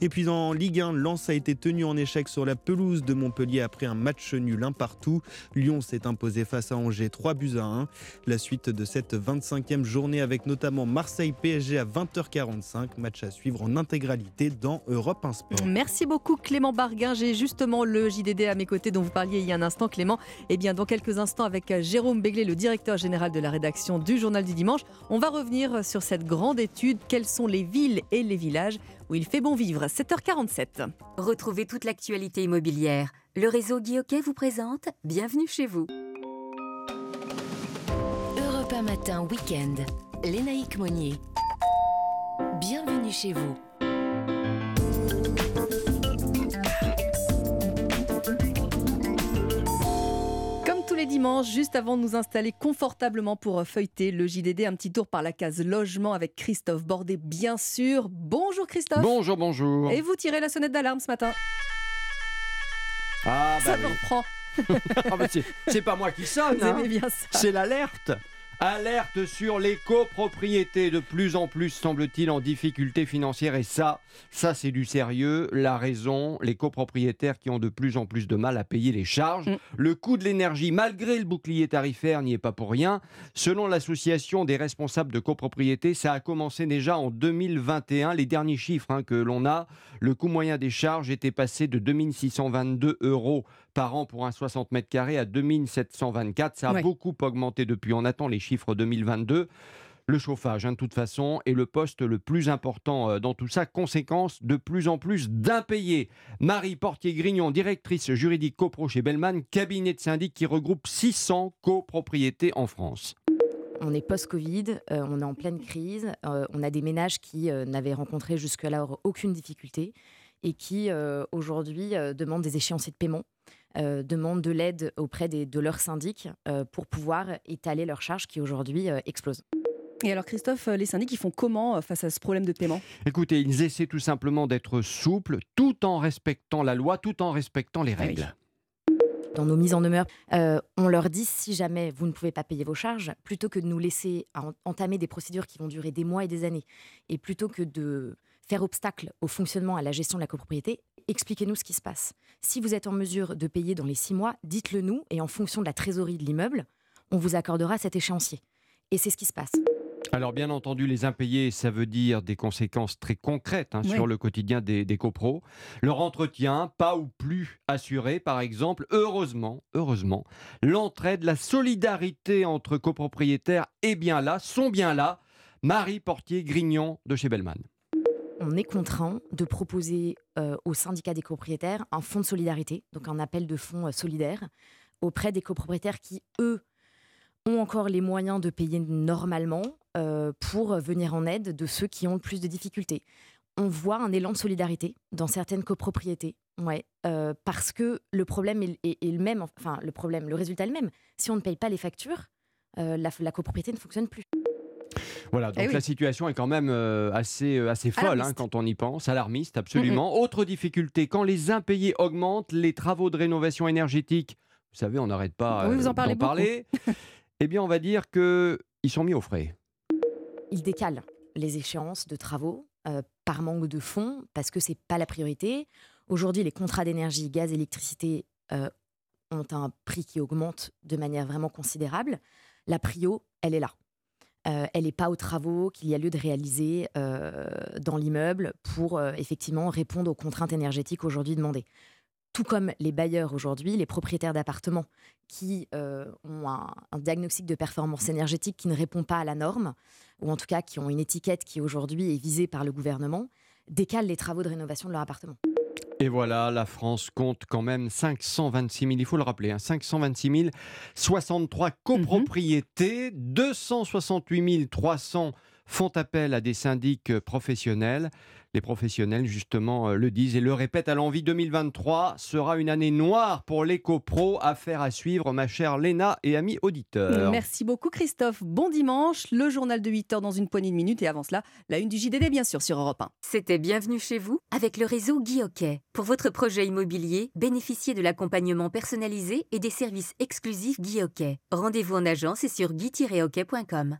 Et puis en Ligue 1, Lens a été tenu en échec sur la pelouse de Montpellier après un match nul un partout. Lyon s'est imposé face à Angers 3 buts à 1. La suite de cette 25e journée avec notamment Marseille-PSG à 20h45. Match à suivre en intégralité dans Europe 1 Sport. Merci beaucoup Clément Barguin. J'ai justement le JDD à mes côtés dont vous parliez il y a un instant Clément. Et eh bien dans quelques instants avec Jérôme Béglé, le directeur général de la rédaction du Journal du Dimanche, on va revenir sur cette grande étude. Quelles sont les villes et les villages où il fait bon vivre 7h47. Retrouvez toute l'actualité immobilière. Le réseau Guillauquet vous présente Bienvenue chez vous. Europe matin week-end. Lénaïque Monnier. Bienvenue chez vous. Juste avant de nous installer confortablement pour feuilleter le JDD, un petit tour par la case logement avec Christophe Bordet, bien sûr. Bonjour Christophe. Bonjour, bonjour. Et vous tirez la sonnette d'alarme ce matin Ah, bah ça oui. me reprend. *laughs* Ah, bah, c'est- pas moi qui sonne, hein. aimez bien ça. c'est l'alerte. Alerte sur les copropriétés, de plus en plus semble-t-il en difficulté financière et ça, ça c'est du sérieux. La raison, les copropriétaires qui ont de plus en plus de mal à payer les charges. Le coût de l'énergie, malgré le bouclier tarifaire, n'y est pas pour rien. Selon l'association des responsables de copropriété, ça a commencé déjà en 2021. Les derniers chiffres hein, que l'on a, le coût moyen des charges était passé de 2622 euros par an pour un 60 mètres carrés à 2724. Ça a Ouais. beaucoup augmenté depuis. On attend les chiffres 2022. Le chauffage, hein, de toute façon, est le poste le plus important euh, dans tout ça. Conséquence, de plus en plus d'impayés. Marie Portier-Grignon, directrice juridique copro chez Bellman, cabinet de syndic qui regroupe 600 copropriétés en France. On est post-Covid, euh, on est en pleine crise, euh, on a des ménages qui euh, n'avaient rencontré jusque-là aucune difficulté et qui euh, aujourd'hui euh, demandent des échéanciers de paiement, euh, demandent de l'aide auprès des- de leurs syndics euh, pour pouvoir étaler leurs charges qui aujourd'hui euh, explosent. Et alors Christophe, les syndics, ils font comment face à ce problème de paiement? Écoutez, ils essaient tout simplement d'être souples, tout en respectant la loi, tout en respectant les règles. Dans nos mises en demeure, euh, on leur dit si jamais vous ne pouvez pas payer vos charges, plutôt que de nous laisser en- entamer des procédures qui vont durer des mois et des années, et plutôt que de faire obstacle au fonctionnement, à la gestion de la copropriété, expliquez-nous ce qui se passe. Si vous êtes en mesure de payer dans les six mois, dites-le nous, et en fonction de la trésorerie de l'immeuble, on vous accordera cet échéancier. Et c'est ce qui se passe. Alors bien entendu, les impayés, ça veut dire des conséquences très concrètes hein, Oui. sur le quotidien des, des copros. Leur entretien, pas ou plus assuré, par exemple. Heureusement, heureusement, l'entraide, la solidarité entre copropriétaires est bien là, sont bien là. Marie Portier-Grignon de chez Bellman. On est contraint de proposer euh, au syndicat des copropriétaires un fonds de solidarité, donc un appel de fonds euh, solidaire auprès des copropriétaires qui, eux, ont encore les moyens de payer normalement euh, pour venir en aide de ceux qui ont le plus de difficultés. On voit un élan de solidarité dans certaines copropriétés, euh, parce que le problème est, le même, enfin le problème, le résultat est le même. Si on ne paye pas les factures, la copropriété ne fonctionne plus. Voilà, donc Eh oui. la situation est quand même euh, assez, euh, assez folle hein, quand on y pense, alarmiste absolument. Autre difficulté, quand les impayés augmentent, les travaux de rénovation énergétique, vous savez, on n'arrête pas Oui, euh, vous en parlez d'en parler, *laughs* eh bien on va dire qu'ils sont mis au frais. il décale les échéances de travaux euh, par manque de fonds, parce que c'est pas la priorité. Aujourd'hui, les contrats d'énergie, gaz, électricité euh, ont un prix qui augmente de manière vraiment considérable. La prio, elle est là. Euh, elle n'est pas aux travaux qu'il y a lieu de réaliser euh, dans l'immeuble pour euh, effectivement répondre aux contraintes énergétiques aujourd'hui demandées. Tout comme les bailleurs aujourd'hui, les propriétaires d'appartements qui ont un, un diagnostic de performance énergétique qui ne répond pas à la norme, ou en tout cas qui ont une étiquette qui aujourd'hui est visée par le gouvernement, décalent les travaux de rénovation de leur appartement. Et voilà, la France compte quand même 526 000, il faut le rappeler, hein, 526 063 copropriétés, 268 300 font appel à des syndics professionnels. Les professionnels, justement, euh, le disent et le répètent à l'envie. 2023 sera une année noire pour l'éco-pro. Affaire à suivre, ma chère Léna et amis auditeurs. Merci beaucoup, Christophe. Bon dimanche. Le journal de 8 heures dans une poignée de minutes. Et avant cela, la une du JDD, bien sûr, sur Europe 1. C'était Bienvenue chez vous avec le réseau Guy Hockey. Pour votre projet immobilier, bénéficiez de l'accompagnement personnalisé et des services exclusifs Guy Hockey. Rendez-vous en agence et sur guy-hockey.com.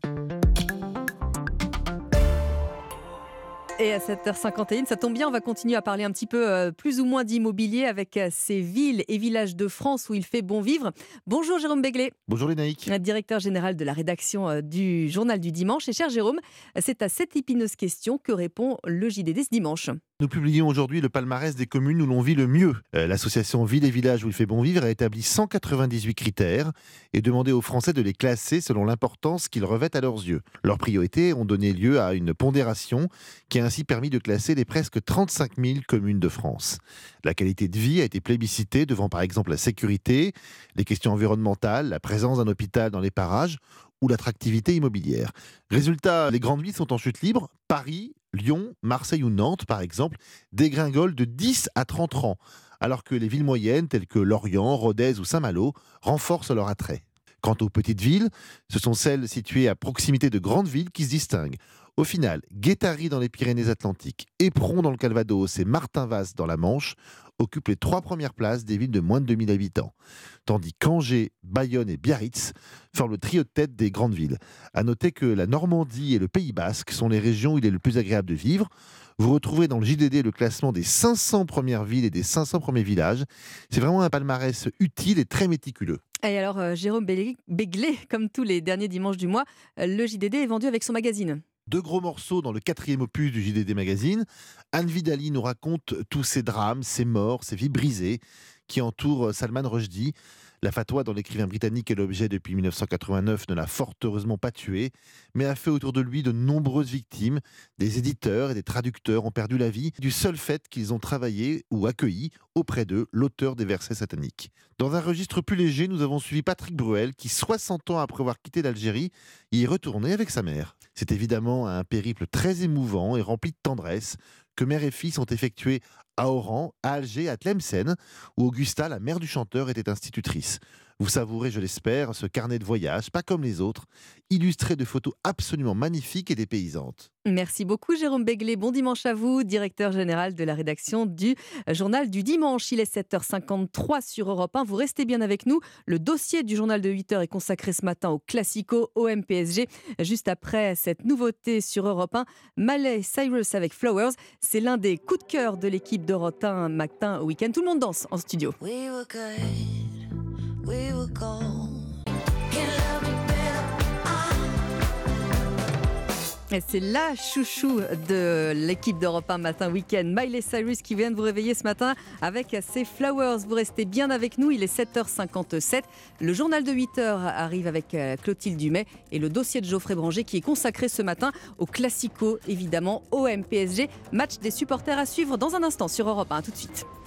Et à 7h51, ça tombe bien, on va continuer à parler un petit peu euh, plus ou moins d'immobilier avec euh, ces villes et villages de France où il fait bon vivre. Bonjour Jérôme Béglé. Bonjour Lénaïque. Directeur général de la rédaction euh, du journal du dimanche. Et cher Jérôme, c'est à cette épineuse question que répond le JDD ce dimanche. Nous publions aujourd'hui le palmarès des communes où l'on vit le mieux. Euh, L'association Ville et Village où il fait bon vivre a établi 198 critères et demandé aux Français de les classer selon l'importance qu'ils revêtent à leurs yeux. Leurs priorités ont donné lieu à une pondération qui a ainsi permis de classer les presque 35 000 communes de France. La qualité de vie a été plébiscitée devant par exemple la sécurité, les questions environnementales, la présence d'un hôpital dans les parages ou l'attractivité immobilière. Résultat, les grandes villes sont en chute libre. Paris, Lyon, Marseille ou Nantes, par exemple, dégringolent de 10 à 30 rangs, alors que les villes moyennes telles que Lorient, Rodez ou Saint-Malo renforcent leur attrait. Quant aux petites villes, ce sont celles situées à proximité de grandes villes qui se distinguent. Au final, Guétary dans les Pyrénées-Atlantiques, Éperon dans le Calvados et Martin-Vaz dans la Manche occupent les trois premières places des villes de moins de 2000 habitants, tandis qu'Angers, Bayonne et Biarritz forment le trio de tête des grandes villes. À noter que la Normandie et le Pays Basque sont les régions où il est le plus agréable de vivre. Vous retrouverez dans le JDD le classement des 500 premières villes et des 500 premiers villages. C'est vraiment un palmarès utile et très méticuleux. Et alors, euh, Jérôme Béglé, comme tous les derniers dimanches du mois, euh, le JDD est vendu avec son magazine. Deux gros morceaux dans le quatrième opus du JDD Magazine. Anne Vidali nous raconte tous ces drames, ces morts, ces vies brisées qui entourent Salman Rushdie. La fatwa dont l'écrivain britannique est l'objet depuis 1989 ne l'a fort heureusement pas tué, mais a fait autour de lui de nombreuses victimes. Des éditeurs et des traducteurs ont perdu la vie du seul fait qu'ils ont travaillé ou accueilli auprès d'eux l'auteur des versets sataniques. Dans un registre plus léger, nous avons suivi Patrick Bruel qui, 60 ans après avoir quitté l'Algérie, y est retourné avec sa mère. C'est évidemment un périple très émouvant et rempli de tendresse que mère et fils ont effectué à Oran, à Alger, à Tlemcen, où Augusta, la mère du chanteur, était institutrice. Vous savourez, je l'espère, ce carnet de voyage, pas comme les autres, illustré de photos absolument magnifiques et dépaysantes. Merci beaucoup Jérôme Béglé. Bon dimanche à vous, directeur général de la rédaction du journal du dimanche. Il est 7h53 sur Europe 1. Vous restez bien avec nous. Le dossier du journal de 8h est consacré ce matin au Classico OMPSG. Juste après cette nouveauté sur Europe 1, Malay Cyrus avec Flowers. C'est l'un des coups de cœur de l'équipe d'Europe 1 matin au week-end. Tout le monde danse en studio. We were good, we were gold. Et c'est la chouchou de l'équipe d'Europe 1 Matin Week-end, Miley Cyrus, qui vient de vous réveiller ce matin avec ses Flowers. Vous restez bien avec nous, il est 7h57. Le journal de 8h arrive avec euh, Clotilde Dumais et le dossier de Geoffrey Branger qui est consacré ce matin au Classico, évidemment, au MPSG. Match des supporters à suivre dans un instant sur Europe 1. tout de suite.